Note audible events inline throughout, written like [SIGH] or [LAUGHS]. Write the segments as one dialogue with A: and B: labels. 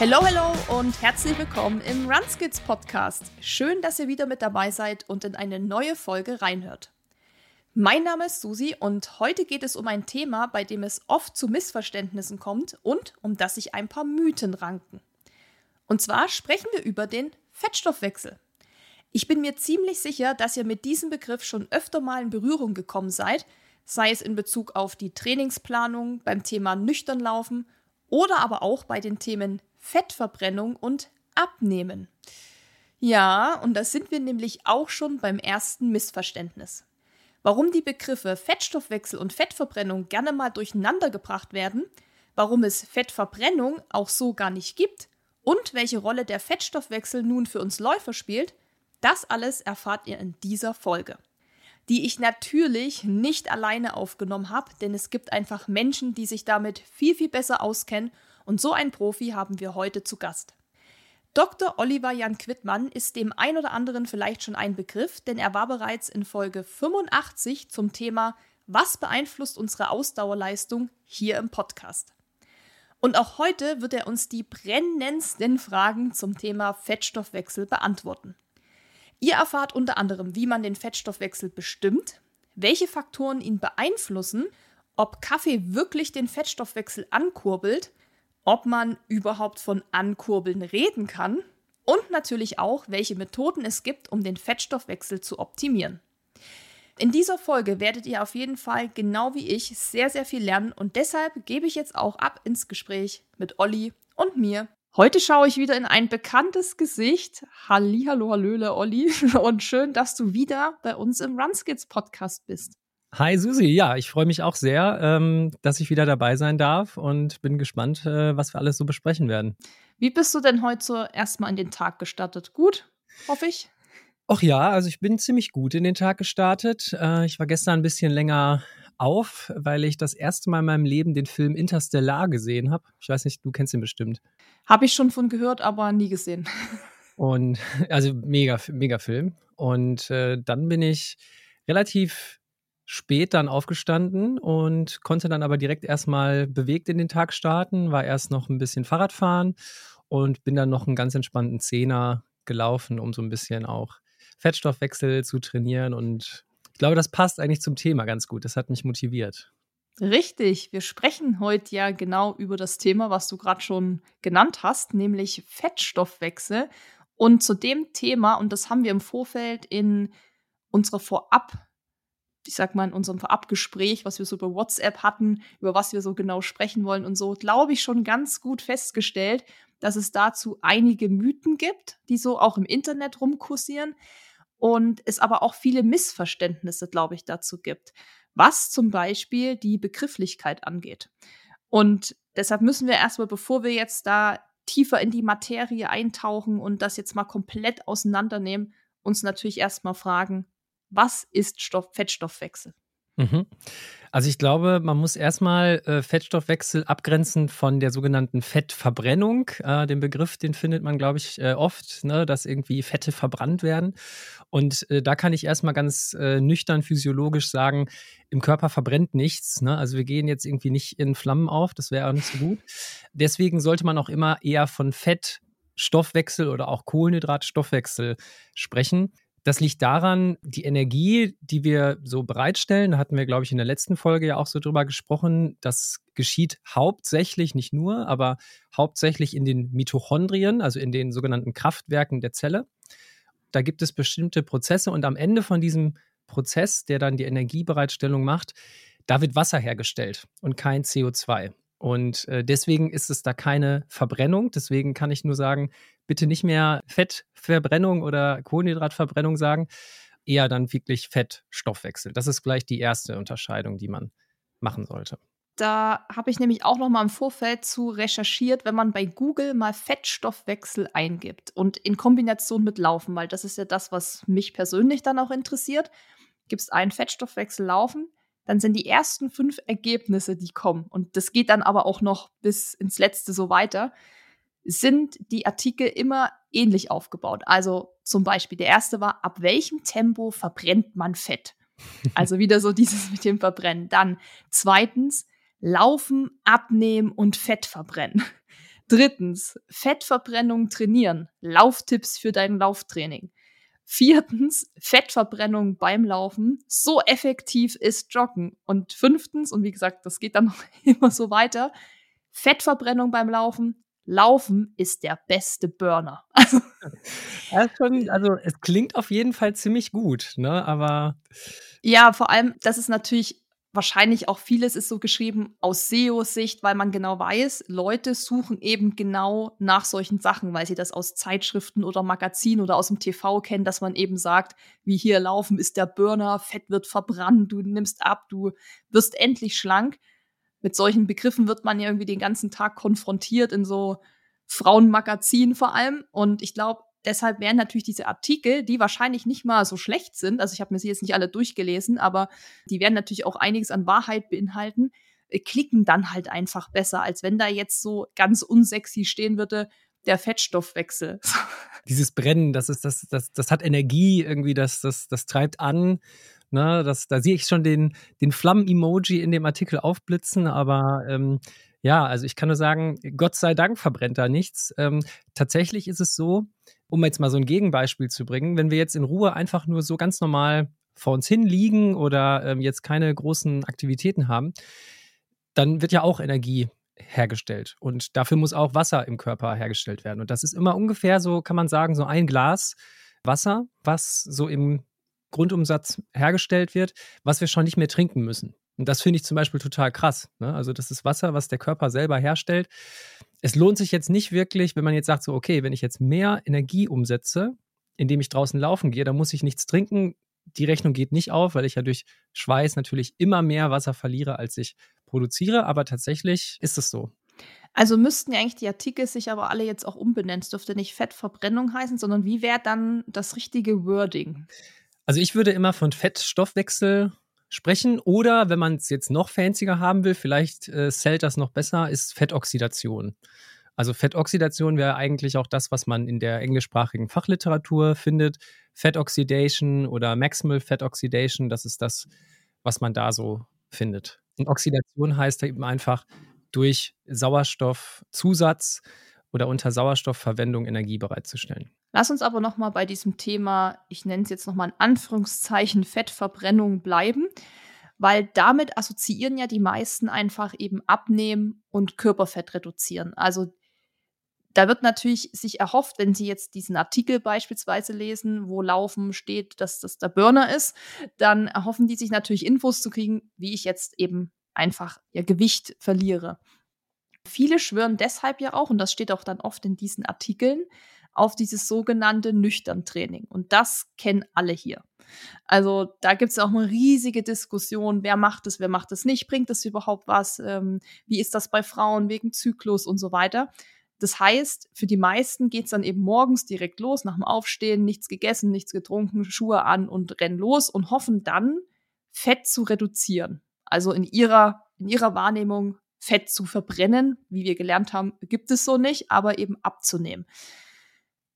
A: Hello, hello und herzlich willkommen im Runskids Podcast. Schön, dass ihr wieder mit dabei seid und in eine neue Folge reinhört. Mein Name ist Susi und heute geht es um ein Thema, bei dem es oft zu Missverständnissen kommt und um das sich ein paar Mythen ranken. Und zwar sprechen wir über den Fettstoffwechsel. Ich bin mir ziemlich sicher, dass ihr mit diesem Begriff schon öfter mal in Berührung gekommen seid, sei es in Bezug auf die Trainingsplanung, beim Thema Nüchternlaufen oder aber auch bei den Themen Fettverbrennung und Abnehmen. Ja, und da sind wir nämlich auch schon beim ersten Missverständnis. Warum die Begriffe Fettstoffwechsel und Fettverbrennung gerne mal durcheinander gebracht werden, warum es Fettverbrennung auch so gar nicht gibt und welche Rolle der Fettstoffwechsel nun für uns Läufer spielt, das alles erfahrt ihr in dieser Folge. Die ich natürlich nicht alleine aufgenommen habe, denn es gibt einfach Menschen, die sich damit viel, viel besser auskennen und so ein Profi haben wir heute zu Gast. Dr. Oliver Jan Quittmann ist dem ein oder anderen vielleicht schon ein Begriff, denn er war bereits in Folge 85 zum Thema Was beeinflusst unsere Ausdauerleistung hier im Podcast. Und auch heute wird er uns die brennendsten Fragen zum Thema Fettstoffwechsel beantworten. Ihr erfahrt unter anderem, wie man den Fettstoffwechsel bestimmt, welche Faktoren ihn beeinflussen, ob Kaffee wirklich den Fettstoffwechsel ankurbelt ob man überhaupt von Ankurbeln reden kann und natürlich auch, welche Methoden es gibt, um den Fettstoffwechsel zu optimieren. In dieser Folge werdet ihr auf jeden Fall genau wie ich sehr, sehr viel lernen und deshalb gebe ich jetzt auch ab ins Gespräch mit Olli und mir. Heute schaue ich wieder in ein bekanntes Gesicht. Hallihallo, hallöle, Olli. [LAUGHS] Und schön, dass du wieder bei uns im Runskids Podcast bist.
B: Hi Susi, ja, ich freue mich auch sehr, ähm, dass ich wieder dabei sein darf und bin gespannt, äh, was wir alles so besprechen werden.
A: Wie bist du denn heute so erstmal in den Tag gestartet? Gut, hoffe ich.
B: Ach ja, also ich bin ziemlich gut in den Tag gestartet. Äh, ich war gestern ein bisschen länger auf, weil ich das erste Mal in meinem Leben den Film Interstellar gesehen habe. Ich weiß nicht, du kennst ihn bestimmt.
A: Habe ich schon von gehört, aber nie gesehen. [LAUGHS]
B: Und also mega, mega Film. Und äh, dann bin ich relativ spät dann aufgestanden und konnte dann aber direkt erstmal bewegt in den Tag starten, war erst noch ein bisschen Fahrrad fahren und bin dann noch einen ganz entspannten Zehner gelaufen, um so ein bisschen auch Fettstoffwechsel zu trainieren und ich glaube, das passt eigentlich zum Thema ganz gut. Das hat mich motiviert.
A: Richtig, wir sprechen heute ja genau über das Thema, was du gerade schon genannt hast, nämlich Fettstoffwechsel. Und zu dem Thema, und das haben wir im Vorfeld in unserer Vorab- ich sag mal, in unserem Vorabgespräch, was wir so über WhatsApp hatten, über was wir so genau sprechen wollen und so, glaube ich, schon ganz gut festgestellt, dass es dazu einige Mythen gibt, die so auch im Internet rumkursieren und es aber auch viele Missverständnisse, glaube ich, dazu gibt, was zum Beispiel die Begrifflichkeit angeht. Und deshalb müssen wir erstmal, bevor wir jetzt da tiefer in die Materie eintauchen und das jetzt mal komplett auseinandernehmen, uns natürlich erstmal fragen, was ist Stoff Fettstoffwechsel?
B: Mhm. Also ich glaube, man muss erstmal äh, Fettstoffwechsel abgrenzen von der sogenannten Fettverbrennung. Äh, den Begriff, den findet man, glaube ich, äh, oft, ne, dass irgendwie Fette verbrannt werden. Und äh, da kann ich erstmal ganz äh, nüchtern physiologisch sagen, im Körper verbrennt nichts. Ne? Also wir gehen jetzt irgendwie nicht in Flammen auf, das wäre auch nicht so gut. Deswegen sollte man auch immer eher von Fettstoffwechsel oder auch Kohlenhydratstoffwechsel sprechen. Das liegt daran, die Energie, die wir so bereitstellen, hatten wir, glaube ich, in der letzten Folge ja auch so drüber gesprochen, das geschieht hauptsächlich, nicht nur, aber hauptsächlich in den Mitochondrien, also in den sogenannten Kraftwerken der Zelle. Da gibt es bestimmte Prozesse und am Ende von diesem Prozess, der dann die Energiebereitstellung macht, da wird Wasser hergestellt und kein CO2. Und äh, deswegen ist es da keine Verbrennung. Deswegen kann ich nur sagen, bitte nicht mehr Fettverbrennung oder Kohlenhydratverbrennung sagen, eher dann wirklich Fettstoffwechsel. Das ist gleich die erste Unterscheidung, die man machen sollte.
A: Da habe ich nämlich auch noch mal im Vorfeld zu recherchiert, wenn man bei Google mal Fettstoffwechsel eingibt und in Kombination mit Laufen, weil das ist ja das, was mich persönlich dann auch interessiert, gibst einen Fettstoffwechsel Laufen, dann sind die ersten fünf Ergebnisse, die kommen, und das geht dann aber auch noch bis ins letzte so weiter, sind die Artikel immer ähnlich aufgebaut. Also zum Beispiel, der erste war, ab welchem Tempo verbrennt man Fett? [LAUGHS] Also wieder so dieses mit dem Verbrennen. Dann zweitens, Laufen, Abnehmen und Fett verbrennen. Drittens, Fettverbrennung trainieren. Lauftipps für dein Lauftraining. Viertens, Fettverbrennung beim Laufen. So effektiv ist Joggen. Und fünftens, und wie gesagt, das geht dann noch [LAUGHS] immer so weiter, Fettverbrennung beim Laufen. Laufen ist der beste Burner. [LAUGHS]
B: Also, [LAUGHS] schon, also es klingt auf jeden Fall ziemlich gut, ne? Aber.
A: Ja, vor allem, das ist natürlich wahrscheinlich auch vieles ist so geschrieben aus SEO-Sicht, weil man genau weiß, Leute suchen eben genau nach solchen Sachen, weil sie das aus Zeitschriften oder Magazinen oder aus dem TV kennen, dass man eben sagt, wie hier laufen ist der Burner, Fett wird verbrannt, du nimmst ab, du wirst endlich schlank. Mit solchen Begriffen wird man ja irgendwie den ganzen Tag konfrontiert in so Frauenmagazinen vor allem. Und ich glaube, deshalb wären natürlich diese Artikel, die wahrscheinlich nicht mal so schlecht sind, also ich habe mir sie jetzt nicht alle durchgelesen, aber die werden natürlich auch einiges an Wahrheit beinhalten, äh, klicken dann halt einfach besser, als wenn da jetzt so ganz unsexy stehen würde, der Fettstoffwechsel. [LAUGHS]
B: Dieses Brennen, das ist, das, das, das hat Energie irgendwie, das, das, das treibt an. Ne, das, da sehe ich schon den, den Flammen-Emoji in dem Artikel aufblitzen, aber ähm, ja, also ich kann nur sagen, Gott sei Dank verbrennt da nichts. Ähm, tatsächlich ist es so, um jetzt mal so ein Gegenbeispiel zu bringen, wenn wir jetzt in Ruhe einfach nur so ganz normal vor uns hin liegen oder ähm, jetzt keine großen Aktivitäten haben, dann wird ja auch Energie hergestellt. Und dafür muss auch Wasser im Körper hergestellt werden. Und das ist immer ungefähr so, kann man sagen, so ein Glas Wasser, was so im Grundumsatz hergestellt wird, was wir schon nicht mehr trinken müssen. Und das finde ich zum Beispiel total krass. Ne? Also, das ist Wasser, was der Körper selber herstellt. Es lohnt sich jetzt nicht wirklich, wenn man jetzt sagt, so, okay, wenn ich jetzt mehr Energie umsetze, indem ich draußen laufen gehe, dann muss ich nichts trinken. Die Rechnung geht nicht auf, weil ich ja durch Schweiß natürlich immer mehr Wasser verliere, als ich produziere. Aber tatsächlich ist es so.
A: Also müssten ja eigentlich die Artikel sich aber alle jetzt auch umbenennen. Es dürfte nicht Fettverbrennung heißen, sondern wie wäre dann das richtige Wording?
B: Also ich würde immer von Fettstoffwechsel sprechen. Oder wenn man es jetzt noch fancier haben will, vielleicht äh, zählt das noch besser, ist Fettoxidation. Also Fettoxidation wäre eigentlich auch das, was man in der englischsprachigen Fachliteratur findet. Fettoxidation oder Maximal Fettoxidation, das ist das, was man da so findet. Und Oxidation heißt eben einfach durch Sauerstoffzusatz oder unter Sauerstoffverwendung Energie bereitzustellen.
A: Lass uns aber noch mal bei diesem Thema, ich nenne es jetzt noch mal in Anführungszeichen Fettverbrennung bleiben, weil damit assoziieren ja die meisten einfach eben abnehmen und Körperfett reduzieren. Also da wird natürlich sich erhofft, wenn Sie jetzt diesen Artikel beispielsweise lesen, wo Laufen steht, dass das der Burner ist, dann erhoffen die sich natürlich Infos zu kriegen, wie ich jetzt eben einfach ihr Gewicht verliere. Viele schwören deshalb ja auch, und das steht auch dann oft in diesen Artikeln, auf dieses sogenannte Nüchtern-Training. Und das kennen alle hier. Also da gibt es auch eine riesige Diskussion, wer macht es, wer macht es nicht, bringt es überhaupt was, ähm, wie ist das bei Frauen wegen Zyklus und so weiter. Das heißt, für die meisten geht es dann eben morgens direkt los, nach dem Aufstehen, nichts gegessen, nichts getrunken, Schuhe an und rennen los und hoffen dann, Fett zu reduzieren. Also in ihrer, in ihrer Wahrnehmung Fett zu verbrennen, wie wir gelernt haben, gibt es so nicht, aber eben abzunehmen.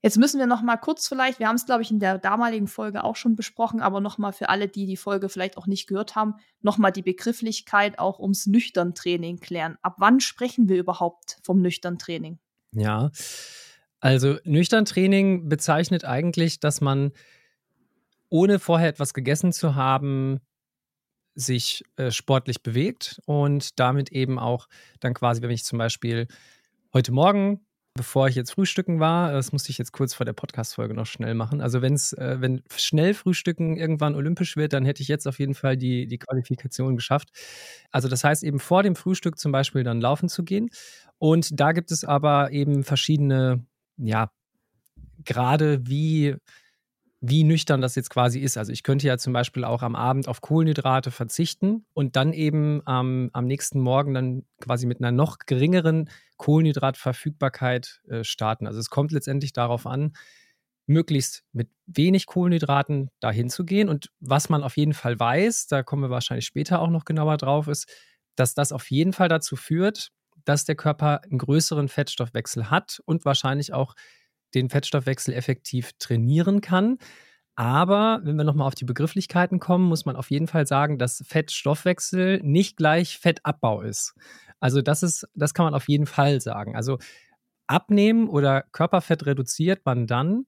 A: Jetzt müssen wir noch mal kurz vielleicht, wir haben es glaube ich in der damaligen Folge auch schon besprochen, aber noch mal für alle, die die Folge vielleicht auch nicht gehört haben, noch mal die Begrifflichkeit auch ums nüchtern Training klären. Ab wann sprechen wir überhaupt vom nüchtern Training?
B: Ja. Also nüchtern Training bezeichnet eigentlich, dass man ohne vorher etwas gegessen zu haben, sich äh, sportlich bewegt und damit eben auch dann quasi, wenn ich zum Beispiel heute Morgen bevor ich jetzt frühstücken war, das musste ich jetzt kurz vor der Podcast-Folge noch schnell machen. Also wenn's, äh, wenn schnell Frühstücken irgendwann olympisch wird, dann hätte ich jetzt auf jeden Fall die, die Qualifikation geschafft. Also das heißt eben vor dem Frühstück zum Beispiel dann laufen zu gehen. Und da gibt es aber eben verschiedene, ja, gerade wie wie nüchtern das jetzt quasi ist. Also ich könnte ja zum Beispiel auch am Abend auf Kohlenhydrate verzichten und dann eben ähm, am nächsten Morgen dann quasi mit einer noch geringeren Kohlenhydratverfügbarkeit äh, starten. Also es kommt letztendlich darauf an, möglichst mit wenig Kohlenhydraten dahin zu gehen. Und was man auf jeden Fall weiß, da kommen wir wahrscheinlich später auch noch genauer drauf, ist, dass das auf jeden Fall dazu führt, dass der Körper einen größeren Fettstoffwechsel hat und wahrscheinlich auch den Fettstoffwechsel effektiv trainieren kann. Aber wenn wir nochmal auf die Begrifflichkeiten kommen, muss man auf jeden Fall sagen, dass Fettstoffwechsel nicht gleich Fettabbau ist. Also das ist, das kann man auf jeden Fall sagen. Also abnehmen oder Körperfett reduziert man dann,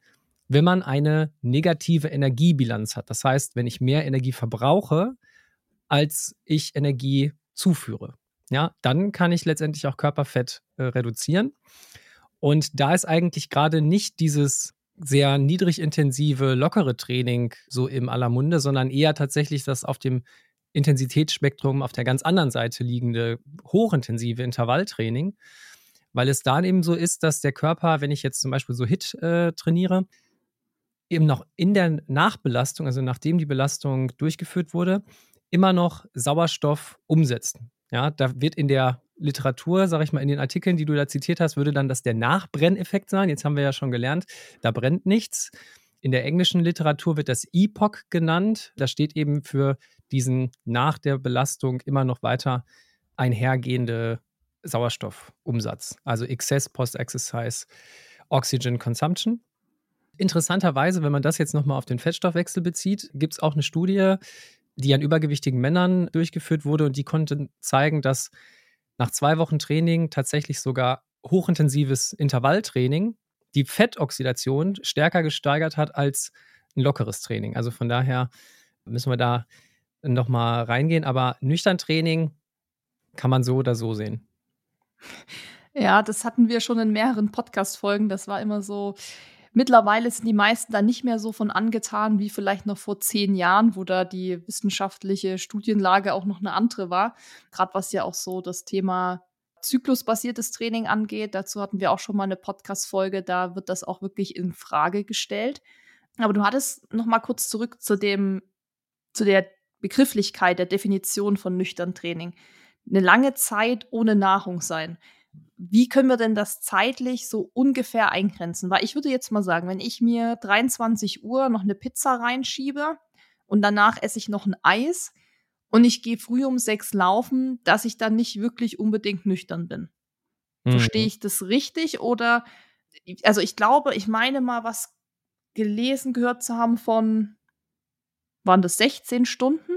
B: wenn man eine negative Energiebilanz hat. Das heißt, wenn ich mehr Energie verbrauche, als ich Energie zuführe. Ja, dann kann ich letztendlich auch Körperfett äh, reduzieren. Und da ist eigentlich gerade nicht dieses sehr niedrig intensive, lockere Training so im aller Munde, sondern eher tatsächlich das auf dem Intensitätsspektrum auf der ganz anderen Seite liegende hochintensive Intervalltraining, weil es dann eben so ist, dass der Körper, wenn ich jetzt zum Beispiel so HIT äh, trainiere, eben noch in der Nachbelastung, also nachdem die Belastung durchgeführt wurde, immer noch Sauerstoff umsetzt. Ja, da wird in der Literatur, sage ich mal, in den Artikeln, die du da zitiert hast, würde dann das der Nachbrenneffekt sein. Jetzt haben wir ja schon gelernt, da brennt nichts. In der englischen Literatur wird das EPOC genannt. Das steht eben für diesen nach der Belastung immer noch weiter einhergehende Sauerstoffumsatz, also Excess Post-Exercise Oxygen Consumption. Interessanterweise, wenn man das jetzt nochmal auf den Fettstoffwechsel bezieht, gibt es auch eine Studie, die an übergewichtigen Männern durchgeführt wurde und die konnte zeigen, dass nach zwei Wochen Training tatsächlich sogar hochintensives Intervalltraining die Fettoxidation stärker gesteigert hat als ein lockeres Training. Also von daher müssen wir da nochmal reingehen. Aber nüchtern Training kann man so oder so sehen.
A: Ja, das hatten wir schon in mehreren Podcast-Folgen. Das war immer so. Mittlerweile sind die meisten da nicht mehr so von angetan wie vielleicht noch vor zehn Jahren, wo da die wissenschaftliche Studienlage auch noch eine andere war. Gerade was ja auch so das Thema zyklusbasiertes Training angeht. Dazu hatten wir auch schon mal eine Podcast-Folge. Da wird das auch wirklich in Frage gestellt. Aber du hattest noch mal kurz zurück zu dem, zu der Begrifflichkeit, der Definition von nüchtern Training. Eine lange Zeit ohne Nahrung sein wie können wir denn das zeitlich so ungefähr eingrenzen? Weil ich würde jetzt mal sagen, wenn ich mir 23 Uhr noch eine Pizza reinschiebe und danach esse ich noch ein Eis und ich gehe früh um sechs laufen, dass ich dann nicht wirklich unbedingt nüchtern bin. Mhm. Verstehe ich das richtig? Oder, also ich glaube, ich meine mal was gelesen gehört zu haben von, waren das 16 Stunden?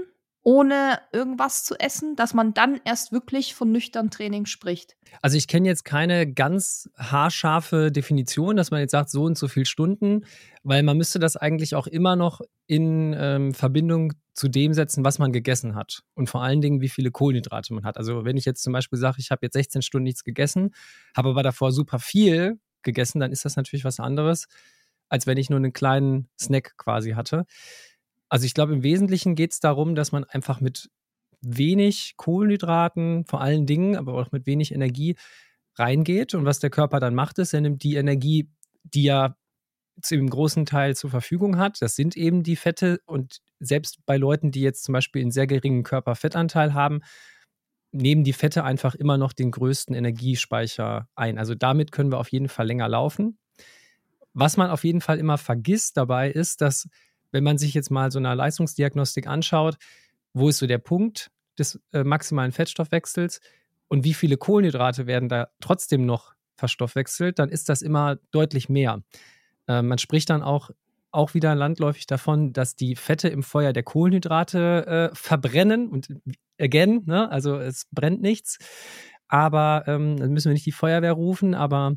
A: Ohne irgendwas zu essen, dass man dann erst wirklich von nüchtern Training spricht?
B: Also ich kenne jetzt keine ganz haarscharfe Definition, dass man jetzt sagt, so und so viele Stunden, weil man müsste das eigentlich auch immer noch in ähm, Verbindung zu dem setzen, was man gegessen hat und vor allen Dingen, wie viele Kohlenhydrate man hat. Also wenn ich jetzt zum Beispiel sage, ich habe jetzt 16 Stunden nichts gegessen, habe aber davor super viel gegessen, dann ist das natürlich was anderes, als wenn ich nur einen kleinen Snack quasi hatte. Also ich glaube, im Wesentlichen geht es darum, dass man einfach mit wenig Kohlenhydraten, vor allen Dingen, aber auch mit wenig Energie reingeht. Und was der Körper dann macht, ist, er nimmt die Energie, die er einem großen Teil zur Verfügung hat. Das sind eben die Fette. Und selbst bei Leuten, die jetzt zum Beispiel einen sehr geringen Körperfettanteil haben, nehmen die Fette einfach immer noch den größten Energiespeicher ein. Also damit können wir auf jeden Fall länger laufen. Was man auf jeden Fall immer vergisst dabei ist, dass wenn man sich jetzt mal so eine Leistungsdiagnostik anschaut, wo ist so der Punkt des äh, maximalen Fettstoffwechsels und wie viele Kohlenhydrate werden da trotzdem noch verstoffwechselt, dann ist das immer deutlich mehr. Äh, man spricht dann auch, auch wieder landläufig davon, dass die Fette im Feuer der Kohlenhydrate äh, verbrennen und again, ne, also es brennt nichts. Aber ähm, dann müssen wir nicht die Feuerwehr rufen, aber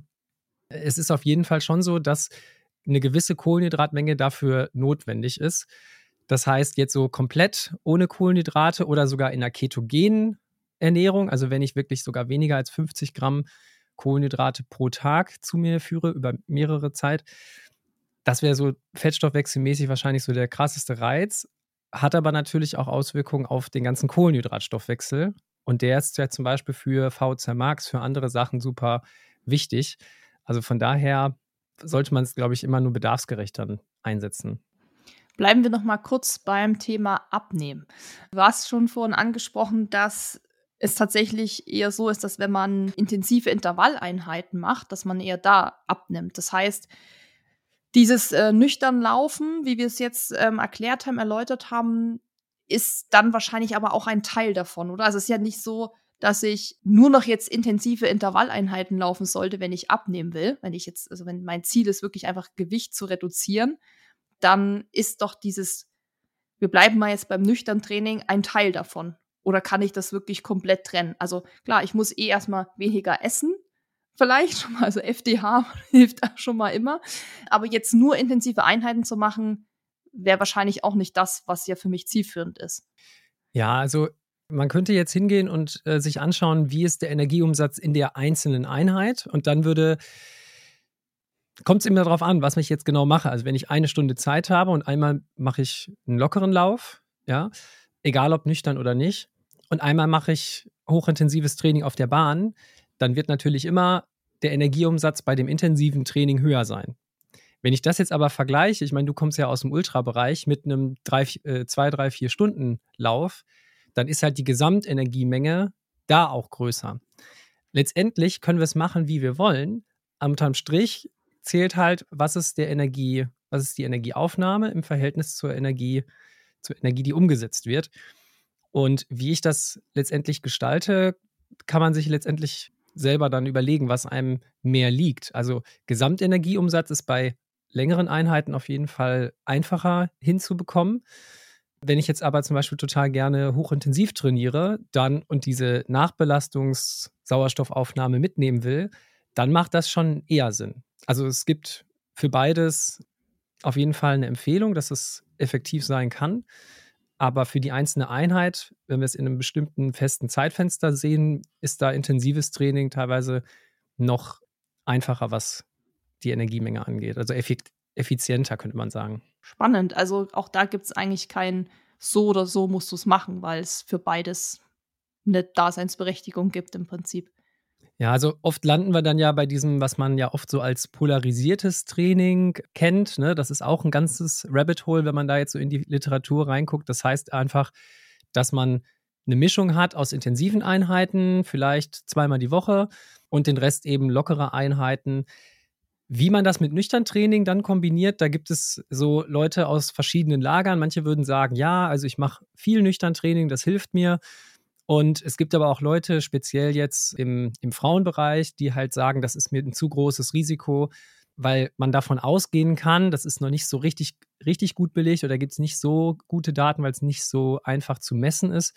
B: es ist auf jeden Fall schon so, dass eine gewisse Kohlenhydratmenge dafür notwendig ist. Das heißt, jetzt so komplett ohne Kohlenhydrate oder sogar in einer ketogenen Ernährung, also wenn ich wirklich sogar weniger als 50 Gramm Kohlenhydrate pro Tag zu mir führe über mehrere Zeit, das wäre so fettstoffwechselmäßig wahrscheinlich so der krasseste Reiz, hat aber natürlich auch Auswirkungen auf den ganzen Kohlenhydratstoffwechsel. Und der ist ja zum Beispiel für VZ Max, für andere Sachen super wichtig. Also von daher sollte man es, glaube ich, immer nur bedarfsgerecht dann einsetzen.
A: Bleiben wir noch mal kurz beim Thema Abnehmen. Du hast schon vorhin angesprochen, dass es tatsächlich eher so ist, dass wenn man intensive Intervalleinheiten macht, dass man eher da abnimmt. Das heißt, dieses äh, nüchtern Laufen, wie wir es jetzt ähm, erklärt haben, erläutert haben, ist dann wahrscheinlich aber auch ein Teil davon, oder? Also es ist ja nicht so, dass ich nur noch jetzt intensive Intervalleinheiten laufen sollte, wenn ich abnehmen will. Wenn ich jetzt, also wenn mein Ziel ist, wirklich einfach Gewicht zu reduzieren, dann ist doch dieses, wir bleiben mal jetzt beim nüchtern Training, ein Teil davon. Oder kann ich das wirklich komplett trennen? Also klar, ich muss eh erstmal weniger essen, vielleicht schon mal, also FDH [LAUGHS] hilft da schon mal immer. Aber jetzt nur intensive Einheiten zu machen, wäre wahrscheinlich auch nicht das, was ja für mich zielführend ist.
B: Ja, also man könnte jetzt hingehen und äh, sich anschauen, wie ist der Energieumsatz in der einzelnen Einheit und dann würde kommt es immer darauf an, was ich jetzt genau mache. Also wenn ich eine Stunde Zeit habe und einmal mache ich einen lockeren Lauf, ja, egal ob nüchtern oder nicht, und einmal mache ich hochintensives Training auf der Bahn, dann wird natürlich immer der Energieumsatz bei dem intensiven Training höher sein. Wenn ich das jetzt aber vergleiche, ich meine, du kommst ja aus dem Ultrabereich mit einem drei, äh, zwei, drei, vier Stunden Lauf, dann ist halt die Gesamtenergiemenge da auch größer. Letztendlich können wir es machen, wie wir wollen. Unterm Strich zählt halt, was ist der Energie, was ist die Energieaufnahme im Verhältnis zur Energie, zur Energie, die umgesetzt wird. Und wie ich das letztendlich gestalte, kann man sich letztendlich selber dann überlegen, was einem mehr liegt. Also Gesamtenergieumsatz ist bei längeren Einheiten auf jeden Fall einfacher hinzubekommen. Wenn ich jetzt aber zum Beispiel total gerne hochintensiv trainiere, dann und diese Nachbelastungs-Sauerstoffaufnahme mitnehmen will, dann macht das schon eher Sinn. Also es gibt für beides auf jeden Fall eine Empfehlung, dass es effektiv sein kann. Aber für die einzelne Einheit, wenn wir es in einem bestimmten festen Zeitfenster sehen, ist da intensives Training teilweise noch einfacher, was die Energiemenge angeht. Also effizienter, könnte man sagen.
A: Spannend. Also auch da gibt es eigentlich kein so oder so musst du es machen, weil es für beides eine Daseinsberechtigung gibt im Prinzip.
B: Ja, also oft landen wir dann ja bei diesem, was man ja oft so als polarisiertes Training kennt. Ne? Das ist auch ein ganzes Rabbit Hole, wenn man da jetzt so in die Literatur reinguckt. Das heißt einfach, dass man eine Mischung hat aus intensiven Einheiten, vielleicht zweimal die Woche und den Rest eben lockere Einheiten. Wie man das mit nüchtern Training dann kombiniert, da gibt es so Leute aus verschiedenen Lagern. Manche würden sagen, ja, also ich mache viel nüchtern Training, das hilft mir. Und es gibt aber auch Leute, speziell jetzt im, im Frauenbereich, die halt sagen, das ist mir ein zu großes Risiko, weil man davon ausgehen kann, das ist noch nicht so richtig, richtig gut belegt oder gibt es nicht so gute Daten, weil es nicht so einfach zu messen ist,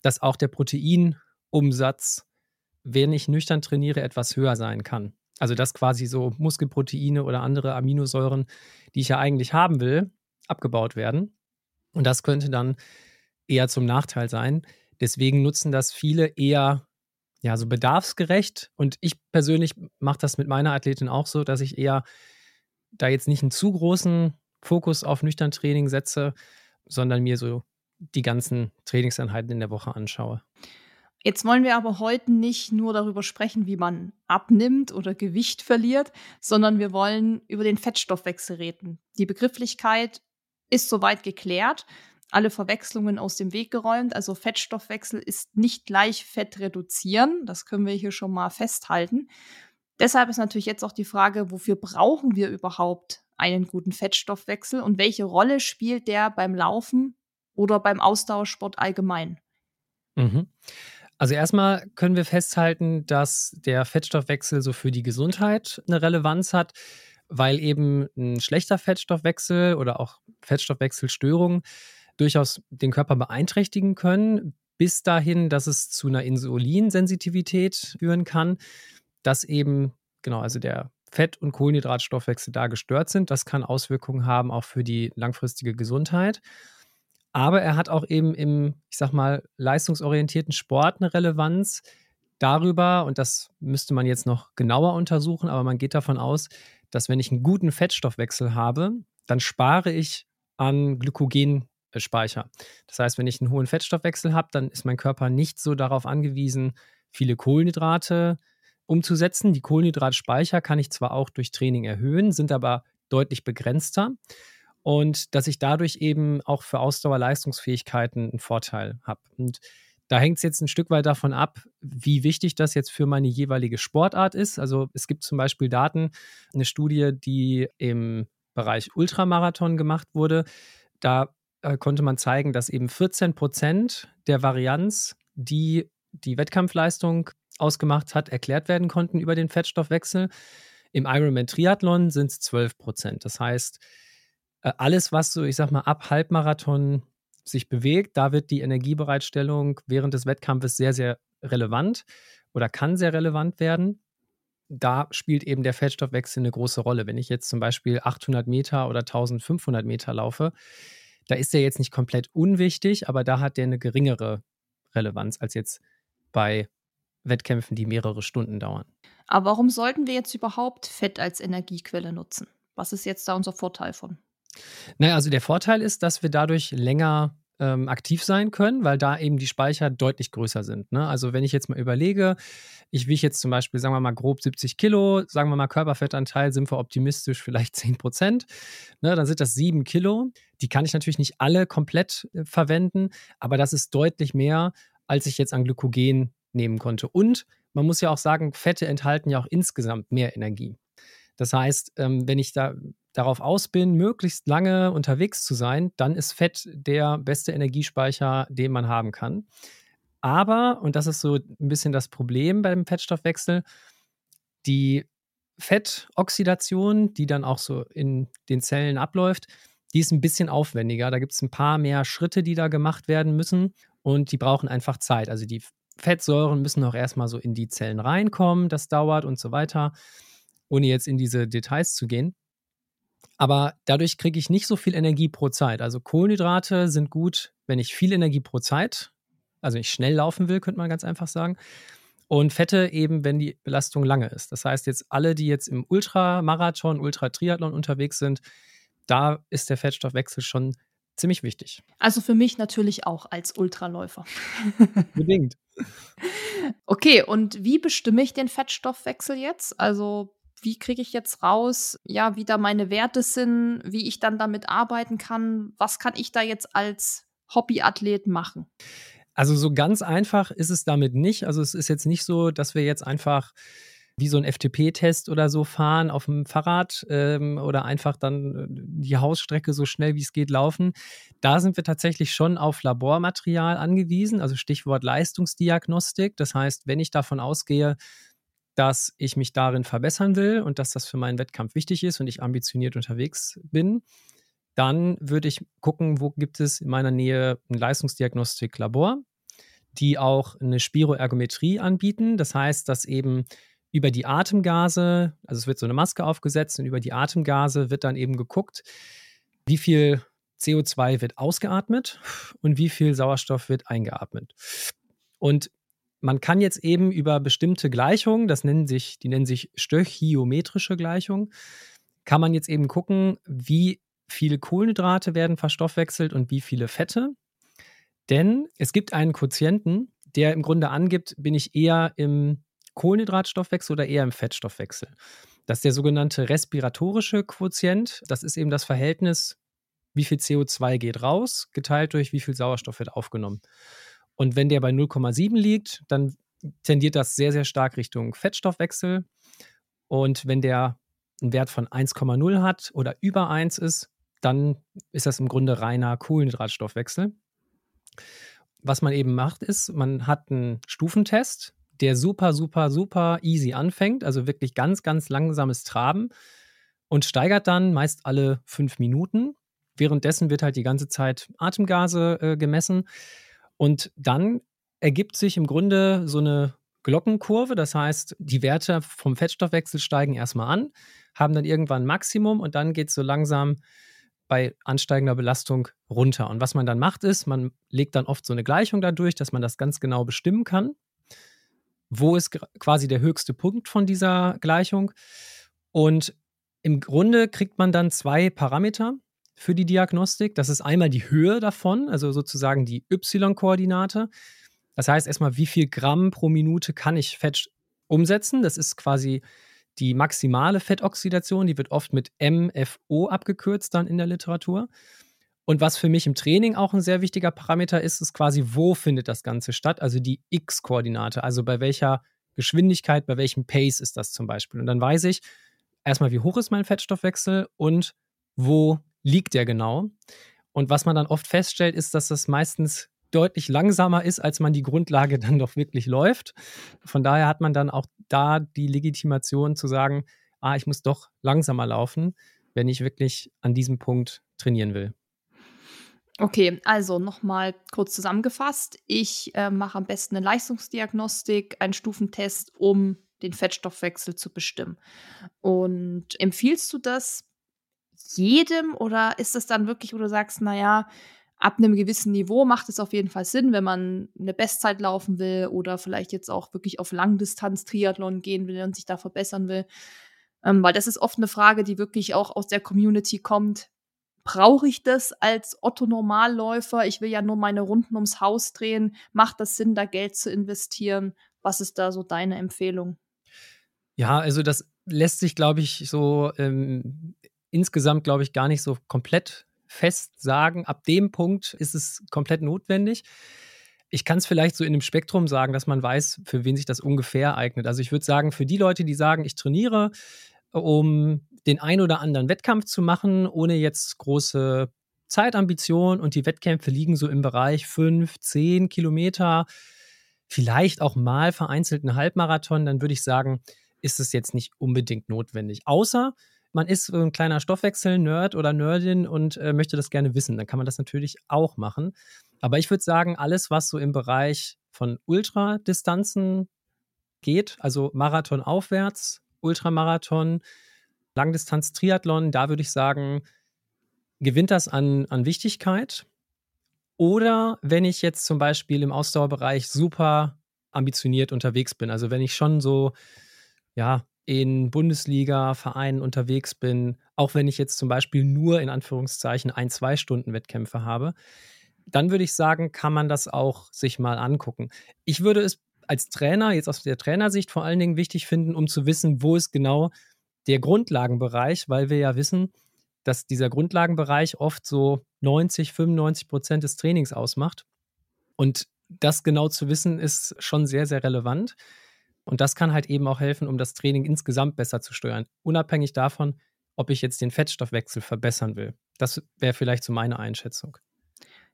B: dass auch der Proteinumsatz, wenn ich nüchtern trainiere, etwas höher sein kann. Also dass quasi so Muskelproteine oder andere Aminosäuren, die ich ja eigentlich haben will, abgebaut werden. Und das könnte dann eher zum Nachteil sein. Deswegen nutzen das viele eher ja, so bedarfsgerecht. Und ich persönlich mache das mit meiner Athletin auch so, dass ich eher da jetzt nicht einen zu großen Fokus auf nüchtern Training setze, sondern mir so die ganzen Trainingseinheiten in der Woche anschaue.
A: Jetzt wollen wir aber heute nicht nur darüber sprechen, wie man abnimmt oder Gewicht verliert, sondern wir wollen über den Fettstoffwechsel reden. Die Begrifflichkeit ist soweit geklärt alle Verwechslungen aus dem Weg geräumt. Also Fettstoffwechsel ist nicht gleich Fett reduzieren. Das können wir hier schon mal festhalten. Deshalb ist natürlich jetzt auch die Frage, wofür brauchen wir überhaupt einen guten Fettstoffwechsel und welche Rolle spielt der beim Laufen oder beim Ausdauersport allgemein?
B: Mhm. Also erstmal können wir festhalten, dass der Fettstoffwechsel so für die Gesundheit eine Relevanz hat, weil eben ein schlechter Fettstoffwechsel oder auch Fettstoffwechselstörungen durchaus den Körper beeinträchtigen können, bis dahin, dass es zu einer Insulinsensitivität führen kann, dass eben, genau, also der Fett- und Kohlenhydratstoffwechsel da gestört sind. Das kann Auswirkungen haben auch für die langfristige Gesundheit. Aber er hat auch eben im, ich sag mal, leistungsorientierten Sport eine Relevanz darüber, und das müsste man jetzt noch genauer untersuchen, aber man geht davon aus, dass wenn ich einen guten Fettstoffwechsel habe, dann spare ich an Glykogen Speicher. Das heißt, wenn ich einen hohen Fettstoffwechsel habe, dann ist mein Körper nicht so darauf angewiesen, viele Kohlenhydrate umzusetzen. Die Kohlenhydratspeicher kann ich zwar auch durch Training erhöhen, sind aber deutlich begrenzter und dass ich dadurch eben auch für Ausdauerleistungsfähigkeiten einen Vorteil habe. Und da hängt es jetzt ein Stück weit davon ab, wie wichtig das jetzt für meine jeweilige Sportart ist. Also es gibt zum Beispiel Daten, eine Studie, die im Bereich Ultramarathon gemacht wurde. Da äh, konnte man zeigen, dass eben 14 Prozent der Varianz, die die Wettkampfleistung ausgemacht hat, erklärt werden konnten über den Fettstoffwechsel. Im Ironman Triathlon sind es 12 Prozent. Das heißt, alles, was so, ich sag mal, ab Halbmarathon sich bewegt, da wird die Energiebereitstellung während des Wettkampfes sehr, sehr relevant oder kann sehr relevant werden. da spielt eben der Fettstoffwechsel eine große Rolle. Wenn ich jetzt zum Beispiel 800 Meter oder 1500 Meter laufe, da ist der jetzt nicht komplett unwichtig, aber da hat der eine geringere Relevanz als jetzt bei Wettkämpfen, die mehrere Stunden dauern.
A: Aber warum sollten wir jetzt überhaupt Fett als Energiequelle nutzen? Was ist jetzt da unser Vorteil von?
B: Naja, also der Vorteil ist, dass wir dadurch länger ähm, aktiv sein können, weil da eben die Speicher deutlich größer sind. Ne? Also wenn ich jetzt mal überlege, ich wiege jetzt zum Beispiel, sagen wir mal, grob 70 Kilo, sagen wir mal Körperfettanteil, sind wir optimistisch vielleicht [LAUGHS] 10 Prozent, ne? dann sind das 7 Kilo. Die kann ich natürlich nicht alle komplett äh, verwenden, aber das ist deutlich mehr, als ich jetzt an Glykogen nehmen konnte. Und man muss ja auch sagen, Fette enthalten ja auch insgesamt mehr Energie. Das heißt, ähm, wenn ich da darauf aus bin, möglichst lange unterwegs zu sein, dann ist Fett der beste Energiespeicher, den man haben kann. Aber, und das ist so ein bisschen das Problem beim Fettstoffwechsel, die Fettoxidation, die dann auch so in den Zellen abläuft, die ist ein bisschen aufwendiger. Da gibt es ein paar mehr Schritte, die da gemacht werden müssen und die brauchen einfach Zeit. Also die Fettsäuren müssen auch erstmal so in die Zellen reinkommen, das dauert und so weiter, ohne jetzt in diese Details zu gehen. Aber dadurch kriege ich nicht so viel Energie pro Zeit. Also Kohlenhydrate sind gut, wenn ich viel Energie pro Zeit, also ich schnell laufen will, könnte man ganz einfach sagen. Und Fette eben, wenn die Belastung lange ist. Das heißt, jetzt alle, die jetzt im Ultramarathon, Ultratriathlon unterwegs sind, da ist der Fettstoffwechsel schon ziemlich wichtig.
A: Also für mich natürlich auch als Ultraläufer. [LAUGHS] [LAUGHS]
B: Bedingt.
A: Okay, und wie bestimme ich den Fettstoffwechsel jetzt? Also wie kriege ich jetzt raus, ja, wie da meine Werte sind, wie ich dann damit arbeiten kann? Was kann ich da jetzt als Hobbyathlet machen?
B: Also so ganz einfach ist es damit nicht. Also es ist jetzt nicht so, dass wir jetzt einfach wie so ein FTP-Test oder so fahren auf dem Fahrrad ähm, oder einfach dann äh, die Hausstrecke so schnell wie es geht laufen. Da sind wir tatsächlich schon auf Labormaterial angewiesen, also Stichwort Leistungsdiagnostik. Das heißt, wenn ich davon ausgehe, dass ich mich darin verbessern will und dass das für meinen Wettkampf wichtig ist und ich ambitioniert unterwegs bin, dann würde ich gucken, wo gibt es in meiner Nähe ein Leistungsdiagnostiklabor, die auch eine Spiroergometrie anbieten. Das heißt, dass eben über die Atemgase, also es wird so eine Maske aufgesetzt und über die Atemgase wird dann eben geguckt, wie viel CO2 wird ausgeatmet und wie viel Sauerstoff wird eingeatmet. Und man kann jetzt eben über bestimmte Gleichungen, das nennen sich, die nennen sich stöchiometrische Gleichungen, kann man jetzt eben gucken, wie viele Kohlenhydrate werden verstoffwechselt und wie viele Fette. Denn es gibt einen Quotienten, der im Grunde angibt, bin ich eher im Kohlenhydratstoffwechsel oder eher im Fettstoffwechsel. Das ist der sogenannte respiratorische Quotient. Das ist eben das Verhältnis, wie viel CO2 geht raus, geteilt durch wie viel Sauerstoff wird aufgenommen. Und wenn der bei 0,7 liegt, dann tendiert das sehr, sehr stark Richtung Fettstoffwechsel. Und wenn der einen Wert von 1,0 hat oder über 1 ist, dann ist das im Grunde reiner Kohlenhydratstoffwechsel. Was man eben macht, ist, man hat einen Stufentest, der super, super, super easy anfängt, also wirklich ganz, ganz langsames Traben und steigert dann meist alle fünf Minuten. Währenddessen wird halt die ganze Zeit Atemgase äh, gemessen. Und dann ergibt sich im Grunde so eine Glockenkurve. Das heißt, die Werte vom Fettstoffwechsel steigen erstmal an, haben dann irgendwann ein Maximum und dann geht es so langsam bei ansteigender Belastung runter. Und was man dann macht, ist, man legt dann oft so eine Gleichung dadurch, dass man das ganz genau bestimmen kann. Wo ist quasi der höchste Punkt von dieser Gleichung? Und im Grunde kriegt man dann zwei Parameter für die Diagnostik. Das ist einmal die Höhe davon, also sozusagen die Y-Koordinate. Das heißt erstmal, wie viel Gramm pro Minute kann ich Fett umsetzen? Das ist quasi die maximale Fettoxidation, die wird oft mit MFO abgekürzt dann in der Literatur. Und was für mich im Training auch ein sehr wichtiger Parameter ist, ist quasi, wo findet das Ganze statt? Also die X-Koordinate, also bei welcher Geschwindigkeit, bei welchem Pace ist das zum Beispiel. Und dann weiß ich erstmal, wie hoch ist mein Fettstoffwechsel und wo liegt der genau. Und was man dann oft feststellt, ist, dass das meistens deutlich langsamer ist, als man die Grundlage [LAUGHS] dann doch wirklich läuft. Von daher hat man dann auch da die Legitimation zu sagen, ah, ich muss doch langsamer laufen, wenn ich wirklich an diesem Punkt trainieren will.
A: Okay, also nochmal kurz zusammengefasst. Ich äh, mache am besten eine Leistungsdiagnostik, einen Stufentest, um den Fettstoffwechsel zu bestimmen. Und empfiehlst du das jedem oder ist es dann wirklich, wo du sagst, naja, ab einem gewissen Niveau macht es auf jeden Fall Sinn, wenn man eine Bestzeit laufen will oder vielleicht jetzt auch wirklich auf Langdistanz Triathlon gehen will und sich da verbessern will. Ähm, weil das ist oft eine Frage, die wirklich auch aus der Community kommt. Brauche ich das als Otto-Normalläufer? Ich will ja nur meine Runden ums Haus drehen. Macht das Sinn, da Geld zu investieren? Was ist da so deine Empfehlung?
B: Ja, also das lässt sich, glaube ich, so ähm, insgesamt, glaube ich, gar nicht so komplett fest sagen. Ab dem Punkt ist es komplett notwendig. Ich kann es vielleicht so in dem Spektrum sagen, dass man weiß, für wen sich das ungefähr eignet. Also ich würde sagen, für die Leute, die sagen, ich trainiere, um den ein oder anderen Wettkampf zu machen, ohne jetzt große Zeitambitionen und die Wettkämpfe liegen so im Bereich 5, 10 Kilometer, vielleicht auch mal vereinzelt einen Halbmarathon, dann würde ich sagen, ist es jetzt nicht unbedingt notwendig. Außer man ist so ein kleiner Stoffwechsel-Nerd oder Nerdin und äh, möchte das gerne wissen, dann kann man das natürlich auch machen. Aber ich würde sagen, alles, was so im Bereich von Ultradistanzen geht, also Marathon aufwärts, Ultramarathon, Langdistanz Triathlon, da würde ich sagen, gewinnt das an, an Wichtigkeit. Oder wenn ich jetzt zum Beispiel im Ausdauerbereich super ambitioniert unterwegs bin, also wenn ich schon so, ja, in Bundesliga-Vereinen unterwegs bin, auch wenn ich jetzt zum Beispiel nur in Anführungszeichen ein, zwei Stunden Wettkämpfe habe, dann würde ich sagen, kann man das auch sich mal angucken. Ich würde es als Trainer, jetzt aus der Trainersicht vor allen Dingen wichtig finden, um zu wissen, wo ist genau der Grundlagenbereich, weil wir ja wissen, dass dieser Grundlagenbereich oft so 90, 95 Prozent des Trainings ausmacht. Und das genau zu wissen, ist schon sehr, sehr relevant. Und das kann halt eben auch helfen, um das Training insgesamt besser zu steuern, unabhängig davon, ob ich jetzt den Fettstoffwechsel verbessern will. Das wäre vielleicht so meine Einschätzung.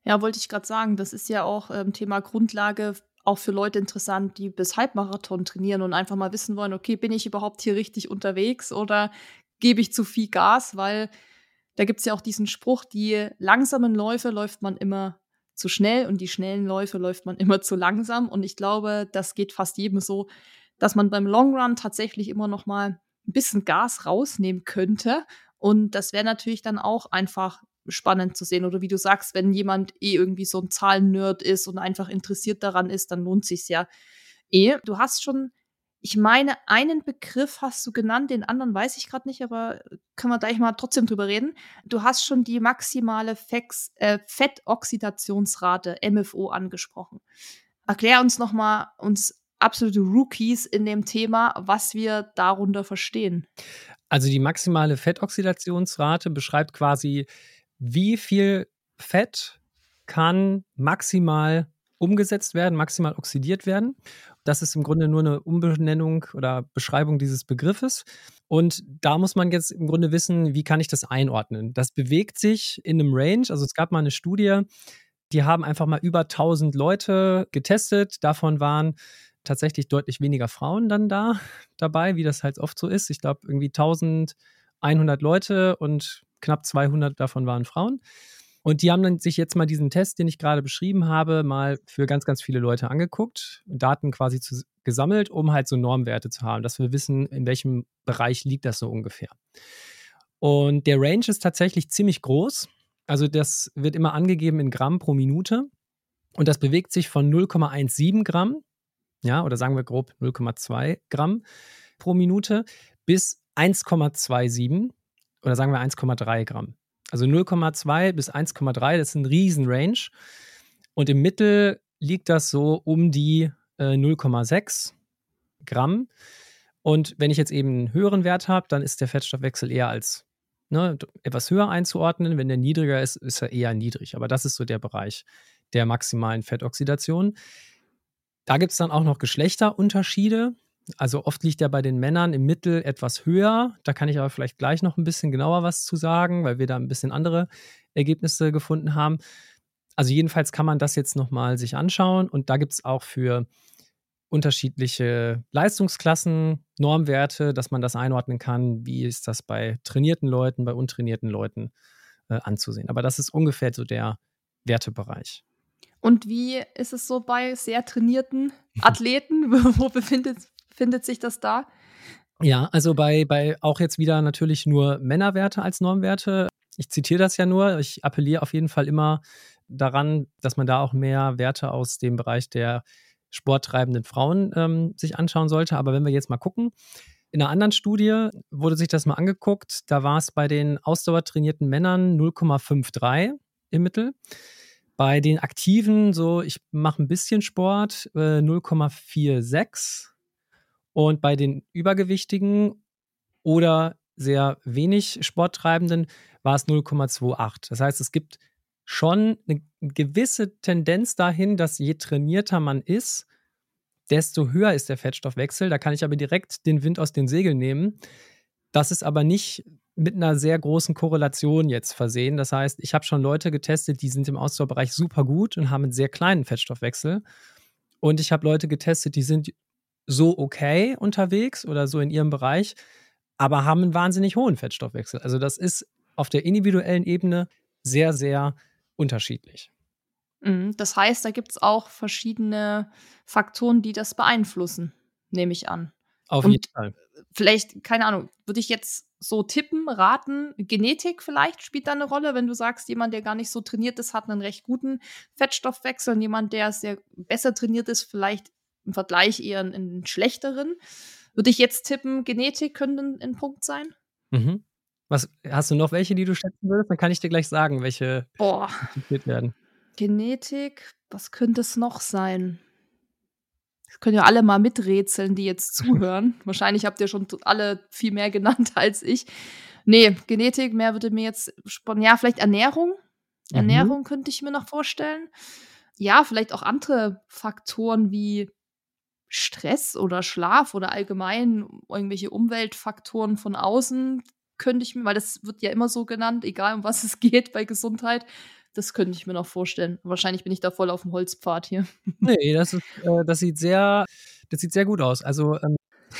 A: Ja, wollte ich gerade sagen, das ist ja auch ähm, Thema Grundlage auch für Leute interessant, die bis Halbmarathon trainieren und einfach mal wissen wollen, okay, bin ich überhaupt hier richtig unterwegs oder gebe ich zu viel Gas? Weil da gibt es ja auch diesen Spruch, die langsamen Läufe läuft man immer zu schnell und die schnellen Läufe läuft man immer zu langsam. Und ich glaube, das geht fast jedem so, dass man beim Long Run tatsächlich immer noch mal ein bisschen Gas rausnehmen könnte. Und das wäre natürlich dann auch einfach spannend zu sehen. Oder wie du sagst, wenn jemand eh irgendwie so ein Zahlen-Nerd ist und einfach interessiert daran ist, dann lohnt sich's ja eh. Du hast schon, ich meine, einen Begriff hast du genannt, den anderen weiß ich gerade nicht, aber können wir gleich mal trotzdem drüber reden. Du hast schon die maximale Fex, äh, Fettoxidationsrate, MFO, angesprochen. Erklär uns nochmal, uns absolute Rookies in dem Thema, was wir darunter verstehen.
B: Also die maximale Fettoxidationsrate beschreibt quasi wie viel Fett kann maximal umgesetzt werden, maximal oxidiert werden. Das ist im Grunde nur eine Umbenennung oder Beschreibung dieses Begriffes. Und da muss man jetzt im Grunde wissen, wie kann ich das einordnen? Das bewegt sich in einem Range. Also es gab mal eine Studie, die haben einfach mal über 1000 Leute getestet. Davon waren tatsächlich deutlich weniger Frauen dann da [LAUGHS] dabei, wie das halt oft so ist. Ich glaube, irgendwie 1100 Leute und knapp 200 davon waren Frauen. Und die haben dann sich jetzt mal diesen Test, den ich gerade beschrieben habe, mal für ganz, ganz viele Leute angeguckt, Daten quasi zu, gesammelt, um halt so Normwerte zu haben, dass wir wissen, in welchem Bereich liegt das so ungefähr. Und der Range ist tatsächlich ziemlich groß. Also das wird immer angegeben in Gramm pro Minute. Und das bewegt sich von 0,17 Gramm, ja, oder sagen wir grob 0,2 Gramm pro Minute bis 1,27 oder sagen wir 1,3 Gramm. Also 0,2 bis 1,3, das ist ein Riesen-Range. Und im Mittel liegt das so um die äh, 0,6 Gramm. Und wenn ich jetzt eben einen höheren Wert habe, dann ist der Fettstoffwechsel eher als ne, etwas höher einzuordnen. Wenn der niedriger ist, ist er eher niedrig. Aber das ist so der Bereich der maximalen Fettoxidation. Da gibt es dann auch noch Geschlechterunterschiede. Also oft liegt er bei den Männern im Mittel etwas höher. Da kann ich aber vielleicht gleich noch ein bisschen genauer was zu sagen, weil wir da ein bisschen andere Ergebnisse gefunden haben. Also jedenfalls kann man das jetzt nochmal sich anschauen und da gibt es auch für unterschiedliche Leistungsklassen Normwerte, dass man das einordnen kann. Wie ist das bei trainierten Leuten, bei untrainierten Leuten äh, anzusehen? Aber das ist ungefähr so der Wertebereich.
A: Und wie ist es so bei sehr trainierten Athleten? [LAUGHS] Wo befindet findet sich das da?
B: Ja, also bei, bei auch jetzt wieder natürlich nur Männerwerte als Normwerte. Ich zitiere das ja nur. Ich appelliere auf jeden Fall immer daran, dass man da auch mehr Werte aus dem Bereich der sporttreibenden Frauen ähm, sich anschauen sollte. Aber wenn wir jetzt mal gucken, in einer anderen Studie wurde sich das mal angeguckt. Da war es bei den ausdauertrainierten Männern 0,53 im Mittel. Bei den Aktiven, so ich mache ein bisschen Sport, äh, 0,46. Und bei den Übergewichtigen oder sehr wenig Sporttreibenden war es 0,28. Das heißt, es gibt schon eine gewisse Tendenz dahin, dass je trainierter man ist, desto höher ist der Fettstoffwechsel. Da kann ich aber direkt den Wind aus den Segeln nehmen. Das ist aber nicht mit einer sehr großen Korrelation jetzt versehen. Das heißt, ich habe schon Leute getestet, die sind im Ausdauerbereich super gut und haben einen sehr kleinen Fettstoffwechsel. Und ich habe Leute getestet, die sind so okay unterwegs oder so in ihrem Bereich, aber haben einen wahnsinnig hohen Fettstoffwechsel. Also das ist auf der individuellen Ebene sehr, sehr unterschiedlich.
A: Mhm, das heißt, da gibt es auch verschiedene Faktoren, die das beeinflussen, nehme ich an.
B: Auf Und jeden Fall.
A: Vielleicht, keine Ahnung, würde ich jetzt so tippen, raten, Genetik vielleicht spielt da eine Rolle, wenn du sagst, jemand, der gar nicht so trainiert ist, hat einen recht guten Fettstoffwechsel und jemand, der sehr besser trainiert ist, vielleicht im Vergleich eher einen schlechteren. Würde ich jetzt tippen, Genetik könnte ein, Punkt sein?
B: Mhm. Was, hast du noch welche, die du schätzen würdest? Dann kann ich dir gleich sagen, welche
A: Boah.
B: werden.
A: Genetik, was könnte es noch sein? Das können ja alle mal miträtseln, die jetzt zuhören. [LAUGHS] Wahrscheinlich habt ihr schon alle viel mehr genannt [LAUGHS] als ich. Nee, Genetik, mehr würde mir jetzt spontan, ja, vielleicht Ernährung. Mhm. Ernährung könnte ich mir noch vorstellen. Ja, vielleicht auch andere Faktoren wie Stress oder Schlaf oder allgemein irgendwelche Umweltfaktoren von außen könnte ich mir, weil das wird ja immer so genannt, egal um was [LAUGHS] es geht bei Gesundheit, das könnte ich mir noch vorstellen. Wahrscheinlich bin ich da voll auf dem Holzpfad hier. [LAUGHS]
B: Nee, das, ist, äh, das sieht sehr, das sieht sehr gut aus. Also ähm,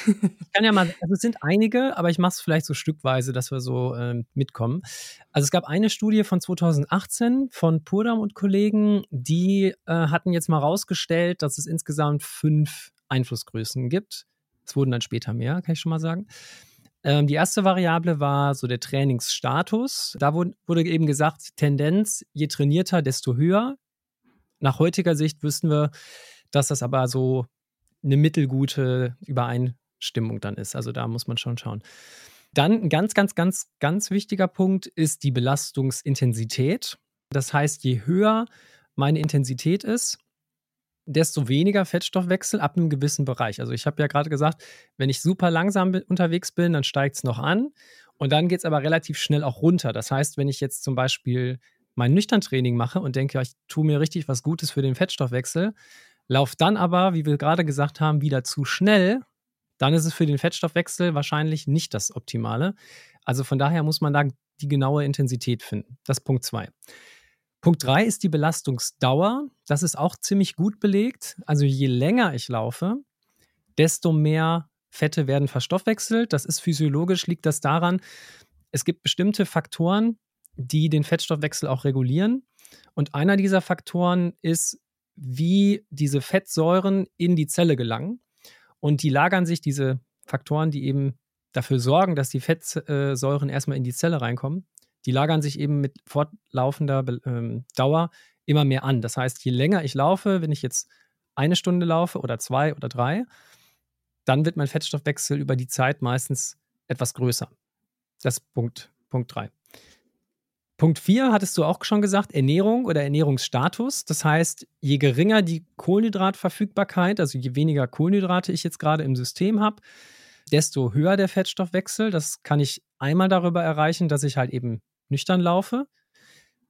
B: ich kann ja mal, also es sind einige, aber ich mache es vielleicht so stückweise, dass wir so ähm, mitkommen. Also es gab eine Studie von 2018 von Purdam und Kollegen, die äh, hatten jetzt mal rausgestellt, dass es insgesamt fünf Einflussgrößen gibt. Es wurden dann später mehr, kann ich schon mal sagen. Ähm, die erste Variable war so der Trainingsstatus. Da wurde, wurde eben gesagt, Tendenz, je trainierter, desto höher. Nach heutiger Sicht wüssten wir, dass das aber so eine mittelgute Übereinstimmung dann ist. Also da muss man schon schauen. Dann ein ganz, ganz, ganz, ganz wichtiger Punkt ist die Belastungsintensität. Das heißt, je höher meine Intensität ist, desto weniger Fettstoffwechsel ab einem gewissen Bereich. Also ich habe ja gerade gesagt, wenn ich super langsam unterwegs bin, dann steigt es noch an und dann geht es aber relativ schnell auch runter. Das heißt, wenn ich jetzt zum Beispiel mein Nüchtern-Training mache und denke, ich tue mir richtig was Gutes für den Fettstoffwechsel, laufe dann aber, wie wir gerade gesagt haben, wieder zu schnell, dann ist es für den Fettstoffwechsel wahrscheinlich nicht das Optimale. Also von daher muss man da die genaue Intensität finden. Das ist Punkt 2. Punkt 3 ist die Belastungsdauer. Das ist auch ziemlich gut belegt. Also je länger ich laufe, desto mehr Fette werden verstoffwechselt. Das ist physiologisch, liegt das daran, es gibt bestimmte Faktoren, die den Fettstoffwechsel auch regulieren. Und einer dieser Faktoren ist, wie diese Fettsäuren in die Zelle gelangen. Und die lagern sich, diese Faktoren, die eben dafür sorgen, dass die Fettsäuren erstmal in die Zelle reinkommen, die lagern sich eben mit fortlaufender ähm, Dauer immer mehr an. Das heißt, je länger ich laufe, wenn ich jetzt eine Stunde laufe oder zwei oder drei, dann wird mein Fettstoffwechsel über die Zeit meistens etwas größer. Das ist Punkt, Punkt 3. Punkt 4 hattest du auch schon gesagt, Ernährung oder Ernährungsstatus. Das heißt, je geringer die Kohlenhydratverfügbarkeit, also je weniger Kohlenhydrate ich jetzt gerade im System habe, desto höher der Fettstoffwechsel. Das kann ich einmal darüber erreichen, dass ich halt eben nüchtern laufe.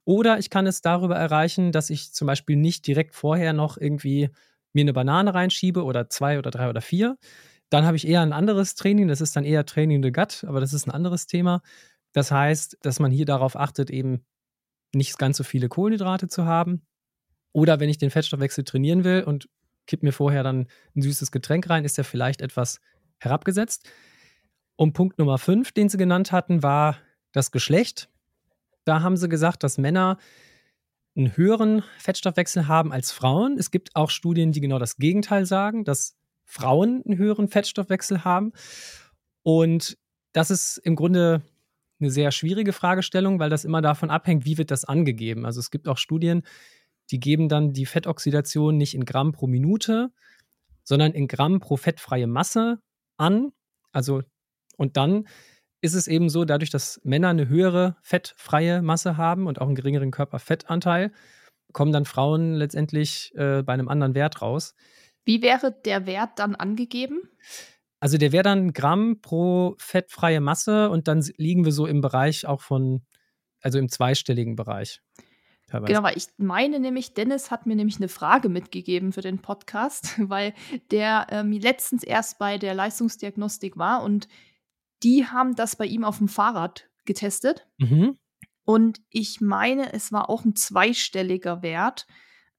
B: Oder ich kann es darüber erreichen, dass ich zum Beispiel nicht direkt vorher noch irgendwie mir eine Banane reinschiebe oder zwei oder drei oder vier. Dann habe ich eher ein anderes Training, das ist dann eher Training the Gut, aber das ist ein anderes Thema. Das heißt, dass man hier darauf achtet, eben nicht ganz so viele Kohlenhydrate zu haben. Oder wenn ich den Fettstoffwechsel trainieren will und kipp mir vorher dann ein süßes Getränk rein, ist er vielleicht etwas herabgesetzt. Und Punkt Nummer fünf, den sie genannt hatten, war das Geschlecht. Da haben sie gesagt, dass Männer einen höheren Fettstoffwechsel haben als Frauen. Es gibt auch Studien, die genau das Gegenteil sagen, dass Frauen einen höheren Fettstoffwechsel haben. Und das ist im Grunde eine sehr schwierige Fragestellung, weil das immer davon abhängt, wie wird das angegeben. Also es gibt auch Studien, die geben dann die Fettoxidation nicht in Gramm pro Minute, sondern in Gramm pro fettfreie Masse an. Also und dann ist es eben so, dadurch, dass Männer eine höhere fettfreie Masse haben und auch einen geringeren Körperfettanteil, kommen dann Frauen letztendlich äh, bei einem anderen Wert raus.
A: Wie wäre der Wert dann angegeben?
B: Also der wäre dann Gramm pro fettfreie Masse und dann liegen wir so im Bereich auch von, also im zweistelligen Bereich.
A: Teilweise. Genau, weil ich meine nämlich, Dennis hat mir nämlich eine Frage mitgegeben für den Podcast, [LAUGHS] weil der ähm, letztens erst bei der Leistungsdiagnostik war und die haben das bei ihm auf dem Fahrrad getestet. Mhm. Und ich meine, es war auch ein zweistelliger Wert.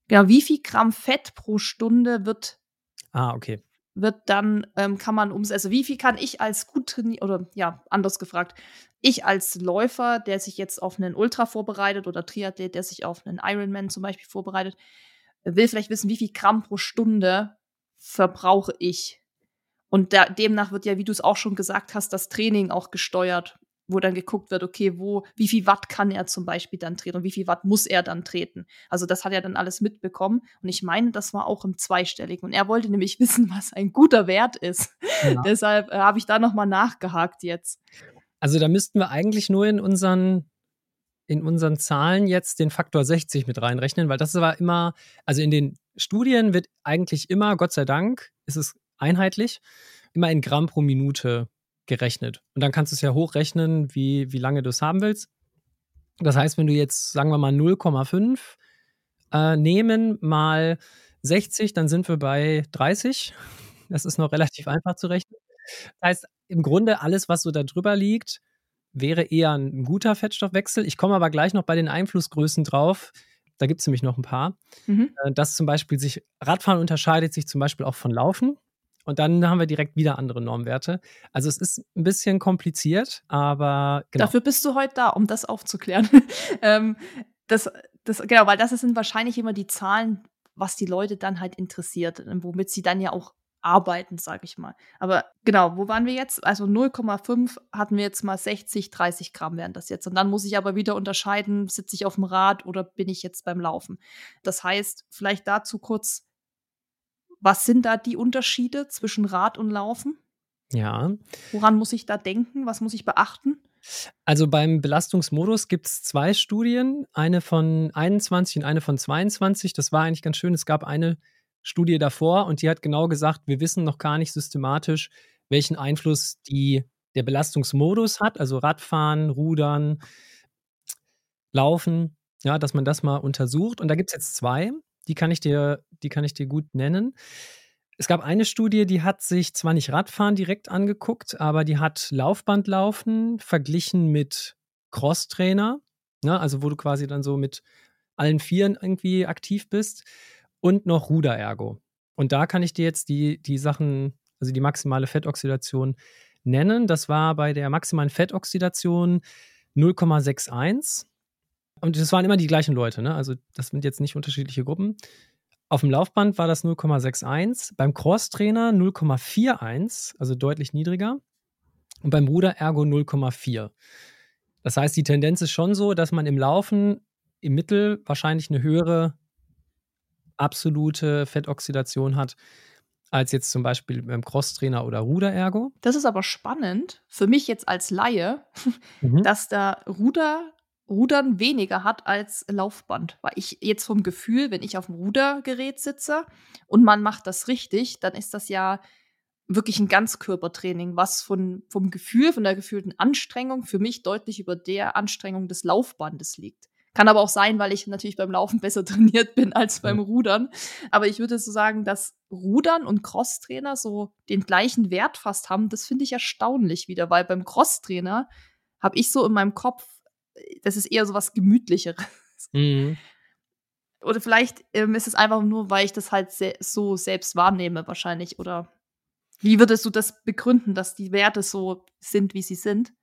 A: Ja, wie viel Gramm Fett pro Stunde wird
B: Ah, okay
A: wird dann, ähm, kann man ums, also wie viel kann ich als gut trainiert, oder ja, anders gefragt, ich als Läufer, der sich jetzt auf einen Ultra vorbereitet oder Triathlet, der sich auf einen Ironman zum Beispiel vorbereitet, will vielleicht wissen, wie viel Gramm pro Stunde verbrauche ich. Und da, demnach wird ja, wie du es auch schon gesagt hast, das Training auch gesteuert wo dann geguckt wird, okay, wo, wie viel Watt kann er zum Beispiel dann treten und wie viel Watt muss er dann treten. Also das hat er dann alles mitbekommen und ich meine, das war auch im zweistelligen und er wollte nämlich [LAUGHS] wissen, was ein guter Wert ist. Ja. [LAUGHS] Deshalb äh, habe ich da nochmal nachgehakt jetzt.
B: Also da müssten wir eigentlich nur in unseren in unseren Zahlen jetzt den Faktor 60 mit reinrechnen, weil das war immer, also in den Studien wird eigentlich immer, Gott sei Dank, ist es einheitlich, immer in Gramm pro Minute gerechnet. Und dann kannst du es ja hochrechnen, wie, wie lange du es haben willst. Das heißt, wenn du jetzt, sagen wir mal, 0,5 äh, nehmen mal 60, dann sind wir bei 30. Das ist noch relativ einfach zu rechnen. Das heißt, im Grunde alles, was so da drüber liegt, wäre eher ein guter Fettstoffwechsel. Ich komme aber gleich noch bei den Einflussgrößen drauf. Da gibt es nämlich noch ein paar. Mhm. Äh, dass zum Beispiel sich Radfahren unterscheidet sich zum Beispiel auch von Laufen. Und dann haben wir direkt wieder andere Normwerte. Also es ist ein bisschen kompliziert, aber
A: genau. Dafür bist du heute da, um das aufzuklären. [LAUGHS] ähm, das, das, genau, weil das sind wahrscheinlich immer die Zahlen, was die Leute dann halt interessiert, womit sie dann ja auch arbeiten, sage ich mal. Aber genau, wo waren wir jetzt? Also 0,5 hatten wir jetzt mal 60, 30 Gramm wären das jetzt. Und dann muss ich aber wieder unterscheiden, sitze ich auf dem Rad oder bin ich jetzt beim Laufen. Das heißt, vielleicht dazu kurz, was sind da die Unterschiede zwischen Rad und Laufen?
B: Ja.
A: Woran muss ich da denken? Was muss ich beachten?
B: Also beim Belastungsmodus gibt es zwei Studien, eine von 21 und eine von 22. Das war eigentlich ganz schön. Es gab eine Studie davor und die hat genau gesagt, wir wissen noch gar nicht systematisch, welchen Einfluss die, der Belastungsmodus hat, also Radfahren, Rudern, Laufen, ja, dass man das mal untersucht. Und da gibt es jetzt zwei. Die kann ich dir, die kann ich dir gut nennen. Es gab eine Studie, die hat sich zwar nicht Radfahren direkt angeguckt, aber die hat Laufbandlaufen verglichen mit Crosstrainer, ne, also wo du quasi dann so mit allen Vieren irgendwie aktiv bist und noch Ruderergo. Und da kann ich dir jetzt die, die Sachen, also die maximale Fettoxidation nennen. Das war bei der maximalen Fettoxidation 0,61 und das waren immer die gleichen Leute, ne? Also das sind jetzt nicht unterschiedliche Gruppen. Auf dem Laufband war das 0,61, beim Crosstrainer 0,41, also deutlich niedriger. Und beim Ruder Ergo 0,4. Das heißt, die Tendenz ist schon so, dass man im Laufen im Mittel wahrscheinlich eine höhere absolute Fettoxidation hat als jetzt zum Beispiel beim Crosstrainer oder Ruder-Ergo.
A: Das ist aber spannend für mich jetzt als Laie, mhm. [LAUGHS] dass da Ruder Rudern weniger hat als Laufband. Weil ich jetzt vom Gefühl, wenn ich auf dem Rudergerät sitze und man macht das richtig, dann ist das ja wirklich ein Ganzkörpertraining, was von, vom Gefühl, von der gefühlten Anstrengung für mich deutlich über der Anstrengung des Laufbandes liegt. Kann aber auch sein, weil ich natürlich beim Laufen besser [LAUGHS] trainiert bin als beim Rudern. Aber ich würde so sagen, dass Rudern und Crosstrainer so den gleichen Wert fast haben, das finde ich erstaunlich wieder, weil beim Crosstrainer habe ich so in meinem Kopf das ist eher so was Gemütlicheres. [LAUGHS] Mhm. Oder vielleicht ähm, ist es einfach nur, weil ich das halt se so selbst wahrnehme, wahrscheinlich. Oder wie würdest du das begründen, dass die Werte so sind, wie sie sind?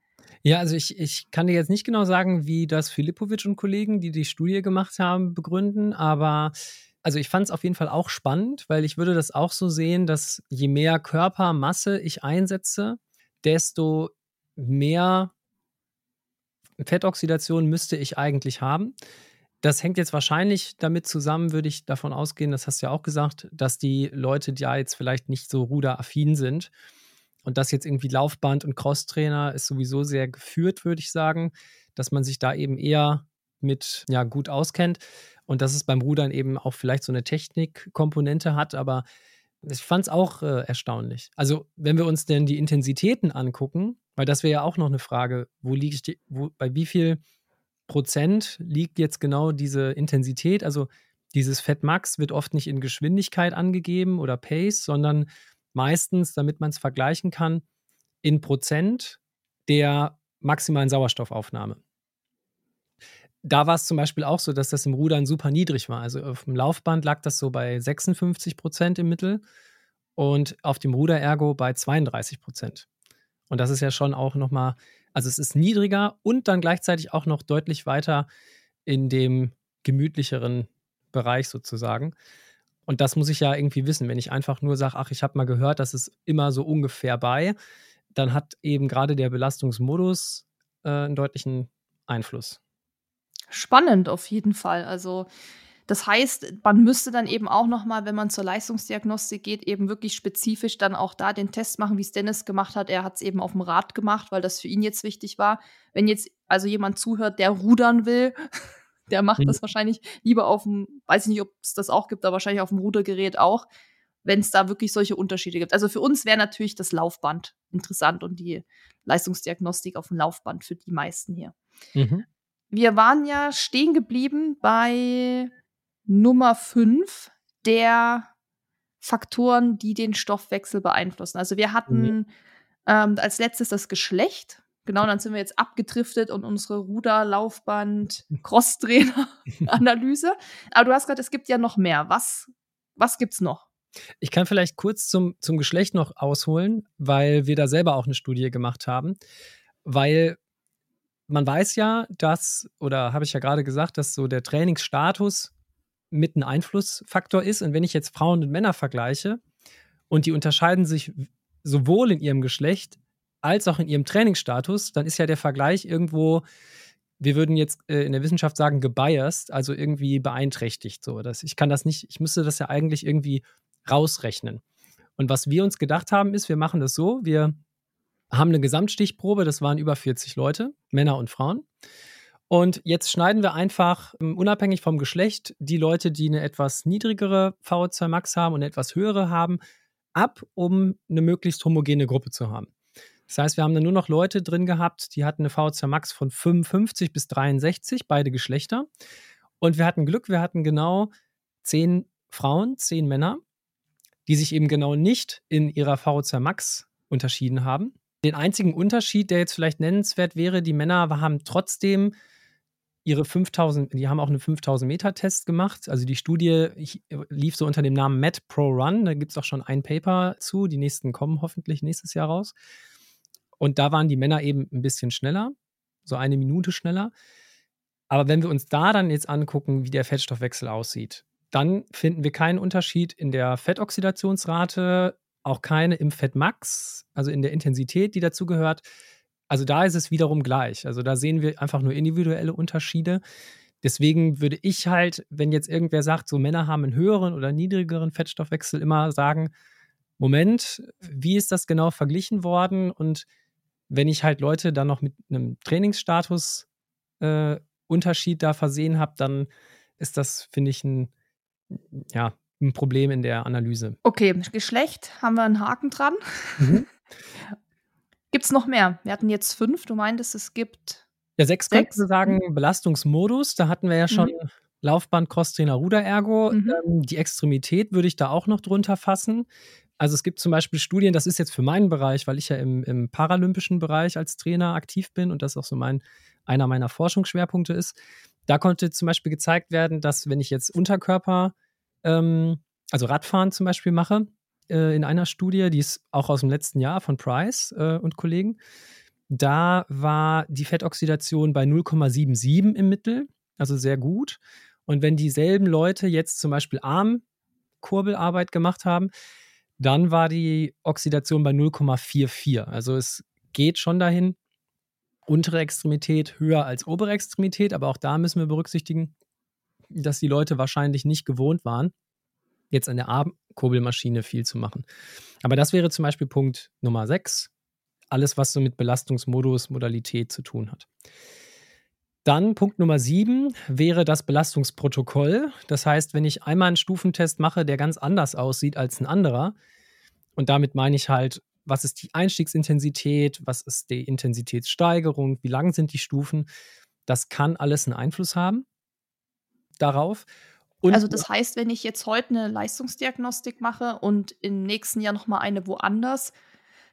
B: Ja, also ich, ich kann dir jetzt nicht genau sagen, wie das Filipovic und Kollegen, die die Studie gemacht haben, begründen, aber also ich fand es auf jeden Fall auch spannend, weil ich würde das auch so sehen, dass je mehr Körpermasse ich einsetze, desto mehr Fettoxidation müsste ich eigentlich haben. Das hängt jetzt wahrscheinlich damit zusammen, würde ich davon ausgehen, das hast du ja auch gesagt, dass die Leute ja jetzt vielleicht nicht so ruderaffin sind. Und das jetzt irgendwie Laufband und Crosstrainer ist sowieso sehr geführt, würde ich sagen, dass man sich da eben eher mit ja, gut auskennt und dass es beim Rudern eben auch vielleicht so eine Technikkomponente hat, aber ich fand es auch äh, erstaunlich. Also, wenn wir uns denn die Intensitäten angucken, weil das wäre ja auch noch eine Frage, wo liege ich, wo, bei wie viel Prozent liegt jetzt genau diese Intensität? Also, dieses Fettmax wird oft nicht in Geschwindigkeit angegeben oder Pace, sondern meistens, damit man es vergleichen kann, in Prozent der maximalen Sauerstoffaufnahme da war es zum Beispiel auch so, dass das im Rudern super niedrig war. Also auf dem Laufband lag das so bei 56 Prozent im Mittel und auf dem Ruderergo bei 32 Prozent. Und das ist ja schon auch nochmal, also es ist niedriger und dann gleichzeitig auch noch deutlich weiter in dem gemütlicheren Bereich sozusagen. Und das muss ich ja irgendwie wissen. Wenn ich einfach nur sage, ach, ich habe mal gehört, das ist immer so ungefähr bei, dann hat eben gerade der Belastungsmodus äh, einen deutlichen Einfluss
A: spannend auf jeden Fall. Also das heißt, man müsste dann eben auch noch mal, wenn man zur Leistungsdiagnostik geht, eben wirklich spezifisch dann auch da den Test machen, wie es Dennis gemacht hat. Er hat es eben auf dem Rad gemacht, weil das für ihn jetzt wichtig war. Wenn jetzt also jemand zuhört, der rudern will, [LAUGHS] der macht mhm. das wahrscheinlich lieber auf dem, weiß ich nicht, ob es das auch gibt, aber wahrscheinlich auf dem Rudergerät auch, wenn es da wirklich solche Unterschiede gibt. Also für uns wäre natürlich das Laufband interessant und die Leistungsdiagnostik auf dem Laufband für die meisten hier. Mhm wir waren ja stehen geblieben bei Nummer 5 der Faktoren, die den Stoffwechsel beeinflussen. Also wir hatten mhm. ähm, als letztes das Geschlecht. Genau, dann sind wir jetzt abgedriftet und unsere Ruder, Laufband, [LAUGHS] Crosstrainer-Analyse. Aber du hast gerade, es gibt ja noch mehr. Was, was gibt's noch?
B: Ich kann vielleicht kurz zum, zum Geschlecht noch ausholen, weil wir da selber auch eine Studie gemacht haben. Weil man weiß ja, dass, oder habe ich ja gerade gesagt, dass so der Trainingsstatus mit ein Einflussfaktor ist. Und wenn ich jetzt Frauen und Männer vergleiche und die unterscheiden sich sowohl in ihrem Geschlecht als auch in ihrem Trainingsstatus, dann ist ja der Vergleich irgendwo, wir würden jetzt äh, in der Wissenschaft sagen, gebiased, also irgendwie beeinträchtigt. So, dass ich kann das nicht, ich müsste das ja eigentlich irgendwie rausrechnen. Und was wir uns gedacht haben, ist, wir machen das so, wir haben eine Gesamtstichprobe, das waren über 40 Leute, Männer und Frauen. Und jetzt schneiden wir einfach, ähm, unabhängig vom Geschlecht, die Leute, die eine etwas niedrigere VO2 Max haben und eine etwas höhere haben, ab, um eine möglichst homogene Gruppe zu haben. Das heißt, wir haben dann nur noch Leute drin gehabt, die hatten eine VO2 Max von 55 bis 63, beide Geschlechter. Und wir hatten Glück, wir hatten genau zehn Frauen, zehn Männer, die sich eben genau nicht in ihrer VO2 Max unterschieden haben. Den einzigen Unterschied, der jetzt vielleicht nennenswert wäre, die Männer haben trotzdem ihre 5000, die haben auch einen 5000 Meter Test gemacht. Also die Studie lief so unter dem Namen Met Pro Run. Da gibt es auch schon ein Paper zu. Die nächsten kommen hoffentlich nächstes Jahr raus. Und da waren die Männer eben ein bisschen schneller, so eine Minute schneller. Aber wenn wir uns da dann jetzt angucken, wie der Fettstoffwechsel aussieht, dann finden wir keinen Unterschied in der Fettoxidationsrate, auch keine im Fettmax, also in der Intensität, die dazu gehört. Also da ist es wiederum gleich. Also da sehen wir einfach nur individuelle Unterschiede. Deswegen würde ich halt, wenn jetzt irgendwer sagt, so Männer haben einen höheren oder niedrigeren Fettstoffwechsel, immer sagen, Moment, wie ist das genau verglichen worden? Und wenn ich halt Leute dann noch mit einem Trainingsstatus äh, Unterschied da versehen habe, dann ist das, finde ich, ein, ja, ein Problem in der Analyse.
A: Okay, Geschlecht haben wir einen Haken dran. Mhm. [LAUGHS] Gibt es noch mehr? Wir hatten jetzt fünf. Du meintest, es gibt.
B: Ja, sechs, sechs. könnten sagen, mhm. Belastungsmodus. Da hatten wir ja schon mhm. Laufband, Crosstrainer, Ruderergo. Mhm. Ähm, die Extremität würde ich da auch noch drunter fassen. Also es gibt zum Beispiel Studien, das ist jetzt für meinen Bereich, weil ich ja im, im paralympischen Bereich als Trainer aktiv bin und das auch so mein, einer meiner Forschungsschwerpunkte ist. Da konnte zum Beispiel gezeigt werden, dass wenn ich jetzt Unterkörper ähm, also Radfahren zum Beispiel mache, äh, in einer Studie, die ist auch aus dem letzten Jahr von Price äh, und Kollegen. Da war die Fettoxidation bei 0,77 im Mittel, also sehr gut. Und wenn dieselben Leute jetzt zum Beispiel Armkurbelarbeit gemacht haben, dann war die Oxidation bei 0,44. Also es geht schon dahin, untere Extremität höher als obere Extremität, aber auch da müssen wir berücksichtigen, dass die Leute wahrscheinlich nicht gewohnt waren, jetzt an der Armkurbelmaschine viel zu machen. Aber das wäre zum Beispiel Punkt Nummer 6, alles, was so mit Belastungsmodus, Modalität zu tun hat. Dann Punkt Nummer 7 wäre das Belastungsprotokoll. Das heißt, wenn ich einmal einen Stufentest mache, der ganz anders aussieht als ein anderer, und damit meine ich halt, was ist die Einstiegsintensität, was ist die Intensitätssteigerung, wie lang sind die Stufen, das kann alles einen Einfluss haben darauf.
A: Und also das heißt, wenn ich jetzt heute eine Leistungsdiagnostik mache und im nächsten Jahr noch mal eine woanders,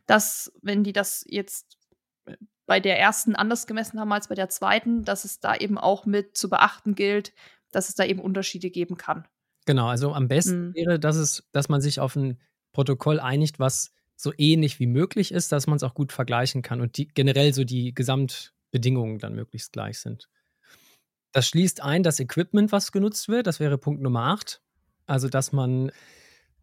A: dass wenn die das jetzt äh, bei der ersten anders gemessen haben als bei der zweiten, dass es da eben auch mit zu beachten gilt, dass es da eben Unterschiede geben kann.
B: Genau, also am besten mhm. wäre, dass es, dass man sich auf ein Protokoll einigt, was so ähnlich wie möglich ist, dass man es auch gut vergleichen kann und die, generell so die Gesamtbedingungen dann möglichst gleich sind. Das schließt ein das Equipment, was genutzt wird. Das wäre Punkt Nummer 8. Also, dass man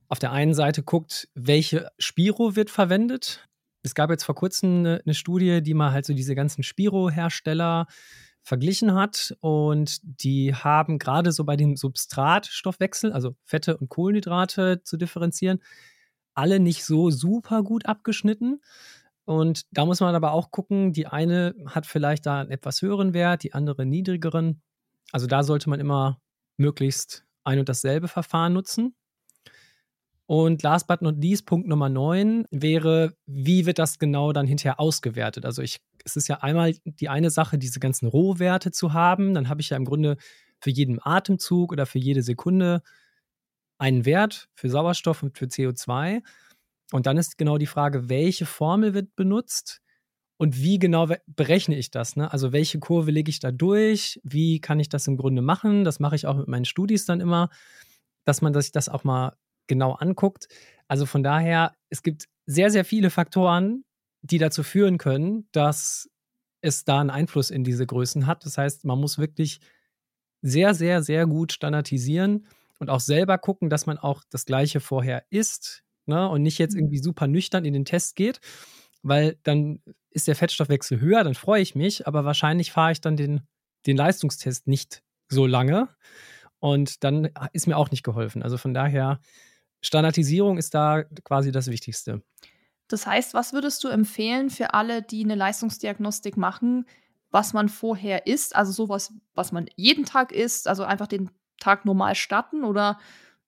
B: auf der einen Seite guckt, welche Spiro wird verwendet. Es gab jetzt vor kurzem eine, Studie, die mal halt so diese ganzen Spiro-Hersteller verglichen hat und die haben gerade so bei dem Substratstoffwechsel, also Fette und Kohlenhydrate zu differenzieren, alle nicht so super gut abgeschnitten. Und da muss man aber auch gucken, die eine hat vielleicht da einen etwas höheren Wert, die andere einen niedrigeren. Also da sollte man immer möglichst ein und dasselbe Verfahren nutzen. Und last but not least, Punkt Nummer 9 wäre, wie wird das genau dann hinterher ausgewertet? Also ich, es ist ja einmal die eine Sache, diese ganzen Rohwerte zu haben. Dann habe ich ja im Grunde für jeden Atemzug oder für jede Sekunde einen Wert für Sauerstoff und für CO2. Und dann ist genau die Frage, welche Formel wird benutzt und wie genau berechne ich das? Ne? Also welche Kurve lege ich da durch? Wie kann ich das im Grunde machen? Das mache ich auch mit meinen Studis dann immer, dass man sich das auch mal genau anguckt. Also von daher, es gibt sehr, sehr viele Faktoren, die dazu führen können, dass es da einen Einfluss in diese Größen hat. Das heißt, man muss wirklich sehr, sehr, sehr gut standardisieren und auch selber gucken, dass man auch das Gleiche vorher isst, ne, und nicht jetzt mhm. irgendwie super nüchtern in den Test geht, weil dann ist der Fettstoffwechsel höher, dann freue ich mich, aber wahrscheinlich fahre ich dann den, den Leistungstest nicht so lange und dann ist mir auch nicht geholfen. Also von daher, Standardisierung ist da quasi das Wichtigste.
A: Das heißt, was würdest du empfehlen für alle, die eine Leistungsdiagnostik machen, was man vorher isst? Also sowas, was man jeden Tag isst, also einfach den Tag normal starten oder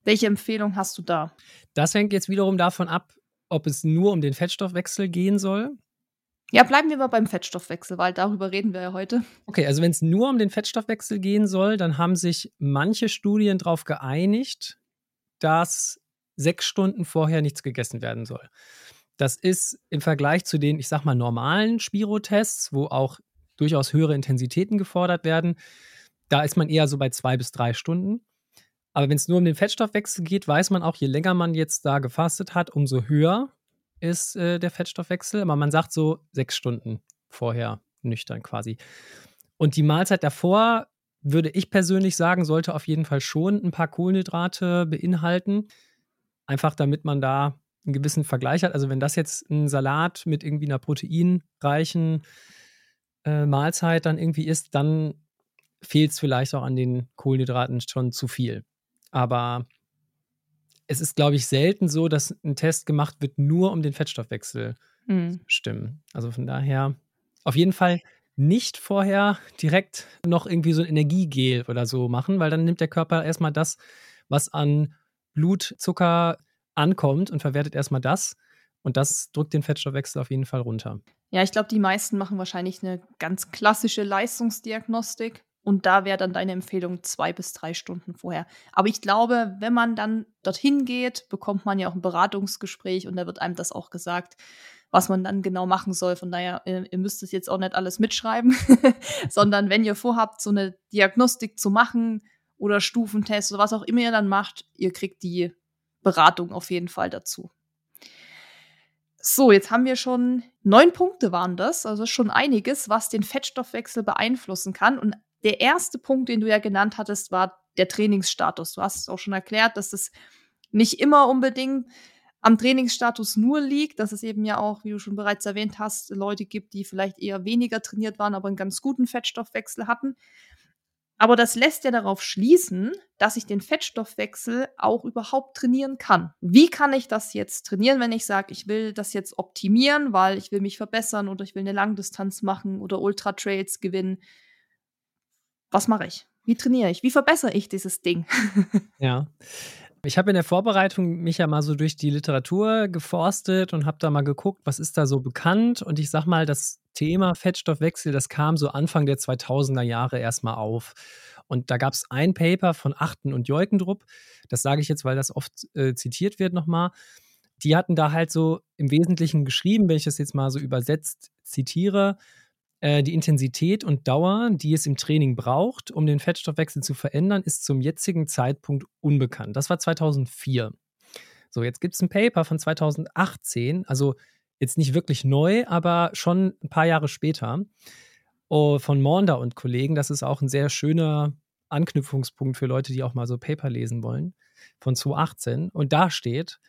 A: welche Empfehlung hast du da?
B: Das hängt jetzt wiederum davon ab, ob es nur um den Fettstoffwechsel gehen soll.
A: Ja, bleiben wir mal beim Fettstoffwechsel, weil darüber reden wir ja heute.
B: Okay, also wenn es nur um den Fettstoffwechsel gehen soll, dann haben sich manche Studien darauf geeinigt, dass sechs Stunden vorher nichts gegessen werden soll. Das ist im Vergleich zu den, ich sag mal, normalen Spirotests, wo auch durchaus höhere Intensitäten gefordert werden, da ist man eher so bei zwei bis drei Stunden. Aber wenn es nur um den Fettstoffwechsel geht, weiß man auch, je länger man jetzt da gefastet hat, umso höher ist äh, der Fettstoffwechsel. Aber man sagt so sechs Stunden vorher nüchtern quasi. Und die Mahlzeit davor, würde ich persönlich sagen, sollte auf jeden Fall schon ein paar Kohlenhydrate beinhalten. Einfach damit man da einen gewissen Vergleich hat. Also wenn das jetzt ein Salat mit irgendwie einer proteinreichen äh, Mahlzeit dann irgendwie ist, dann fehlt es vielleicht auch an den Kohlenhydraten schon zu viel. Aber es ist, glaube ich, selten so, dass ein Test gemacht wird, nur um den Fettstoffwechsel mhm. zu bestimmen. Also von daher auf jeden Fall nicht vorher direkt noch irgendwie so ein Energiegel oder so machen, weil dann nimmt der Körper erstmal das, was an Blutzucker ankommt und verwertet erstmal das. Und das drückt den Fettstoffwechsel auf jeden Fall runter.
A: Ja, ich glaube, die meisten machen wahrscheinlich eine ganz klassische Leistungsdiagnostik. Und da wäre dann deine Empfehlung zwei bis drei Stunden vorher. Aber ich glaube, wenn man dann dorthin geht, bekommt man ja auch ein Beratungsgespräch und da wird einem das auch gesagt, was man dann genau machen soll. Von daher, ihr müsst es jetzt auch nicht alles mitschreiben, [LAUGHS] sondern wenn ihr vorhabt, so eine Diagnostik zu machen oder Stufentest oder was auch immer ihr dann macht, ihr kriegt die Beratung auf jeden Fall dazu. So, jetzt haben wir schon neun Punkte waren das, also schon einiges, was den Fettstoffwechsel beeinflussen kann. Und der erste Punkt, den du ja genannt hattest, war der Trainingsstatus. Du hast es auch schon erklärt, dass das nicht immer unbedingt am Trainingsstatus nur liegt, dass es eben ja auch, wie du schon bereits erwähnt hast, Leute gibt, die vielleicht eher weniger trainiert waren, aber einen ganz guten Fettstoffwechsel hatten. Aber das lässt ja darauf schließen, dass ich den Fettstoffwechsel auch überhaupt trainieren kann. Wie kann ich das jetzt trainieren, wenn ich sage, ich will das jetzt optimieren, weil ich will mich verbessern oder ich will eine Langdistanz machen oder Ultra-Trails gewinnen? Was mache ich? Wie trainiere ich? Wie verbessere ich dieses Ding? [LAUGHS]
B: ja. Ich habe in der Vorbereitung mich ja mal so durch die Literatur geforstet und habe da mal geguckt, was ist da so bekannt. Und ich sag mal, das Thema Fettstoffwechsel, das kam so Anfang der 2000er Jahre erstmal auf. Und da gab es ein Paper von Achten und Jeukendrup. Das sage ich jetzt, weil das oft äh, zitiert wird nochmal. Die hatten da halt so im Wesentlichen geschrieben, wenn ich das jetzt mal so übersetzt zitiere, äh, die Intensität und Dauer, die es im Training braucht, um den Fettstoffwechsel zu verändern, ist zum jetzigen Zeitpunkt unbekannt. Das war 2004. So, jetzt gibt es ein Paper von 2018, also jetzt nicht wirklich neu, aber schon ein paar Jahre später, oh, von Monda und Kollegen. Das ist auch ein sehr schöner Anknüpfungspunkt für Leute, die auch mal so Paper lesen wollen, von 2018. Und da steht,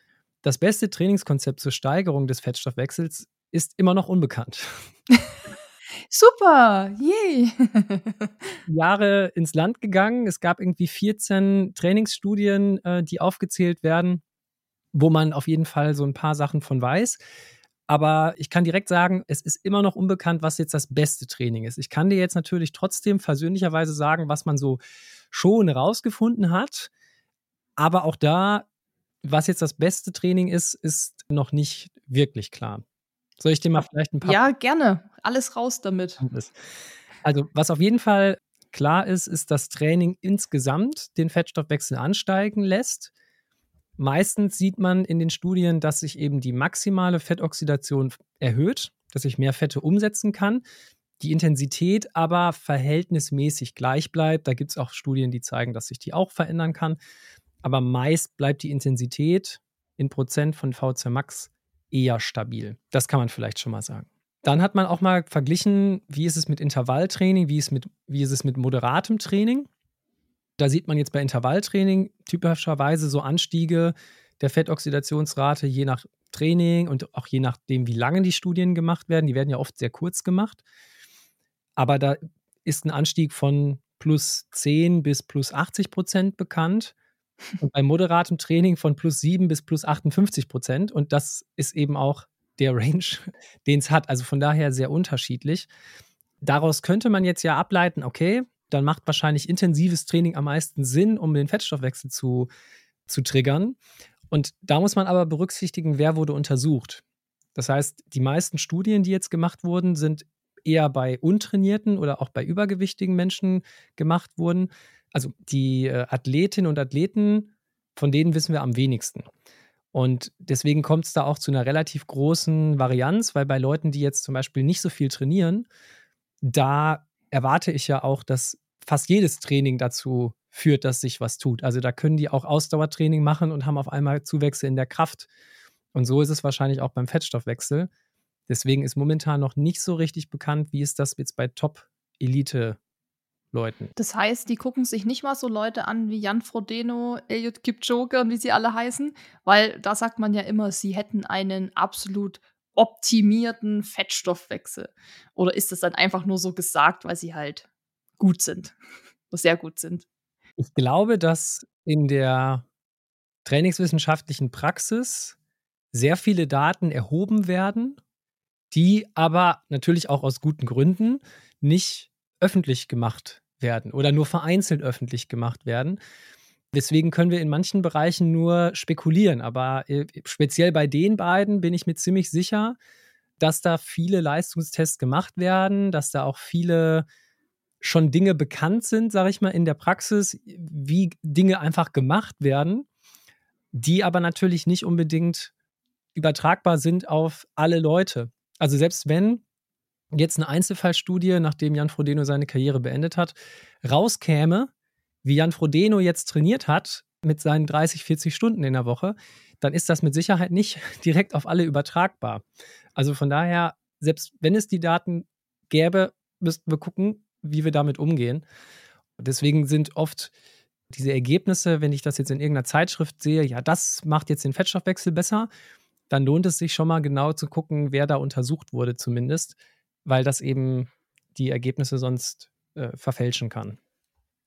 B: das beste Trainingskonzept zur Steigerung des Fettstoffwechsels ist immer noch unbekannt. [LAUGHS]
A: Super, yay. [LAUGHS]
B: Jahre ins Land gegangen. Es gab irgendwie 14 Trainingsstudien, äh, die aufgezählt werden, wo man auf jeden Fall so ein paar Sachen von weiß. Aber ich kann direkt sagen, es ist immer noch unbekannt, was jetzt das beste Training ist. Ich kann dir jetzt natürlich trotzdem versöhnlicherweise sagen, was man so schon rausgefunden hat. Aber auch da, was jetzt das beste Training ist, ist noch nicht wirklich klar. Soll ich dir mal vielleicht ein paar.
A: Ja, gerne. Alles raus damit.
B: Also, was auf jeden Fall klar ist, ist, dass Training insgesamt den Fettstoffwechsel ansteigen lässt. Meistens sieht man in den Studien, dass sich eben die maximale Fettoxidation erhöht, dass ich mehr Fette umsetzen kann. Die Intensität aber verhältnismäßig gleich bleibt. Da gibt es auch Studien, die zeigen, dass sich die auch verändern kann. Aber meist bleibt die Intensität in Prozent von VC Max eher stabil. Das kann man vielleicht schon mal sagen. Dann hat man auch mal verglichen, wie ist es mit Intervalltraining, wie ist, mit, wie ist es mit moderatem Training. Da sieht man jetzt bei Intervalltraining typischerweise so Anstiege der Fettoxidationsrate je nach Training und auch je nachdem, wie lange die Studien gemacht werden. Die werden ja oft sehr kurz gemacht. Aber da ist ein Anstieg von plus 10 bis plus 80 Prozent bekannt [LAUGHS] und bei moderatem Training von plus 7 bis plus 58 Prozent. Und das ist eben auch der Range, [LAUGHS] den es hat. Also von daher sehr unterschiedlich. Daraus könnte man jetzt ja ableiten, okay, dann macht wahrscheinlich intensives Training am meisten Sinn, um den Fettstoffwechsel zu, zu triggern. Und da muss man aber berücksichtigen, wer wurde untersucht. Das heißt, die meisten Studien, die jetzt gemacht wurden, sind eher bei untrainierten oder auch bei übergewichtigen Menschen gemacht wurden also die äh, Athletinnen und Athleten, von denen wissen wir am wenigsten. Und deswegen kommt es da auch zu einer relativ großen Varianz, weil bei Leuten, die jetzt zum Beispiel nicht so viel trainieren, da erwarte ich ja auch, dass fast jedes Training dazu führt, dass sich was tut. Also da können die auch Ausdauertraining machen und haben auf einmal Zuwächse in der Kraft. Und so ist es wahrscheinlich auch beim Fettstoffwechsel. Deswegen ist momentan noch nicht so richtig bekannt, wie ist das jetzt bei Top-Elite Leuten.
A: Das heißt, die gucken sich nicht mal so Leute an wie Jan Frodeno, Elliot Kipchoge und wie sie alle heißen, weil da sagt man ja immer, sie hätten einen absolut optimierten Fettstoffwechsel. Oder ist das dann einfach nur so gesagt, weil sie halt gut sind, [LAUGHS] sehr gut sind?
B: Ich glaube, dass in der trainingswissenschaftlichen Praxis sehr viele Daten erhoben werden, die aber natürlich auch aus guten Gründen nicht öffentlich gemacht werden oder nur vereinzelt öffentlich gemacht werden. Deswegen können wir in manchen Bereichen nur spekulieren. Aber äh, speziell bei den beiden bin ich mir ziemlich sicher, dass da viele Leistungstests gemacht werden, dass da auch viele schon Dinge bekannt sind, sage ich mal, in der Praxis, wie Dinge einfach gemacht werden, die aber natürlich nicht unbedingt übertragbar sind auf alle Leute. Also selbst wenn jetzt eine Einzelfallstudie, nachdem Jan Frodeno seine Karriere beendet hat, rauskäme, wie Jan Frodeno jetzt trainiert hat mit seinen 30, 40 Stunden in der Woche, dann ist das mit Sicherheit nicht [LAUGHS] direkt auf alle übertragbar. Also von daher, selbst wenn es die Daten gäbe, müssten wir gucken, wie wir damit umgehen. Deswegen sind oft diese Ergebnisse, wenn ich das jetzt in irgendeiner Zeitschrift sehe, ja, das macht jetzt den Fettstoffwechsel besser, dann lohnt es sich schon mal genau zu gucken, wer da untersucht wurde zumindest, weil das eben die Ergebnisse sonst äh, verfälschen kann.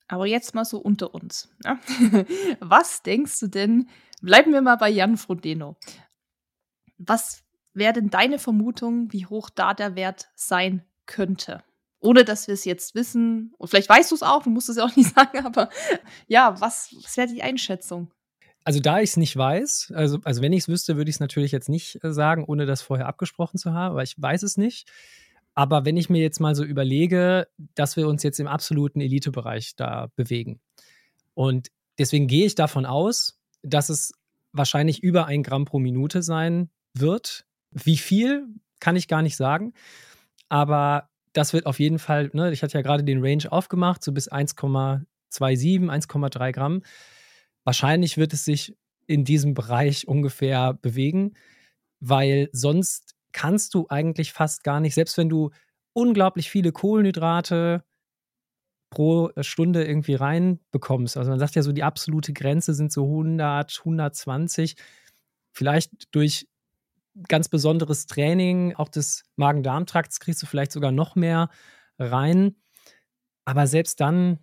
A: Aber jetzt mal so unter uns. Ne? [LAUGHS] Was denkst du denn, bleiben wir mal bei Jan Frodeno. Was wäre denn deine Vermutung, wie hoch da der Wert sein könnte? Ohne dass wir es jetzt wissen. Und vielleicht weißt du es auch, du musst es ja auch nicht [LAUGHS] sagen, aber ja, was, was wäre die Einschätzung?
B: Also da ich es nicht weiß, also, also wenn ich es wüsste, würde ich es natürlich jetzt nicht äh, sagen, ohne das vorher abgesprochen zu haben, aber ich weiß es nicht. Aber wenn ich mir jetzt mal so überlege, dass wir uns jetzt im absoluten Elitebereich da bewegen. Und deswegen gehe ich davon aus, dass es wahrscheinlich über ein Gramm pro Minute sein wird. Wie viel, kann ich gar nicht sagen. Aber das wird auf jeden Fall, ne, ich hatte ja gerade den Range aufgemacht, so bis 1,27, 1,3 Gramm. Wahrscheinlich wird es sich in diesem Bereich ungefähr bewegen, weil sonst kannst du eigentlich fast gar nicht, selbst wenn du unglaublich viele Kohlenhydrate pro Stunde irgendwie reinbekommst. Also man sagt ja so, die absolute Grenze sind so 100, 120. Vielleicht durch ganz besonderes Training, auch des Magen-Darm-Trakts, kriegst du vielleicht sogar noch mehr rein. Aber selbst dann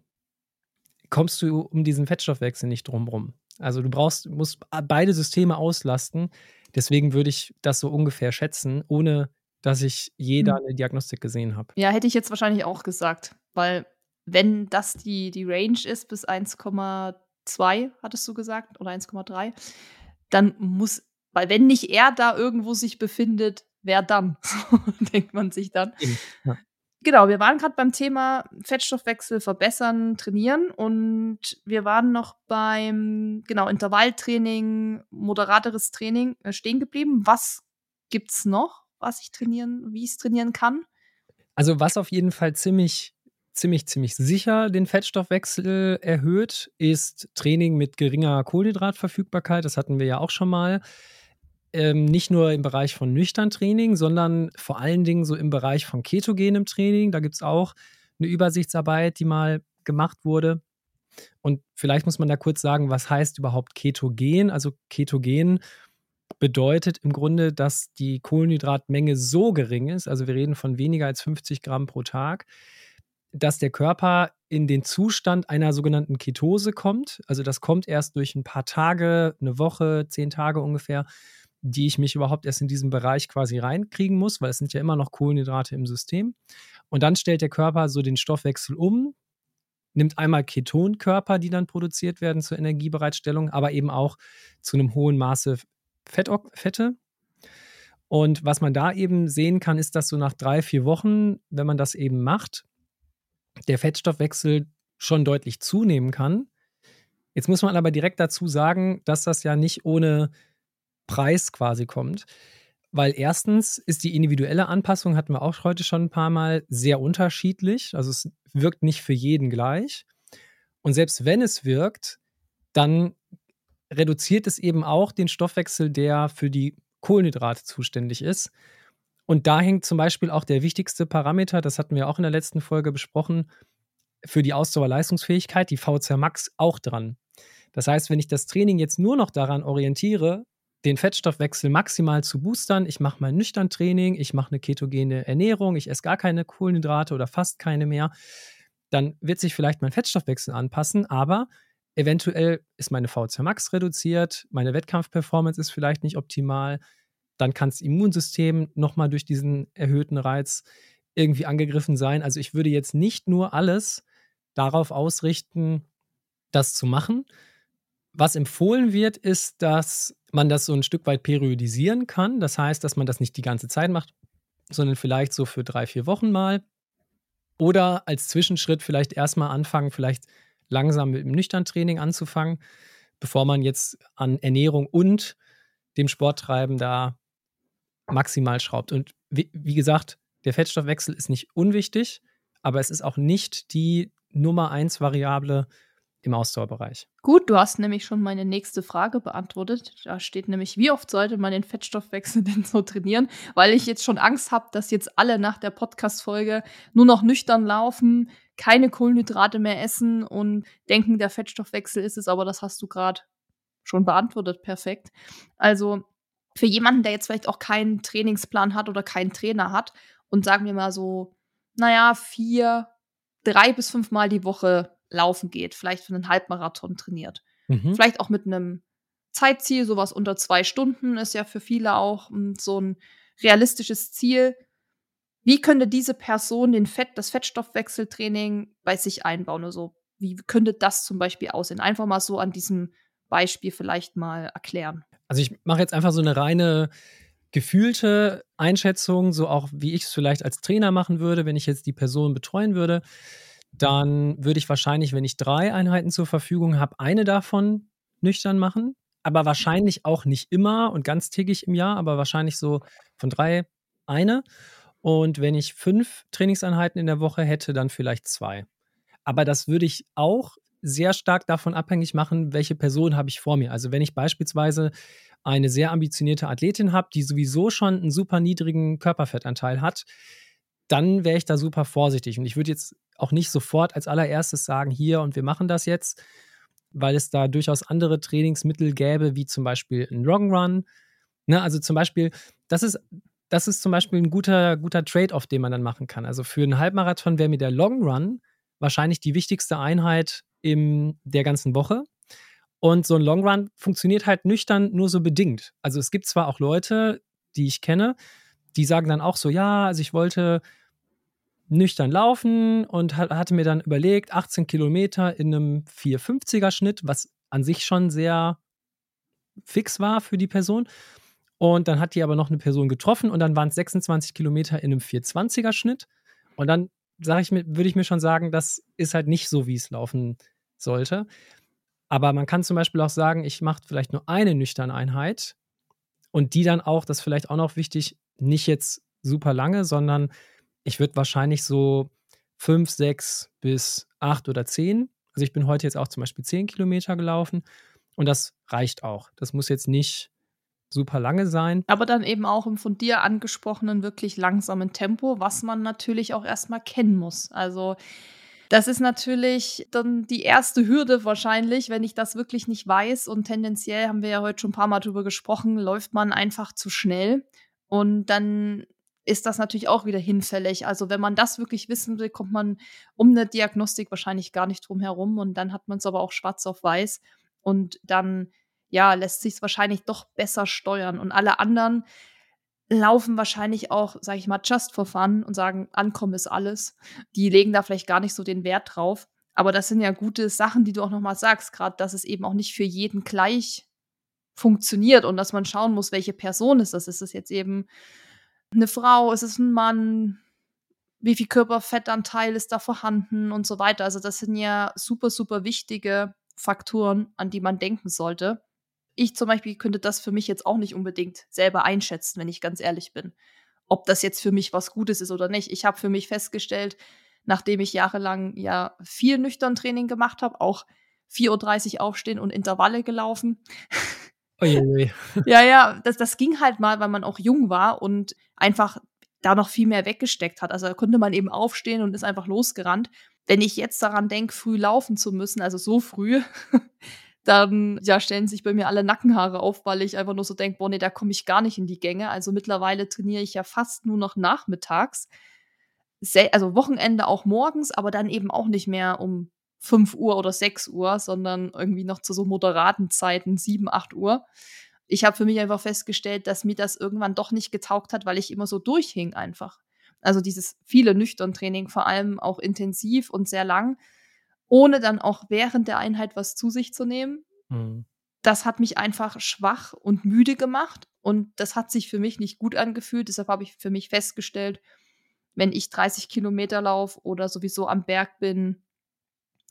B: kommst du um diesen Fettstoffwechsel nicht drumrum. Also du brauchst, musst beide Systeme auslasten. Deswegen würde ich das so ungefähr schätzen, ohne dass ich jeder hm. eine Diagnostik gesehen habe.
A: Ja, hätte ich jetzt wahrscheinlich auch gesagt, weil wenn das die, die Range ist bis 1,2, hattest du gesagt, oder 1,3, dann muss, weil wenn nicht er da irgendwo sich befindet, wer dann? [LAUGHS] denkt man sich dann. Ja. Genau, wir waren gerade beim Thema Fettstoffwechsel verbessern, trainieren und wir waren noch beim genau Intervalltraining, moderateres Training äh, stehen geblieben. Was gibt's noch, was ich trainieren, wie ich es trainieren kann?
B: Also was auf jeden Fall ziemlich ziemlich ziemlich sicher den Fettstoffwechsel erhöht, ist Training mit geringer Kohlenhydratverfügbarkeit. Das hatten wir ja auch schon mal ähm, nicht nur im Bereich von nüchtern Training, sondern vor allen Dingen so im Bereich von ketogenem Training. Da gibt es auch eine Übersichtsarbeit, die mal gemacht wurde. Und vielleicht muss man da kurz sagen, was heißt überhaupt Ketogen? Also Ketogen bedeutet im Grunde, dass die Kohlenhydratmenge so gering ist, also wir reden von weniger als 50 Gramm pro Tag, dass der Körper in den Zustand einer sogenannten Ketose kommt. Also das kommt erst durch ein paar Tage, eine Woche, zehn Tage ungefähr, die ich mich überhaupt erst in diesen Bereich quasi reinkriegen muss, weil es sind ja immer noch Kohlenhydrate im System. Und dann stellt der Körper so den Stoffwechsel um, nimmt einmal Ketonkörper, die dann produziert werden zur Energiebereitstellung, aber eben auch zu einem hohen Maße Fett, Fette. Und was man da eben sehen kann, ist, dass so nach drei, vier Wochen, wenn man das eben macht, der Fettstoffwechsel schon deutlich zunehmen kann. Jetzt muss man aber direkt dazu sagen, dass das ja nicht ohne Preis quasi kommt. Weil erstens ist die individuelle Anpassung, hatten wir auch heute schon ein paar Mal, sehr unterschiedlich. Also es wirkt nicht für jeden gleich. Und selbst wenn es wirkt, dann reduziert es eben auch den Stoffwechsel, der für die Kohlenhydrate zuständig ist. Und da hängt zum Beispiel auch der wichtigste Parameter, das hatten wir auch in der letzten Folge besprochen, für die Ausdauerleistungsfähigkeit, die VCR Max, auch dran. Das heißt, wenn ich das Training jetzt nur noch daran orientiere, den Fettstoffwechsel maximal zu boostern. Ich mache mein nüchtern Training, ich mache eine ketogene Ernährung, ich esse gar keine Kohlenhydrate oder fast keine mehr. Dann wird sich vielleicht mein Fettstoffwechsel anpassen, aber eventuell ist meine VC Max reduziert, meine Wettkampfperformance ist vielleicht nicht optimal. Dann kann das Immunsystem nochmal durch diesen erhöhten Reiz irgendwie angegriffen sein. Also ich würde jetzt nicht nur alles darauf ausrichten, das zu machen, was empfohlen wird, ist, dass man das so ein Stück weit periodisieren kann. Das heißt, dass man das nicht die ganze Zeit macht, sondern vielleicht so für drei, vier Wochen mal. Oder als Zwischenschritt vielleicht erstmal anfangen, vielleicht langsam mit dem Nüchtern-Training anzufangen, bevor man jetzt an Ernährung und dem Sporttreiben da maximal schraubt. Und wie, wie gesagt, der Fettstoffwechsel ist nicht unwichtig, aber es ist auch nicht die Nummer eins Variable im Ausdauerbereich.
A: Gut, du hast nämlich schon meine nächste Frage beantwortet. Da steht nämlich, wie oft sollte man den Fettstoffwechsel [LAUGHS] denn so trainieren? Weil ich jetzt schon Angst habe, dass jetzt alle nach der Podcast-Folge nur noch nüchtern laufen, keine Kohlenhydrate mehr essen und denken, der Fettstoffwechsel ist es, aber das hast du gerade schon beantwortet, perfekt. Also für jemanden, der jetzt vielleicht auch keinen Trainingsplan hat oder keinen Trainer hat und sagen wir mal so, naja, vier, drei bis fünfmal die Woche laufen geht, vielleicht für einen Halbmarathon trainiert. Mhm. Vielleicht auch mit einem Zeitziel, sowas unter zwei Stunden ist ja für viele auch hm, so ein realistisches Ziel. Wie könnte diese Person den Fett, das Fettstoffwechseltraining bei sich einbauen? Also, wie könnte das zum Beispiel aussehen? Einfach mal so an diesem Beispiel vielleicht mal erklären.
B: Also ich mache jetzt einfach so eine reine gefühlte Einschätzung, so auch wie ich es vielleicht als Trainer machen würde, wenn ich jetzt die Person betreuen würde. Dann würde ich wahrscheinlich, wenn ich drei Einheiten zur Verfügung habe, eine davon nüchtern machen. Aber wahrscheinlich auch nicht immer und ganz täglich im Jahr, aber wahrscheinlich so von drei eine. Und wenn ich fünf Trainingseinheiten in der Woche hätte, dann vielleicht zwei. Aber das würde ich auch sehr stark davon abhängig machen, welche Person habe ich vor mir. Also wenn ich beispielsweise eine sehr ambitionierte Athletin habe, die sowieso schon einen super niedrigen Körperfettanteil hat, dann wäre ich da super vorsichtig. Und ich würde jetzt auch nicht sofort als allererstes sagen, hier und wir machen das jetzt, weil es da durchaus andere Trainingsmittel gäbe, wie zum Beispiel ein Long Run. Ne, also zum Beispiel, das ist, das ist zum Beispiel ein guter, guter Trade-off, den man dann machen kann. Also für einen Halbmarathon wäre mir der Long Run wahrscheinlich die wichtigste Einheit in der ganzen Woche. Und so ein Long Run funktioniert halt nüchtern nur so bedingt. Also es gibt zwar auch Leute, die ich kenne, die sagen dann auch so, ja, also ich wollte nüchtern laufen und hatte mir dann überlegt, 18 Kilometer in einem 450er Schnitt, was an sich schon sehr fix war für die Person. Und dann hat die aber noch eine Person getroffen und dann waren es 26 Kilometer in einem 420er Schnitt. Und dann sage ich mir, würde ich mir schon sagen, das ist halt nicht so, wie es laufen sollte. Aber man kann zum Beispiel auch sagen, ich mache vielleicht nur eine nüchterne Einheit und die dann auch, das ist vielleicht auch noch wichtig, nicht jetzt super lange, sondern ich würde wahrscheinlich so fünf, sechs bis acht oder zehn. Also ich bin heute jetzt auch zum Beispiel zehn Kilometer gelaufen und das reicht auch. Das muss jetzt nicht super lange sein.
A: Aber dann eben auch im von dir angesprochenen wirklich langsamen Tempo, was man natürlich auch erstmal kennen muss. Also das ist natürlich dann die erste Hürde wahrscheinlich, wenn ich das wirklich nicht weiß. Und tendenziell haben wir ja heute schon ein paar Mal drüber gesprochen, läuft man einfach zu schnell. Und dann ist das natürlich auch wieder hinfällig. Also wenn man das wirklich wissen will, kommt man um eine Diagnostik wahrscheinlich gar nicht drum herum. Und dann hat man es aber auch schwarz auf weiß. Und dann, ja, lässt sich es wahrscheinlich doch besser steuern. Und alle anderen laufen wahrscheinlich auch, sage ich mal, just for fun und sagen, ankommen ist alles. Die legen da vielleicht gar nicht so den Wert drauf. Aber das sind ja gute Sachen, die du auch nochmal sagst, gerade, dass es eben auch nicht für jeden gleich funktioniert und dass man schauen muss, welche Person ist das. Ist es jetzt eben eine Frau, ist es ein Mann, wie viel Körperfettanteil ist da vorhanden und so weiter. Also das sind ja super, super wichtige Faktoren, an die man denken sollte. Ich zum Beispiel könnte das für mich jetzt auch nicht unbedingt selber einschätzen, wenn ich ganz ehrlich bin. Ob das jetzt für mich was Gutes ist oder nicht. Ich habe für mich festgestellt, nachdem ich jahrelang ja viel nüchtern Training gemacht habe, auch 4.30 Uhr aufstehen und Intervalle gelaufen. [LAUGHS] Ja, ja, das, das ging halt mal, weil man auch jung war und einfach da noch viel mehr weggesteckt hat. Also da konnte man eben aufstehen und ist einfach losgerannt. Wenn ich jetzt daran denke, früh laufen zu müssen, also so früh, [LAUGHS] dann ja, stellen sich bei mir alle Nackenhaare auf, weil ich einfach nur so denke, boah, nee, da komme ich gar nicht in die Gänge. Also mittlerweile trainiere ich ja fast nur noch nachmittags. Also Wochenende auch morgens, aber dann eben auch nicht mehr um 5 Uhr oder 6 Uhr, sondern irgendwie noch zu so moderaten Zeiten, 7, 8 Uhr. Ich habe für mich einfach festgestellt, dass mir das irgendwann doch nicht getaugt hat, weil ich immer so durchhing einfach. Also dieses viele nüchtern Training, vor allem auch intensiv und sehr lang, ohne dann auch während der Einheit was zu sich zu nehmen. Mhm. Das hat mich einfach schwach und müde gemacht und das hat sich für mich nicht gut angefühlt. Deshalb habe ich für mich festgestellt, wenn ich 30 Kilometer laufe oder sowieso am Berg bin,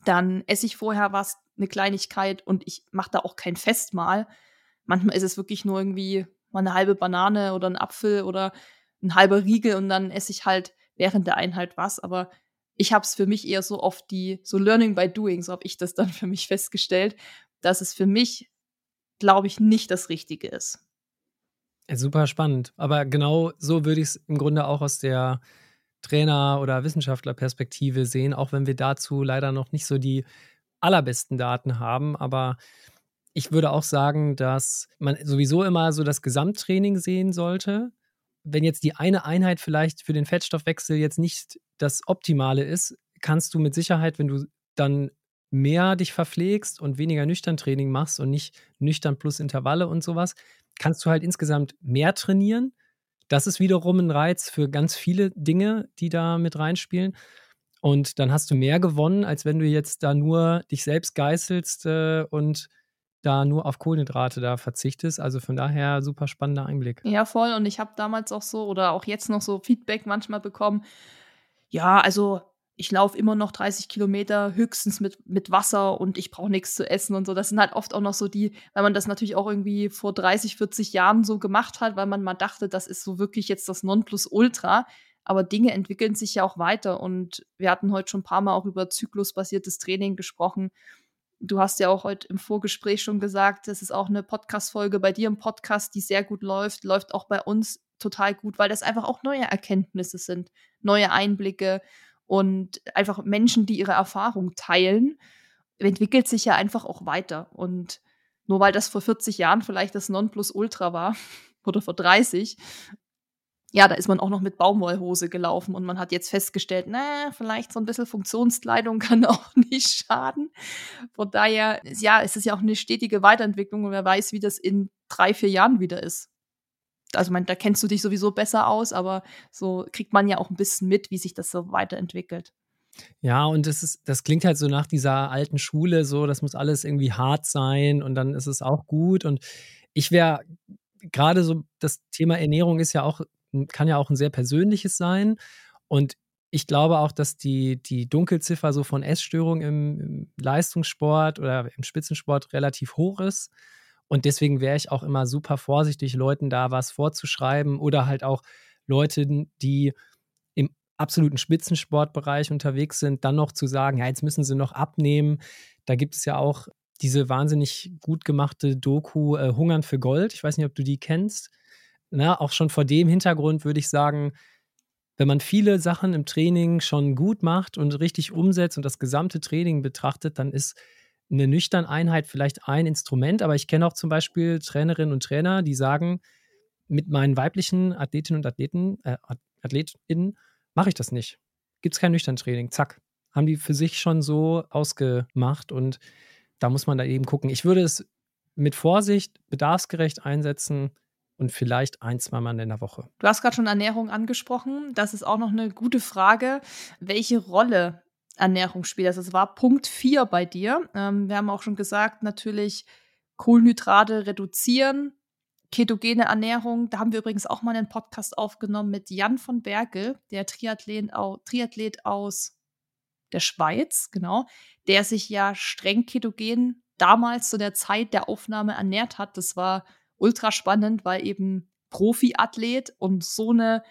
A: dann esse ich vorher was, eine Kleinigkeit und ich mache da auch kein Festmahl. Manchmal ist es wirklich nur irgendwie mal eine halbe Banane oder ein Apfel oder ein halber Riegel und dann esse ich halt während der Einheit was. Aber ich habe es für mich eher so oft die, so Learning by Doing, so habe ich das dann [LAUGHS] für mich festgestellt, dass es für mich, glaube ich, nicht das Richtige ist.
B: Super spannend. Aber genau so würde ich es im Grunde auch aus der Trainer- oder Wissenschaftlerperspektive sehen, auch wenn wir dazu leider noch nicht so die allerbesten Daten haben. Aber ich würde auch sagen, dass man sowieso immer so das Gesamttraining sehen sollte. Wenn jetzt die eine Einheit vielleicht für den Fettstoffwechsel jetzt nicht das Optimale ist, kannst du mit Sicherheit, wenn du dann mehr dich verpflegst und weniger nüchtern Training machst und nicht nüchtern plus Intervalle und sowas, kannst du halt insgesamt mehr trainieren. Das ist wiederum ein Reiz für ganz viele Dinge, die da mit reinspielen. Und dann hast du mehr gewonnen, als wenn du jetzt da nur dich selbst geißelst äh, und da nur auf Kohlenhydrate da verzichtest. Also von daher super spannender Einblick.
A: Ja, voll. Und ich habe damals auch so oder auch jetzt noch so Feedback manchmal bekommen. Ja, also ich laufe immer noch 30 Kilometer höchstens mit, mit Wasser und ich brauche nichts zu essen und so. Das sind halt oft auch noch so die, weil man das natürlich auch irgendwie vor 30, 40 Jahren so gemacht hat, weil man mal dachte, das ist so wirklich jetzt das Nonplusultra. Aber Dinge entwickeln sich ja auch weiter und wir hatten heute schon ein paar Mal auch über zyklusbasiertes Training gesprochen du hast ja auch heute im Vorgespräch schon gesagt, das ist auch eine Podcast-Folge bei dir im Podcast, die sehr gut läuft, läuft auch bei uns total gut, weil das einfach auch neue Erkenntnisse sind, neue Einblicke und einfach Menschen, die ihre Erfahrung teilen, entwickelt sich ja einfach auch weiter. Und nur weil das vor 40 Jahren vielleicht das Nonplusultra war [LAUGHS] oder vor 30, ja, da ist man auch noch mit Baumwollhose gelaufen und man hat jetzt festgestellt, na, vielleicht so ein bisschen Funktionskleidung [LAUGHS] kann auch nicht schaden. Von daher, ja, es ist ja auch eine stetige Weiterentwicklung und wer weiß, wie das in drei, vier Jahren wieder ist. Also, man, da kennst du dich sowieso besser aus, aber so kriegt man ja auch ein bisschen mit, wie sich das so weiterentwickelt.
B: Ja, und das ist, das klingt halt so nach dieser alten Schule, so, das muss alles irgendwie hart sein und dann ist es auch gut. Und ich wäre gerade so, das Thema Ernährung ist ja auch kann ja auch ein sehr persönliches sein. Und ich glaube auch, dass die, die Dunkelziffer so von Essstörungen im, im Leistungssport oder im Spitzensport relativ hoch ist. Und deswegen wäre ich auch immer super vorsichtig, Leuten da was vorzuschreiben oder halt auch Leute, die im absoluten Spitzensportbereich unterwegs sind, dann noch zu sagen, ja, jetzt müssen sie noch abnehmen. Da gibt es ja auch diese wahnsinnig gut gemachte Doku äh, Hungern für Gold. Ich weiß nicht, ob du die kennst na, auch schon vor dem Hintergrund würde ich sagen, wenn man viele Sachen im Training schon gut macht und richtig umsetzt und das gesamte Training betrachtet, dann ist eine nüchterne Einheit vielleicht ein Instrument. Aber ich kenne auch zum Beispiel Trainerinnen und Trainer, die sagen, mit meinen weiblichen Athletinnen und Athleten, äh, AthletInnen mache ich das nicht. Gibt es kein nüchtern Training. Zack. Haben die für sich schon so ausgemacht und da muss man da eben gucken. Ich würde es mit Vorsicht, bedarfsgerecht einsetzen und vielleicht ein, zweimal in der Woche.
A: Du hast gerade schon Ernährung angesprochen. Das ist auch noch eine gute Frage. Welche Rolle Ernährung spielt? Also es war Punkt 4 bei dir. Ähm, wir haben auch schon gesagt, natürlich Kohlenhydrate reduzieren, ketogene Ernährung. Da haben wir übrigens auch mal einen Podcast aufgenommen mit Jan von Bergel, der Triathlet, Triathlet aus der Schweiz, genau, der sich ja streng ketogen damals zu der Zeit der Aufnahme ernährt hat. Das war ultra spannend, weil eben Profiathlet und so eine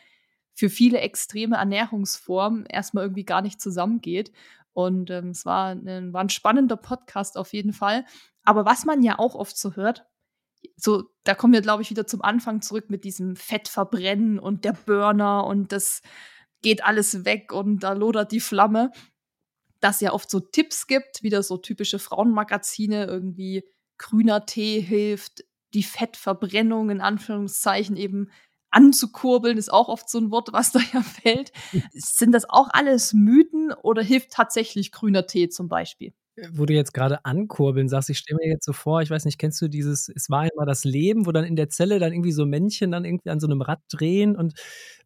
A: für viele extreme Ernährungsform erstmal irgendwie gar nicht zusammengeht. Und ähm, es war ein, war ein spannender Podcast auf jeden Fall. Aber was man ja auch oft so hört, so, da kommen wir, glaube ich, wieder zum Anfang zurück mit diesem Fettverbrennen und der Burner und das geht alles weg und da lodert die Flamme. Dass ja oft so Tipps gibt, wieder so typische Frauenmagazine, irgendwie grüner Tee hilft, die Fettverbrennung in Anführungszeichen eben anzukurbeln, ist auch oft so ein Wort, was [LAUGHS] da ja fällt. Sind das auch alles Mythen oder hilft tatsächlich grüner Tee zum Beispiel?
B: Äh, wo du jetzt gerade ankurbeln sagst, ich stelle mir jetzt so vor, ich weiß nicht, kennst du dieses, es war einmal das Leben, wo dann in der Zelle dann irgendwie so Männchen dann irgendwie an so einem Rad drehen und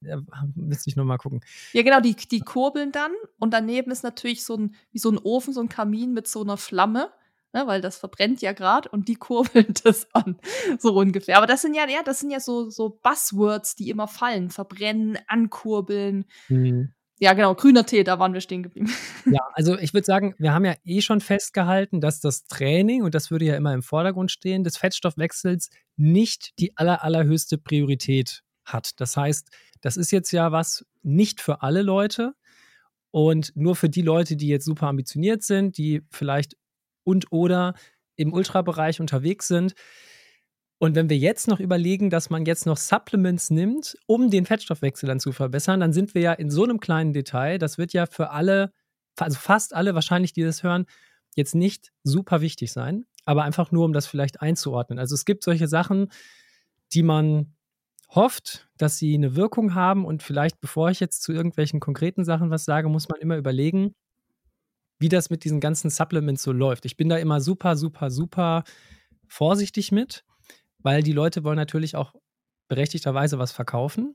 B: äh, müsste ich nochmal gucken.
A: Ja, genau, die, die kurbeln dann und daneben ist natürlich so ein, wie so ein Ofen, so ein Kamin mit so einer Flamme ne, weil das verbrennt ja gerade und die kurbeln [LAUGHS] das an, so ungefähr. Aber das sind ja, ja, das sind ja so, so Buzzwords, die immer fallen. Verbrennen, ankurbeln. Mhm. Ja, genau, grüner Tee, da waren wir stehen geblieben. [LAUGHS]
B: Ja, also ich würde sagen, wir haben ja eh schon festgehalten, dass das Training, und das würde ja immer im Vordergrund stehen, des Fettstoffwechsels nicht die aller, allerhöchste Priorität hat. Das heißt, das ist jetzt ja was nicht für alle Leute und nur für die Leute, die jetzt super ambitioniert sind, die vielleicht und oder im Ultrabereich unterwegs sind. Und wenn wir jetzt noch überlegen, dass man jetzt noch Supplements nimmt, um den Fettstoffwechsel dann zu verbessern, dann sind wir ja in so einem kleinen Detail, das wird ja für alle, also fast alle wahrscheinlich, die das hören, jetzt nicht super wichtig sein, aber einfach nur, um das vielleicht einzuordnen. Also es gibt solche Sachen, die man hofft, dass sie eine Wirkung haben und vielleicht, bevor ich jetzt zu irgendwelchen konkreten Sachen was sage, muss man immer überlegen, wie das mit diesen ganzen Supplements so läuft. Ich bin da immer super, super, super vorsichtig mit weil die Leute wollen natürlich auch berechtigterweise was verkaufen.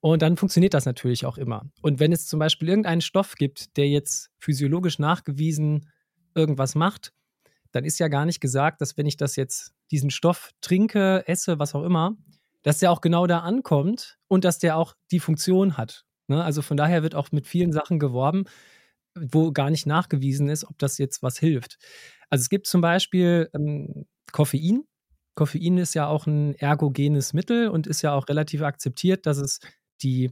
B: Und dann funktioniert das natürlich auch immer. Und wenn es zum Beispiel irgendeinen Stoff gibt, der jetzt physiologisch nachgewiesen irgendwas macht, dann ist ja gar nicht gesagt, dass wenn ich das jetzt, diesen Stoff trinke, esse, was auch immer, dass der auch genau da ankommt und dass der auch die Funktion hat. Ne? Also von daher wird auch mit vielen Sachen geworben, wo gar nicht nachgewiesen ist, ob das jetzt was hilft. Also es gibt zum Beispiel ähm, Koffein, Koffein ist ja auch ein ergogenes Mittel und ist ja auch relativ akzeptiert, dass es die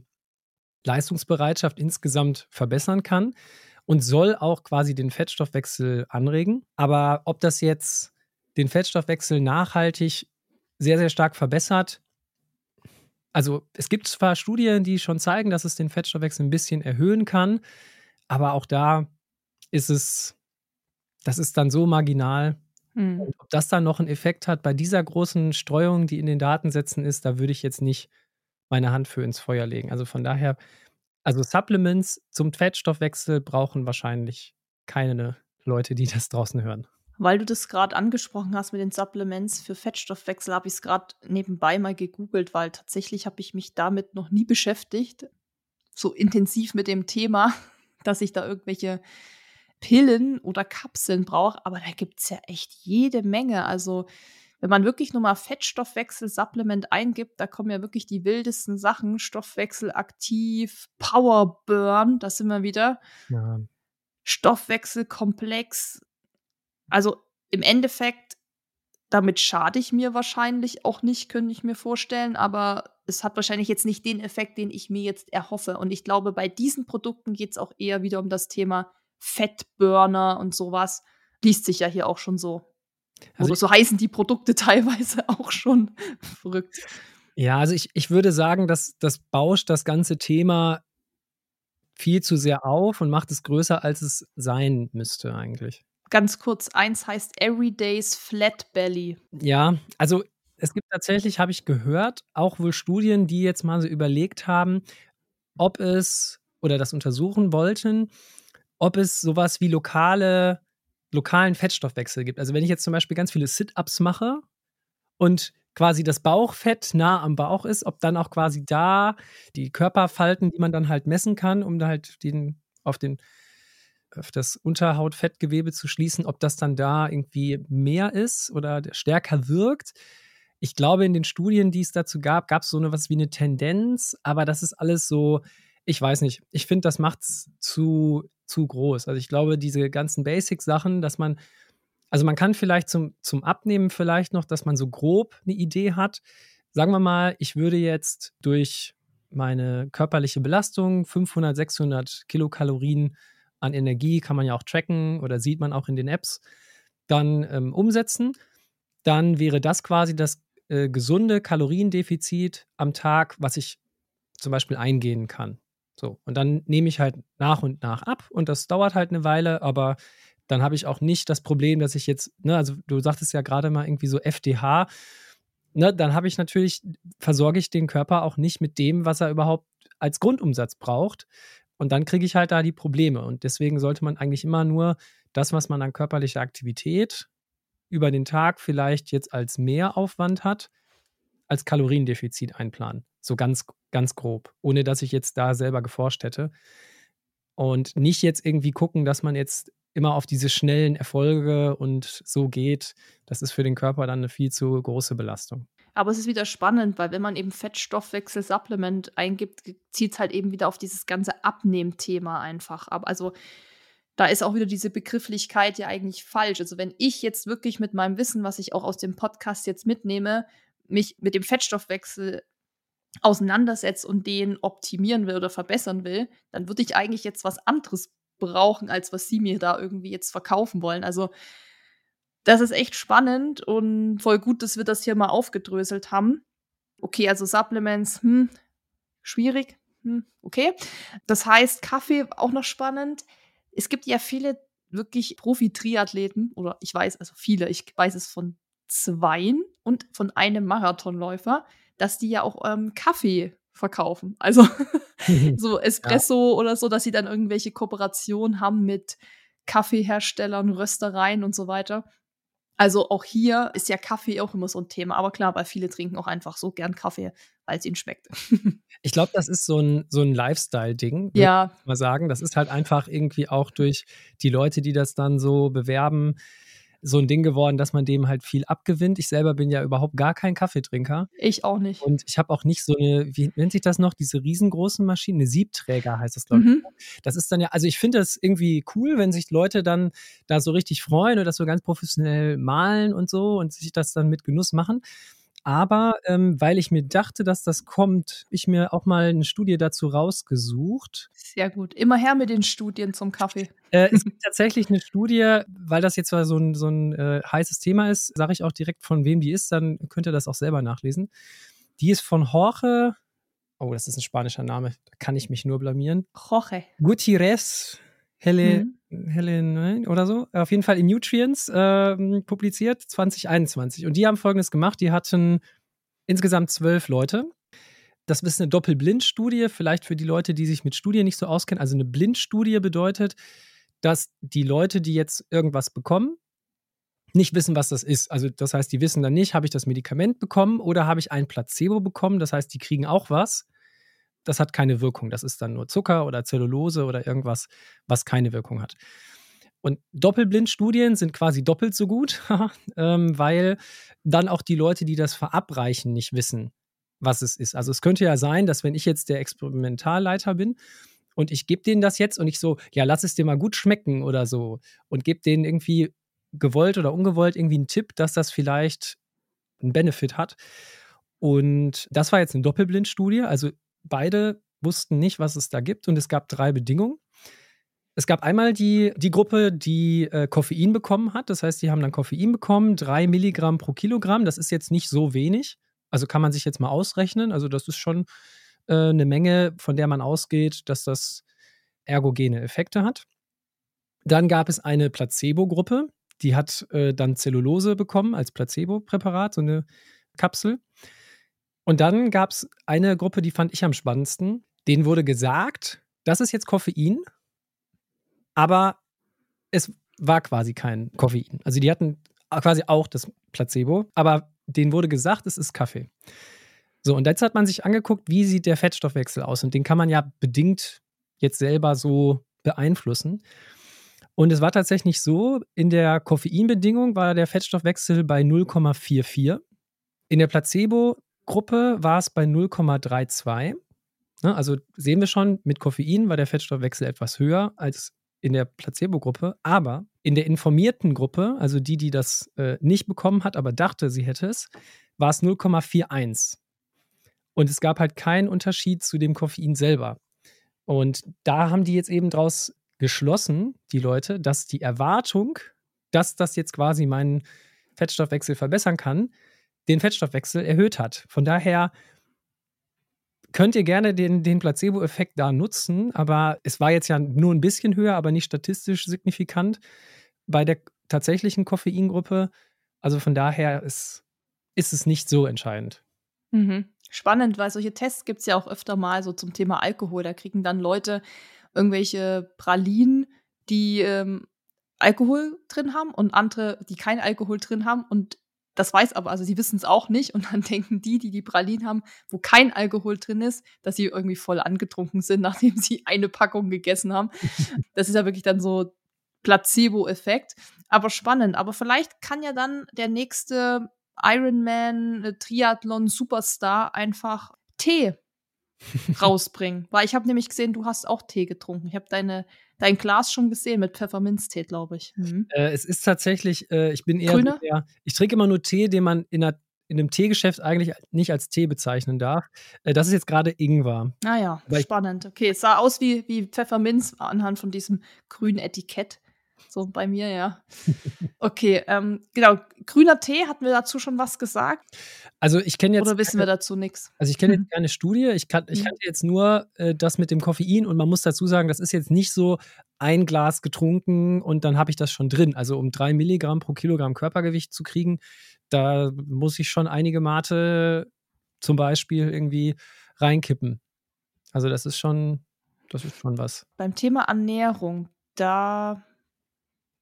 B: Leistungsbereitschaft insgesamt verbessern kann und soll auch quasi den Fettstoffwechsel anregen. Aber ob das jetzt den Fettstoffwechsel nachhaltig sehr, sehr stark verbessert, also es gibt zwar Studien, die schon zeigen, dass es den Fettstoffwechsel ein bisschen erhöhen kann, aber auch da ist es, das ist dann so marginal. Und ob das dann noch einen Effekt hat bei dieser großen Streuung, die in den Datensätzen ist, da würde ich jetzt nicht meine Hand für ins Feuer legen. Also von daher, also Supplements zum Fettstoffwechsel brauchen wahrscheinlich keine Leute, die das draußen hören.
A: Weil du das gerade angesprochen hast mit den Supplements für Fettstoffwechsel, habe ich es gerade nebenbei mal gegoogelt, weil tatsächlich habe ich mich damit noch nie beschäftigt, so intensiv mit dem Thema, dass ich da irgendwelche Pillen oder Kapseln braucht, aber da gibt es ja echt jede Menge. Also wenn man wirklich nur mal Fettstoffwechsel-Supplement eingibt, da kommen ja wirklich die wildesten Sachen. Stoffwechsel aktiv, Powerburn, das sind wir wieder. Ja. Stoffwechselkomplex. Also im Endeffekt, damit schade ich mir wahrscheinlich auch nicht, könnte ich mir vorstellen, aber es hat wahrscheinlich jetzt nicht den Effekt, den ich mir jetzt erhoffe. Und ich glaube, bei diesen Produkten geht es auch eher wieder um das Thema Fettburner und sowas. Liest sich ja hier auch schon so. Also Oder so heißen die Produkte [LAUGHS] teilweise auch schon. Verrückt.
B: Ja, also ich, ich würde sagen, dass das bauscht das ganze Thema viel zu sehr auf und macht es größer, als es sein müsste eigentlich.
A: Ganz kurz, eins heißt Everyday's Flat Belly.
B: Ja, also es gibt tatsächlich, habe ich gehört, auch wohl Studien, die jetzt mal so überlegt haben, ob es oder das untersuchen wollten, ob es sowas wie lokale, lokalen Fettstoffwechsel gibt. Also wenn ich jetzt zum Beispiel ganz viele Sit-Ups mache und quasi das Bauchfett nah am Bauch ist, ob dann auch quasi da die Körperfalten, die man dann halt messen kann, um da halt den, auf, den, auf das Unterhautfettgewebe zu schließen, ob das dann da irgendwie mehr ist oder stärker wirkt. Ich glaube, in den Studien, die es dazu gab, gab es so eine was wie eine Tendenz, aber das ist alles so, ich weiß nicht. Ich finde, das macht es zu zu groß. Also ich glaube, diese ganzen Basic-Sachen, dass man, also man kann vielleicht zum, zum Abnehmen vielleicht noch, dass man so grob eine Idee hat. Sagen wir mal, ich würde jetzt durch meine körperliche Belastung 500, 600 Kilokalorien an Energie, kann man ja auch tracken oder sieht man auch in den Apps, dann ähm, umsetzen. Dann wäre das quasi das äh, gesunde Kaloriendefizit am Tag, was ich zum Beispiel eingehen kann. So, und dann nehme ich halt nach und nach ab und das dauert halt eine Weile, aber dann habe ich auch nicht das Problem, dass ich jetzt, ne, also du sagtest ja gerade mal irgendwie so FDH, ne, dann habe ich natürlich, versorge ich den Körper auch nicht mit dem, was er überhaupt als Grundumsatz braucht. Und dann kriege ich halt da die Probleme. Und deswegen sollte man eigentlich immer nur das, was man an körperlicher Aktivität über den Tag vielleicht jetzt als Mehraufwand hat, als Kaloriendefizit einplanen. So ganz, ganz grob, ohne dass ich jetzt da selber geforscht hätte. Und nicht jetzt irgendwie gucken, dass man jetzt immer auf diese schnellen Erfolge und so geht. Das ist für den Körper dann eine viel zu große Belastung.
A: Aber es ist wieder spannend, weil wenn man eben Fettstoffwechsel-Supplement eingibt, zieht es halt eben wieder auf dieses ganze Abnehmthema einfach ab. Also da ist auch wieder diese Begrifflichkeit ja eigentlich falsch. Also wenn ich jetzt wirklich mit meinem Wissen, was ich auch aus dem Podcast jetzt mitnehme, mich mit dem Fettstoffwechsel auseinandersetze und den optimieren will oder verbessern will, dann würde ich eigentlich jetzt was anderes brauchen, als was sie mir da irgendwie jetzt verkaufen wollen. Also Das ist echt spannend und voll gut, dass wir das hier mal aufgedröselt haben. Okay, also Supplements, hm, schwierig, hm, okay. Das heißt, Kaffee auch noch spannend. Es gibt ja viele wirklich Profi-Triathleten, oder ich weiß, also viele, ich weiß es von zweien und von einem Marathonläufer, dass die ja auch ähm, Kaffee verkaufen. [LAUGHS] Also [LAUGHS] so Espresso ja. oder so, dass sie dann irgendwelche Kooperationen haben mit Kaffeeherstellern, Röstereien und so weiter. Also auch hier ist ja Kaffee auch immer so ein Thema. Aber klar, weil viele trinken auch einfach so gern Kaffee, weil es ihnen schmeckt. [LAUGHS]
B: ich glaube, das ist so ein, so ein Lifestyle-Ding.
A: Ja.
B: Mal sagen, das ist halt einfach irgendwie auch durch die Leute, die das dann so bewerben, so ein Ding geworden, dass man dem halt viel abgewinnt. Ich selber bin ja überhaupt gar kein Kaffeetrinker.
A: Ich auch nicht.
B: Und ich habe auch nicht so eine, wie nennt sich das noch, diese riesengroßen Maschinen, eine Siebträger heißt das, glaube ich. Mhm. Das ist dann ja, also ich finde das irgendwie cool, wenn sich Leute dann da so richtig freuen oder das so ganz professionell malen und so und sich das dann mit Genuss machen. Aber ähm, weil ich mir dachte, dass das kommt, ich mir auch mal eine Studie dazu rausgesucht.
A: Sehr gut. Immer her mit den Studien zum Kaffee.
B: Äh, es [LAUGHS] gibt tatsächlich eine Studie, weil das jetzt so ein, so ein äh, heißes Thema ist, sage ich auch direkt, von wem die ist, dann könnt ihr das auch selber nachlesen. Die ist von Jorge, oh, das ist ein spanischer Name, da kann ich mich nur blamieren.
A: Jorge.
B: Gutierrez Helle, mhm. Helen oder so, auf jeden Fall in Nutrients äh, publiziert, 2021. Und die haben folgendes gemacht: Die hatten insgesamt zwölf Leute. Das ist eine Doppelblindstudie, vielleicht für die Leute, die sich mit Studien nicht so auskennen. Also eine Blindstudie bedeutet, dass die Leute, die jetzt irgendwas bekommen, nicht wissen, was das ist. Also das heißt, die wissen dann nicht, habe ich das Medikament bekommen oder habe ich ein Placebo bekommen. Das heißt, die kriegen auch was das hat keine Wirkung. Das ist dann nur Zucker oder Zellulose oder irgendwas, was keine Wirkung hat. Und Doppelblindstudien sind quasi doppelt so gut, [LAUGHS] ähm, weil dann auch die Leute, die das verabreichen, nicht wissen, was es ist. Also es könnte ja sein, dass wenn ich jetzt der Experimentalleiter bin und ich gebe denen das jetzt und ich so, ja, lass es dir mal gut schmecken oder so und gebe denen irgendwie gewollt oder ungewollt irgendwie einen Tipp, dass das vielleicht einen Benefit hat. Und das war jetzt eine Doppelblindstudie. Also beide wussten nicht, was es da gibt und es gab drei Bedingungen. Es gab einmal die, die Gruppe, die äh, Koffein bekommen hat. Das heißt, die haben dann Koffein bekommen, drei Milligramm pro Kilogramm. Das ist jetzt nicht so wenig. Also kann man sich jetzt mal ausrechnen. Also das ist schon äh, eine Menge, von der man ausgeht, dass das ergogene Effekte hat. Dann gab es eine Placebo-Gruppe, die hat äh, dann Zellulose bekommen als Placebo-Präparat, so eine Kapsel. Und dann gab es eine Gruppe, die fand ich am spannendsten. Denen wurde gesagt, das ist jetzt Koffein, aber es war quasi kein Koffein. Also die hatten quasi auch das Placebo, aber denen wurde gesagt, es ist Kaffee. So, und jetzt hat man sich angeguckt, wie sieht der Fettstoffwechsel aus? Und den kann man ja bedingt jetzt selber so beeinflussen. Und es war tatsächlich so, in der Koffeinbedingung war der Fettstoffwechsel bei 0,44. In der Placebo Gruppe war es bei 0,32. Ne, also sehen wir schon, mit Koffein war der Fettstoffwechsel etwas höher als in der Placebo-Gruppe. Aber in der informierten Gruppe, also die, die das äh, nicht bekommen hat, aber dachte, sie hätte es, war es 0,41. Und es gab halt keinen Unterschied zu dem Koffein selber. Und da haben die jetzt eben draus geschlossen, die Leute, dass die Erwartung, dass das jetzt quasi meinen Fettstoffwechsel verbessern kann, den Fettstoffwechsel erhöht hat. Von daher könnt ihr gerne den, den Placebo-Effekt da nutzen, aber es war jetzt ja nur ein bisschen höher, aber nicht statistisch signifikant bei der tatsächlichen Koffeingruppe. Also von daher ist, ist es nicht so entscheidend.
A: Mhm. Spannend, weil solche Tests gibt es ja auch öfter mal so zum Thema Alkohol. Da kriegen dann Leute irgendwelche Pralinen, die ähm, Alkohol drin haben und andere, die kein Alkohol drin haben. Und das weiß aber, also sie wissen es auch nicht und dann [LAUGHS] denken die, die die Pralinen haben, wo kein Alkohol drin ist, dass sie irgendwie voll angetrunken sind, [LAUGHS] nachdem sie eine Packung gegessen haben. [LAUGHS] Das ist ja wirklich dann so Placebo-Effekt. Aber spannend. Aber vielleicht kann ja dann der nächste Ironman, äh, Triathlon, Superstar einfach Tee rausbringen. Weil ich habe nämlich gesehen, du hast auch Tee getrunken. Ich habe deine dein Glas schon gesehen mit Pfefferminztee, glaube ich. Mhm.
B: Äh, es ist tatsächlich, äh, ich bin eher, Grüne? eher ich trinke immer nur Tee, den man in, einer, in einem Teegeschäft eigentlich nicht als Tee bezeichnen darf. Äh, das ist jetzt gerade Ingwer.
A: Ah ja, Weil spannend. Okay, es sah aus wie, wie Pfefferminz anhand von diesem grünen Etikett. So bei mir, ja. Okay, ähm, genau. Grüner Tee, hatten wir dazu schon was gesagt?
B: Also ich kenne jetzt.
A: Oder wissen wir dazu nichts?
B: Also ich kenne jetzt keine Studie. Ich, kann, ich mhm. kannte jetzt nur äh, das mit dem Koffein und man muss dazu sagen, das ist jetzt nicht so ein Glas getrunken und dann habe ich das schon drin. Also um drei Milligramm pro Kilogramm Körpergewicht zu kriegen, da muss ich schon einige Mate zum Beispiel irgendwie reinkippen. Also das ist schon, das ist schon was.
A: Beim Thema Ernährung, da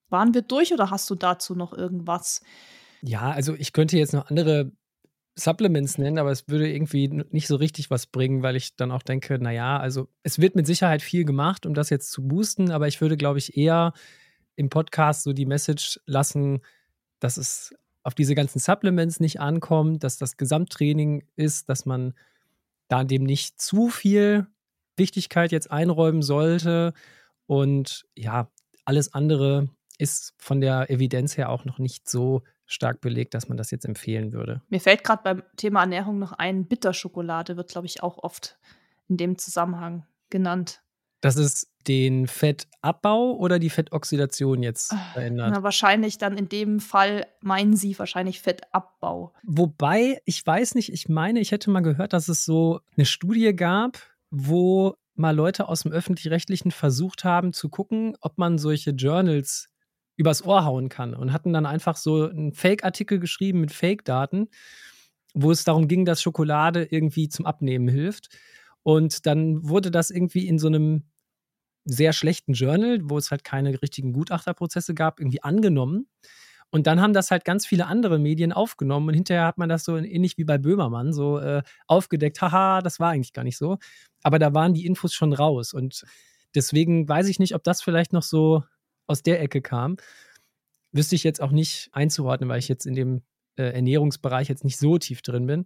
A: waren wir durch oder hast du dazu noch irgendwas?
B: Ja, also ich könnte jetzt noch andere Supplements nennen, aber es würde irgendwie nicht so richtig was bringen, weil ich dann auch denke, naja, also es wird mit Sicherheit viel gemacht, um das jetzt zu boosten, aber ich würde, glaube ich, eher im Podcast so die Message lassen, dass es auf diese ganzen Supplements nicht ankommt, dass das Gesamttraining ist, dass man da dem nicht zu viel Wichtigkeit jetzt einräumen sollte. Und ja, alles andere ist von der Evidenz her auch noch nicht so stark belegt, dass man das jetzt empfehlen würde.
A: Mir fällt gerade beim Thema Ernährung noch ein, Bitterschokolade wird, glaube ich, auch oft in dem Zusammenhang genannt.
B: Das ist den Fettabbau oder die Fettoxidation jetzt ah, verändert?
A: Na, wahrscheinlich dann in dem Fall meinen Sie wahrscheinlich Fettabbau.
B: Wobei, ich weiß nicht, ich meine, ich hätte mal gehört, dass es so eine Studie gab, wo mal Leute aus dem öffentlich-rechtlichen versucht haben zu gucken, ob man solche Journals übers Ohr hauen kann und hatten dann einfach so einen Fake-Artikel geschrieben mit Fake-Daten, wo es darum ging, dass Schokolade irgendwie zum Abnehmen hilft. Und dann wurde das irgendwie in so einem sehr schlechten Journal, wo es halt keine richtigen Gutachterprozesse gab, irgendwie angenommen. Und dann haben das halt ganz viele andere Medien aufgenommen und hinterher hat man das so ähnlich wie bei Böhmermann so äh, aufgedeckt, haha, das war eigentlich gar nicht so. Aber da waren die Infos schon raus und deswegen weiß ich nicht, ob das vielleicht noch so aus der Ecke kam. Wüsste ich jetzt auch nicht einzuordnen, weil ich jetzt in dem äh, Ernährungsbereich jetzt nicht so tief drin bin.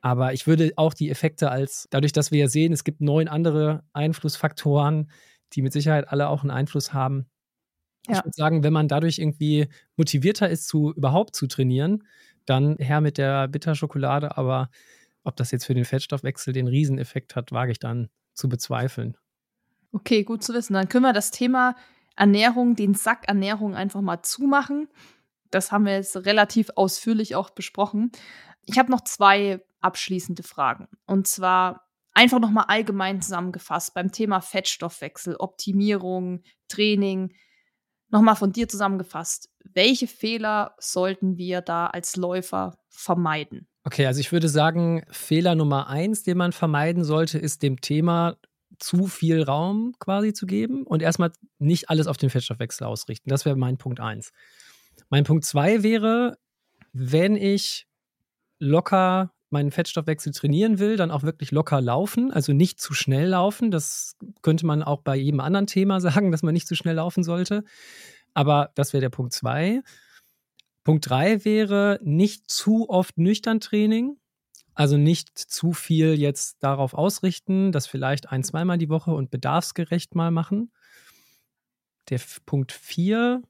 B: Aber ich würde auch die Effekte als, dadurch, dass wir ja sehen, es gibt neun andere Einflussfaktoren, die mit Sicherheit alle auch einen Einfluss haben. Ja. Ich würde sagen, wenn man dadurch irgendwie motivierter ist, zu überhaupt zu trainieren, dann her mit der Bitterschokolade. Aber ob das jetzt für den Fettstoffwechsel den Rieseneffekt hat, wage ich dann zu bezweifeln.
A: Okay, gut zu wissen. Dann können wir das Thema Ernährung, den Sack Ernährung einfach mal zumachen. Das haben wir jetzt relativ ausführlich auch besprochen. Ich habe noch zwei abschließende Fragen. Und zwar einfach nochmal allgemein zusammengefasst beim Thema Fettstoffwechsel, Optimierung, Training. Nochmal von dir zusammengefasst. Welche Fehler sollten wir da als Läufer vermeiden?
B: Okay, also ich würde sagen, Fehler Nummer eins, den man vermeiden sollte, ist dem Thema zu viel Raum quasi zu geben und erstmal nicht alles auf den Fettstoffwechsel ausrichten. Das wäre mein Punkt eins. Mein Punkt zwei wäre, wenn ich locker meinen Fettstoffwechsel trainieren will, dann auch wirklich locker laufen, also nicht zu schnell laufen. Das könnte man auch bei jedem anderen Thema [LAUGHS] sagen, dass man nicht zu schnell laufen sollte. Aber das wäre der Punkt zwei. Punkt drei wäre nicht zu oft nüchtern Training. Also nicht zu viel jetzt darauf ausrichten, das vielleicht ein, zweimal die Woche und bedarfsgerecht mal machen. Der Punkt vier,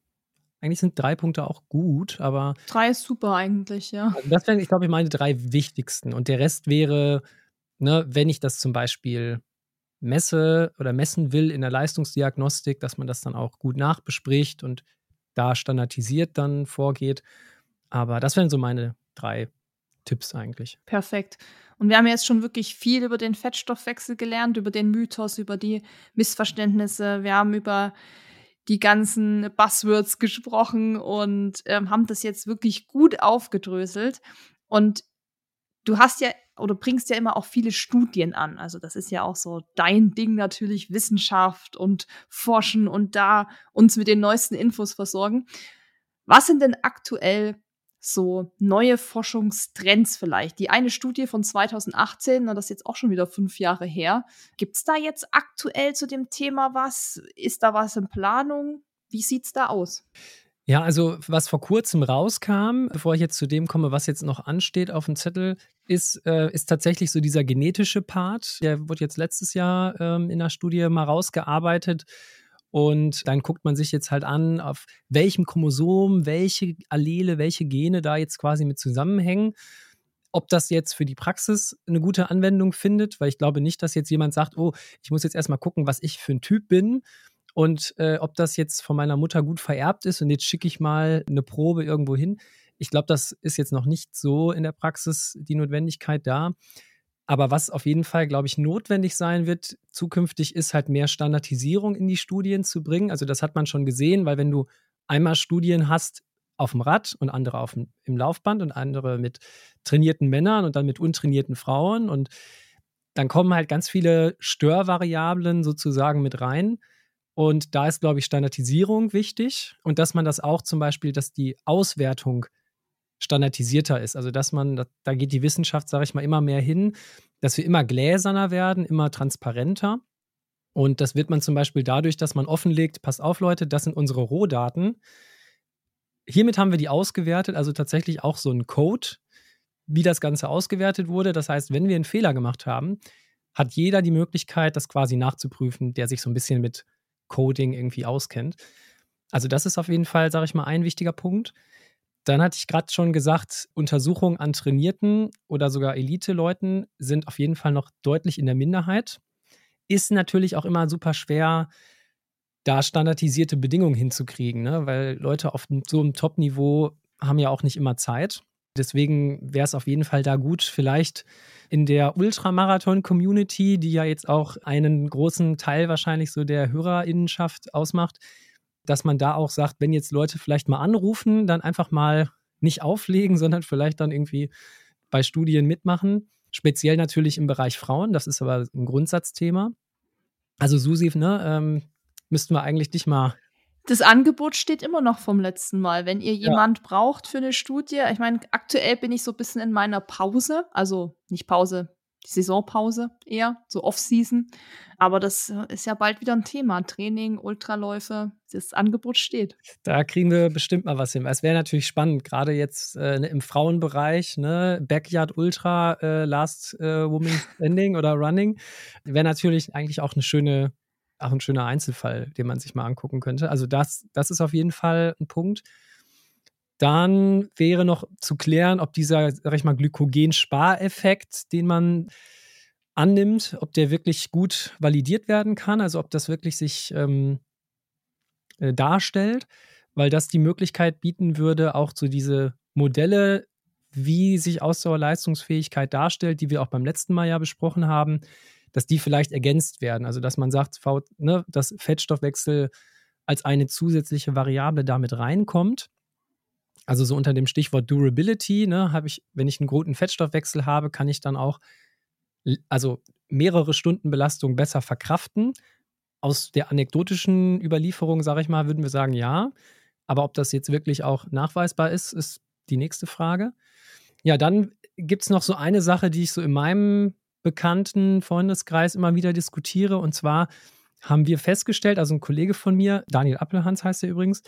B: eigentlich sind drei Punkte auch gut, aber.
A: Drei ist super eigentlich, ja.
B: Also das wären, ich glaube, ich meine drei wichtigsten. Und der Rest wäre, ne, wenn ich das zum Beispiel messe oder messen will in der Leistungsdiagnostik, dass man das dann auch gut nachbespricht und da standardisiert dann vorgeht. Aber das wären so meine drei Tipps eigentlich.
A: Perfekt. Und wir haben jetzt schon wirklich viel über den Fettstoffwechsel gelernt, über den Mythos, über die Missverständnisse. Wir haben über die ganzen Buzzwords gesprochen und ähm, haben das jetzt wirklich gut aufgedröselt. Und du hast ja oder bringst ja immer auch viele Studien an. Also das ist ja auch so dein Ding natürlich, Wissenschaft und Forschen und da uns mit den neuesten Infos versorgen. Was sind denn aktuell so neue Forschungstrends vielleicht. Die eine Studie von 2018, na, das ist jetzt auch schon wieder fünf Jahre her. Gibt es da jetzt aktuell zu dem Thema was? Ist da was in Planung? Wie sieht es da aus?
B: Ja, also was vor kurzem rauskam, bevor ich jetzt zu dem komme, was jetzt noch ansteht auf dem Zettel, ist, äh, ist tatsächlich so dieser genetische Part. Der wurde jetzt letztes Jahr ähm, in der Studie mal rausgearbeitet und dann guckt man sich jetzt halt an, auf welchem Chromosom, welche Allele, welche Gene da jetzt quasi mit zusammenhängen. Ob das jetzt für die Praxis eine gute Anwendung findet, weil ich glaube nicht, dass jetzt jemand sagt, oh, ich muss jetzt erstmal gucken, was ich für ein Typ bin Und äh, ob das jetzt von meiner Mutter gut vererbt ist und jetzt schicke ich mal eine Probe irgendwo hin. Ich glaube, das ist jetzt noch nicht so in der Praxis die Notwendigkeit da. Aber was auf jeden Fall, glaube ich, notwendig sein wird zukünftig, ist halt mehr Standardisierung in die Studien zu bringen. Also das hat man schon gesehen, weil wenn du einmal Studien hast auf dem Rad und andere auf dem, im Laufband und andere mit trainierten Männern und dann mit untrainierten Frauen und dann kommen halt ganz viele Störvariablen sozusagen mit rein. Und da ist, glaube ich, Standardisierung wichtig und dass man das auch zum Beispiel, dass die Auswertung standardisierter ist. Also dass man, da geht die Wissenschaft, sage ich mal, immer mehr hin, dass wir immer gläserner werden, immer transparenter. Und das wird man zum Beispiel dadurch, dass man offenlegt, passt auf Leute, das sind unsere Rohdaten. Hiermit haben wir die ausgewertet, also tatsächlich auch so ein Code, wie das Ganze ausgewertet wurde. Das heißt, wenn wir einen Fehler gemacht haben, hat jeder die Möglichkeit, das quasi nachzuprüfen, der sich so ein bisschen mit Coding irgendwie auskennt. Also das ist auf jeden Fall, sage ich mal, ein wichtiger Punkt. Dann hatte ich gerade schon gesagt, Untersuchungen an trainierten oder sogar Elite-Leuten sind auf jeden Fall noch deutlich in der Minderheit. Ist natürlich auch immer super schwer, da standardisierte Bedingungen hinzukriegen, ne? weil Leute auf so einem Top-Niveau haben ja auch nicht immer Zeit. Deswegen wäre es auf jeden Fall da gut, vielleicht in der Ultramarathon-Community, die ja jetzt auch einen großen Teil wahrscheinlich so der Hörerinnenschaft ausmacht, dass man da auch sagt, wenn jetzt Leute vielleicht mal anrufen, dann einfach mal nicht auflegen, [LAUGHS] sondern vielleicht dann irgendwie bei Studien mitmachen. Speziell natürlich im Bereich Frauen, das ist aber ein Grundsatzthema. Also Susi, ne, ähm, müssten wir eigentlich dich mal
A: das Angebot steht immer noch vom letzten Mal. Wenn ihr jemand ja. braucht für eine Studie, ich meine, aktuell bin ich so ein bisschen in meiner Pause, also nicht Pause, Saisonpause eher, so Off-Season. Aber das ist ja bald wieder ein Thema. Training, Ultraläufe, das Angebot steht.
B: Da kriegen wir bestimmt mal was hin. Es wäre natürlich spannend, gerade jetzt äh, im Frauenbereich, ne, Backyard Ultra, äh, Last äh, Woman [LAUGHS] Standing oder Running, wäre natürlich eigentlich auch eine schöne, auch ein schöner Einzelfall, den man sich mal angucken könnte. Also das, das ist auf jeden Fall ein Punkt. Dann wäre noch zu klären, ob dieser, sag ich mal, Glykogenspareffekt, den man annimmt, ob der wirklich gut validiert werden kann, also ob das wirklich sich ähm, äh, darstellt, weil das die Möglichkeit bieten würde, auch so diese Modelle, wie sich Ausdauerleistungsfähigkeit darstellt, die wir auch beim letzten Mal ja besprochen haben, dass die vielleicht ergänzt werden. Also dass man sagt, ne, dass Fettstoffwechsel als eine zusätzliche Variable damit reinkommt also so unter dem Stichwort Durability, ne, habe ich, wenn ich einen guten Fettstoffwechsel habe, kann ich dann auch also mehrere Stunden Belastung besser verkraften. Aus der anekdotischen Überlieferung, sage ich mal, würden wir sagen, ja. Aber ob das jetzt wirklich auch nachweisbar ist, ist die nächste Frage. Ja, dann gibt es noch so eine Sache, die ich so in meinem bekannten Freundeskreis immer wieder diskutiere. Und zwar haben wir festgestellt, also ein Kollege von mir, Daniel Appelhans heißt er übrigens,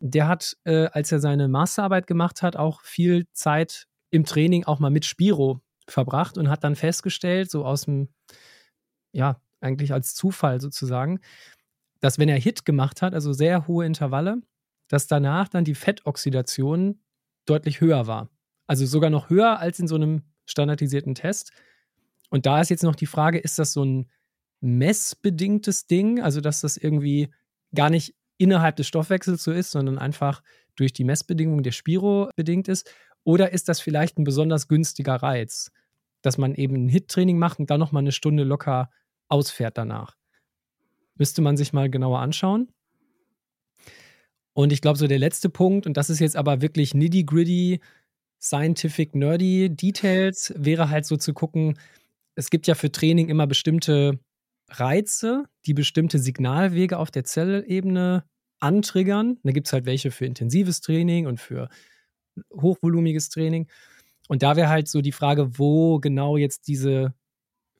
B: der hat, äh, als er seine Masterarbeit gemacht hat, auch viel Zeit im Training auch mal mit Spiro verbracht und hat dann festgestellt, so aus dem, ja, eigentlich als Zufall sozusagen, dass wenn er Hit gemacht hat, also sehr hohe Intervalle, dass danach dann die Fettoxidation deutlich höher war. Also sogar noch höher als in so einem standardisierten Test. Und da ist jetzt noch die Frage, ist das so ein messbedingtes Ding, also dass das irgendwie gar nicht innerhalb des Stoffwechsels so ist, sondern einfach durch die Messbedingungen der Spiro bedingt ist? Oder ist das vielleicht ein besonders günstiger Reiz, dass man eben ein Hit-Training macht und dann nochmal eine Stunde locker ausfährt danach? Müsste man sich mal genauer anschauen. Und ich glaube, so der letzte Punkt, und das ist jetzt aber wirklich nitty-gritty, scientific, nerdy Details, wäre halt so zu gucken, es gibt ja für Training immer bestimmte Reize, die bestimmte Signalwege auf der Zellebene antriggern. Da gibt es halt welche für intensives Training und für hochvolumiges Training. Und da wäre halt so die Frage, wo genau jetzt diese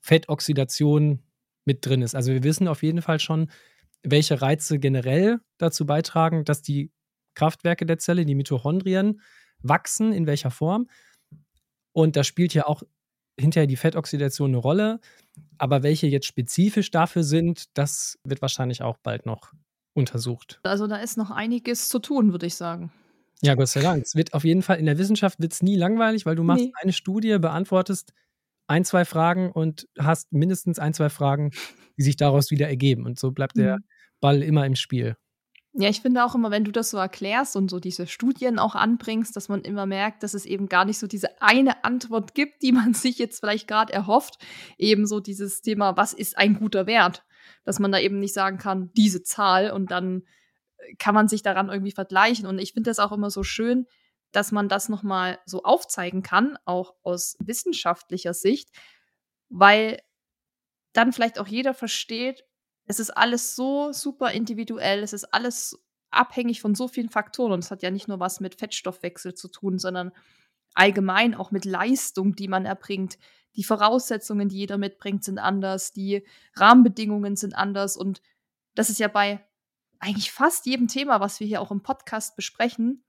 B: Fettoxidation mit drin ist. Also wir wissen auf jeden Fall schon, welche Reize generell dazu beitragen, dass die Kraftwerke der Zelle, die Mitochondrien, wachsen, in welcher Form. Und da spielt ja auch hinterher die Fettoxidation eine Rolle. Aber welche jetzt spezifisch dafür sind, das wird wahrscheinlich auch bald noch untersucht.
A: Also da ist noch einiges zu tun, würde ich sagen.
B: Ja, Gott sei Dank. Es wird auf jeden Fall in der Wissenschaft wird nie langweilig, weil du machst nee. eine Studie, beantwortest ein, zwei Fragen und hast mindestens ein, zwei Fragen, die sich daraus wieder ergeben. Und so bleibt der mhm. Ball immer im Spiel.
A: Ja, ich finde auch immer, wenn du das so erklärst und so diese Studien auch anbringst, dass man immer merkt, dass es eben gar nicht so diese eine Antwort gibt, die man [LAUGHS] sich jetzt vielleicht gerade erhofft. Eben so dieses Thema, was ist ein guter Wert? Dass man da eben nicht sagen kann, diese Zahl und dann äh, kann man sich daran irgendwie vergleichen. Und ich finde das auch immer so schön, dass man das nochmal so aufzeigen kann, auch aus wissenschaftlicher Sicht, weil dann vielleicht auch jeder versteht, es ist alles so super individuell, es ist alles abhängig von so vielen Faktoren. Und es hat ja nicht nur was mit Fettstoffwechsel zu tun, sondern allgemein auch mit Leistung, die man erbringt. Die Voraussetzungen, die jeder mitbringt, sind anders, die Rahmenbedingungen sind anders. Und das ist ja bei eigentlich fast jedem Thema, was wir hier auch im Podcast besprechen,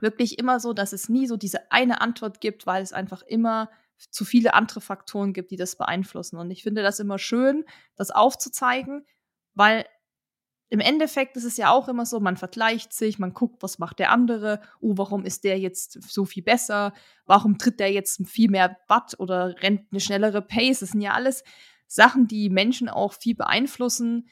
A: wirklich immer so, dass es nie so diese eine Antwort gibt, weil es einfach immer zu viele andere Faktoren gibt, die das beeinflussen. Und ich finde das immer schön, das aufzuzeigen, weil im Endeffekt ist es ja auch immer so, man vergleicht sich, man guckt, was macht der andere, oh, warum ist der jetzt so viel besser, warum tritt der jetzt viel mehr Watt oder rennt eine schnellere Pace. Das sind ja alles Sachen, die Menschen auch viel beeinflussen,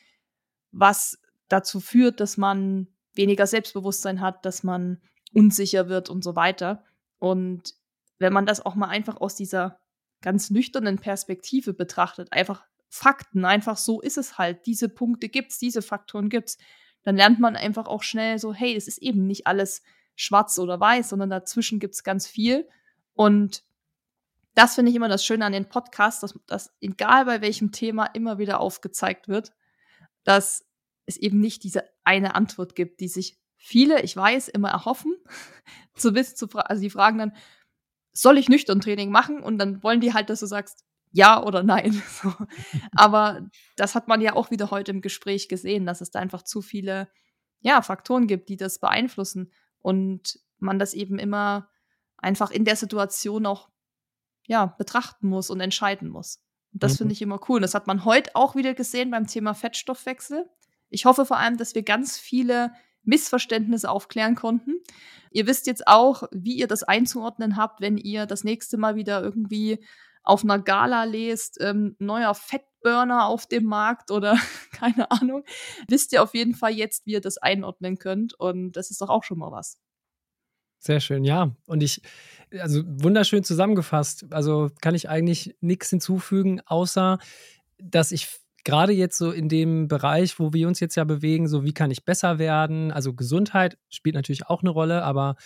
A: was dazu führt, dass man weniger Selbstbewusstsein hat, dass man unsicher wird und so weiter. Und wenn man das auch mal einfach aus dieser ganz nüchternen Perspektive betrachtet, einfach Fakten, einfach so ist es halt, diese Punkte gibt's, diese Faktoren gibt's, dann lernt man einfach auch schnell so, hey, es ist eben nicht alles schwarz oder weiß, sondern dazwischen gibt's ganz viel. Und das finde ich immer das Schöne an den Podcasts, dass, dass egal bei welchem Thema immer wieder aufgezeigt wird, dass es eben nicht diese eine Antwort gibt, die sich viele, ich weiß, immer erhoffen, [LAUGHS] zu wissen, zu also die fragen dann, soll ich nüchtern Training machen? Und dann wollen die halt, dass du sagst, ja oder nein. [LAUGHS] So. Aber das hat man ja auch wieder heute im Gespräch gesehen, dass es da einfach zu viele ja, Faktoren gibt, die das beeinflussen und man das eben immer einfach in der Situation auch ja, betrachten muss und entscheiden muss. Und das mhm. finde ich immer cool. Und das hat man heute auch wieder gesehen beim Thema Fettstoffwechsel. Ich hoffe vor allem, dass wir ganz viele Missverständnisse aufklären konnten. Ihr wisst jetzt auch, wie ihr das einzuordnen habt, wenn ihr das nächste Mal wieder irgendwie auf einer Gala lest, ähm, neuer Fettburner auf dem Markt oder [LAUGHS] keine Ahnung. Wisst ihr auf jeden Fall jetzt, wie ihr das einordnen könnt. Und das ist doch auch schon mal was.
B: Sehr schön, ja. Und ich, also wunderschön zusammengefasst. Also kann ich eigentlich nichts hinzufügen, außer dass ich gerade jetzt so in dem Bereich, wo wir uns jetzt ja bewegen, so wie kann ich besser werden? Also Gesundheit spielt natürlich auch eine Rolle, aber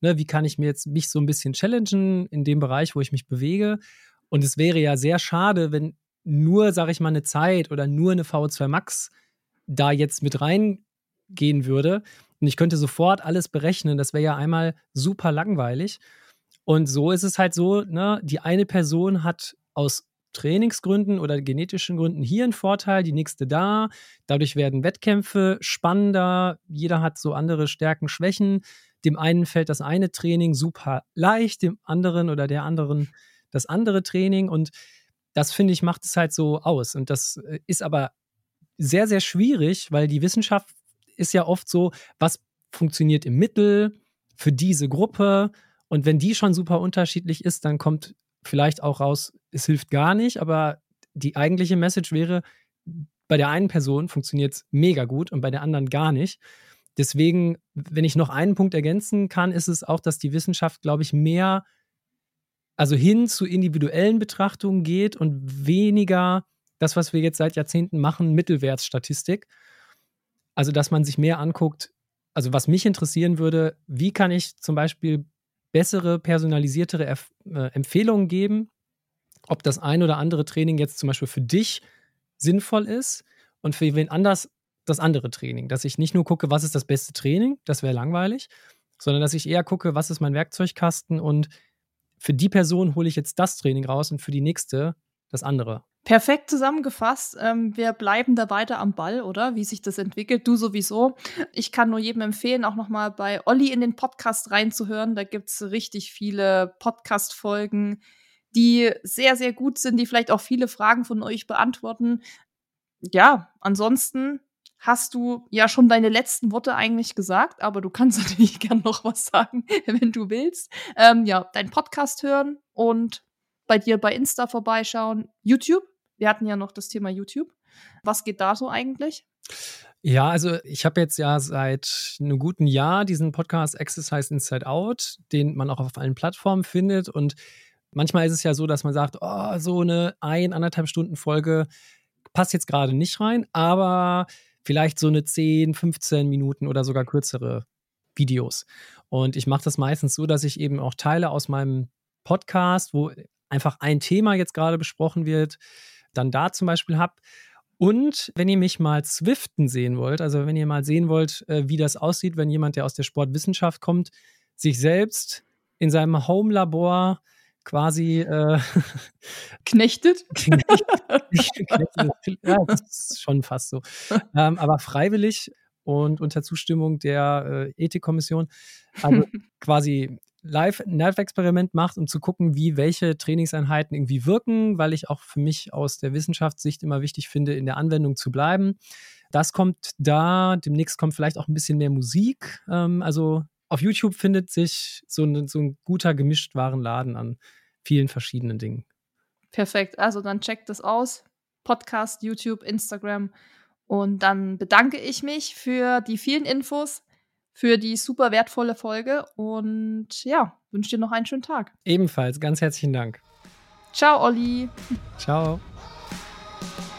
B: ne, wie kann ich mir jetzt mich so ein bisschen challengen in dem Bereich, wo ich mich bewege? Und es wäre ja sehr schade, wenn nur, sage ich mal, eine Zeit oder nur eine VO2 Max da jetzt mit reingehen würde. Und ich könnte sofort alles berechnen. Das wäre ja einmal super langweilig. Und so ist es halt so, ne, die eine Person hat aus Trainingsgründen oder genetischen Gründen hier ein Vorteil, die nächste da. Dadurch werden Wettkämpfe spannender. Jeder hat so andere Stärken, Schwächen. Dem einen fällt das eine Training super leicht, dem anderen oder der anderen das andere Training. Und das finde ich macht es halt so aus. Und das äh, ist aber sehr, sehr schwierig, weil die Wissenschaft ist ja oft so, was funktioniert im Mittel für diese Gruppe. Und wenn die schon super unterschiedlich ist, dann kommt vielleicht auch raus, es hilft gar nicht, aber die eigentliche Message wäre, bei der einen Person funktioniert es mega gut und bei der anderen gar nicht. Deswegen, wenn ich noch einen Punkt ergänzen kann, ist es auch, dass die Wissenschaft, glaube ich, mehr, also hin zu individuellen Betrachtungen geht und weniger das, was wir jetzt seit Jahrzehnten machen, Mittelwertsstatistik. Also, dass man sich mehr anguckt, also was mich interessieren würde, wie kann ich zum Beispiel bessere, personalisiertere Erf äh, Empfehlungen geben, ob das ein oder andere Training jetzt zum Beispiel für dich sinnvoll ist und für wen anders das andere Training. Dass ich nicht nur gucke, was ist das beste Training, das wäre langweilig, sondern dass ich eher gucke, was ist mein Werkzeugkasten und für die Person hole ich jetzt das Training raus und für die nächste das andere.
A: Perfekt zusammengefasst. Ähm, wir bleiben da weiter am Ball, oder? Wie sich das entwickelt. Du sowieso. Ich kann nur jedem empfehlen, auch nochmal bei Olli in den Podcast reinzuhören. Da gibt es richtig viele Podcast-Folgen, die sehr, sehr gut sind, die vielleicht auch viele Fragen von euch beantworten. Ja, ansonsten hast du ja schon deine letzten Worte eigentlich gesagt, aber du kannst [LAUGHS] natürlich gern noch was sagen, wenn du willst. Ähm, ja, deinen Podcast hören und bei dir bei Insta vorbeischauen. YouTube wir hatten ja noch das Thema YouTube. Was geht da so eigentlich?
B: Ja, also ich habe jetzt ja seit einem guten Jahr diesen Podcast Exercise Inside Out, den man auch auf allen Plattformen findet. Und manchmal ist es ja so, dass man sagt, oh, so eine ein, anderthalb Stunden Folge passt jetzt gerade nicht rein, aber vielleicht so eine 10, 15 Minuten oder sogar kürzere Videos. Und ich mache das meistens so, dass ich eben auch Teile aus meinem Podcast, wo einfach ein Thema jetzt gerade besprochen wird, dann da zum Beispiel habe. Und wenn ihr mich mal Zwiften sehen wollt, also wenn ihr mal sehen wollt, äh, wie das aussieht, wenn jemand, der aus der Sportwissenschaft kommt, sich selbst in seinem Home-Labor quasi äh, [LAUGHS]
A: knechtet. [LAUGHS] [LAUGHS] knechtet.
B: ja, das ist schon fast so. Ähm, aber freiwillig und unter Zustimmung der äh, Ethikkommission. Also quasi Live-Nerv-Experiment macht, um zu gucken, wie welche Trainingseinheiten irgendwie wirken, weil ich auch für mich aus der Wissenschaftssicht immer wichtig finde, in der Anwendung zu bleiben. Das kommt da, demnächst kommt vielleicht auch ein bisschen mehr Musik. Ähm, also auf YouTube findet sich so, ein, so ein guter Gemischtwarenladen an vielen verschiedenen Dingen.
A: Perfekt, also dann checkt das aus. Podcast, YouTube, Instagram. Und dann bedanke ich mich für die vielen Infos für die super wertvolle Folge und ja, wünsche dir noch einen schönen Tag.
B: Ebenfalls, ganz herzlichen Dank.
A: Ciao, Olli.
B: Ciao.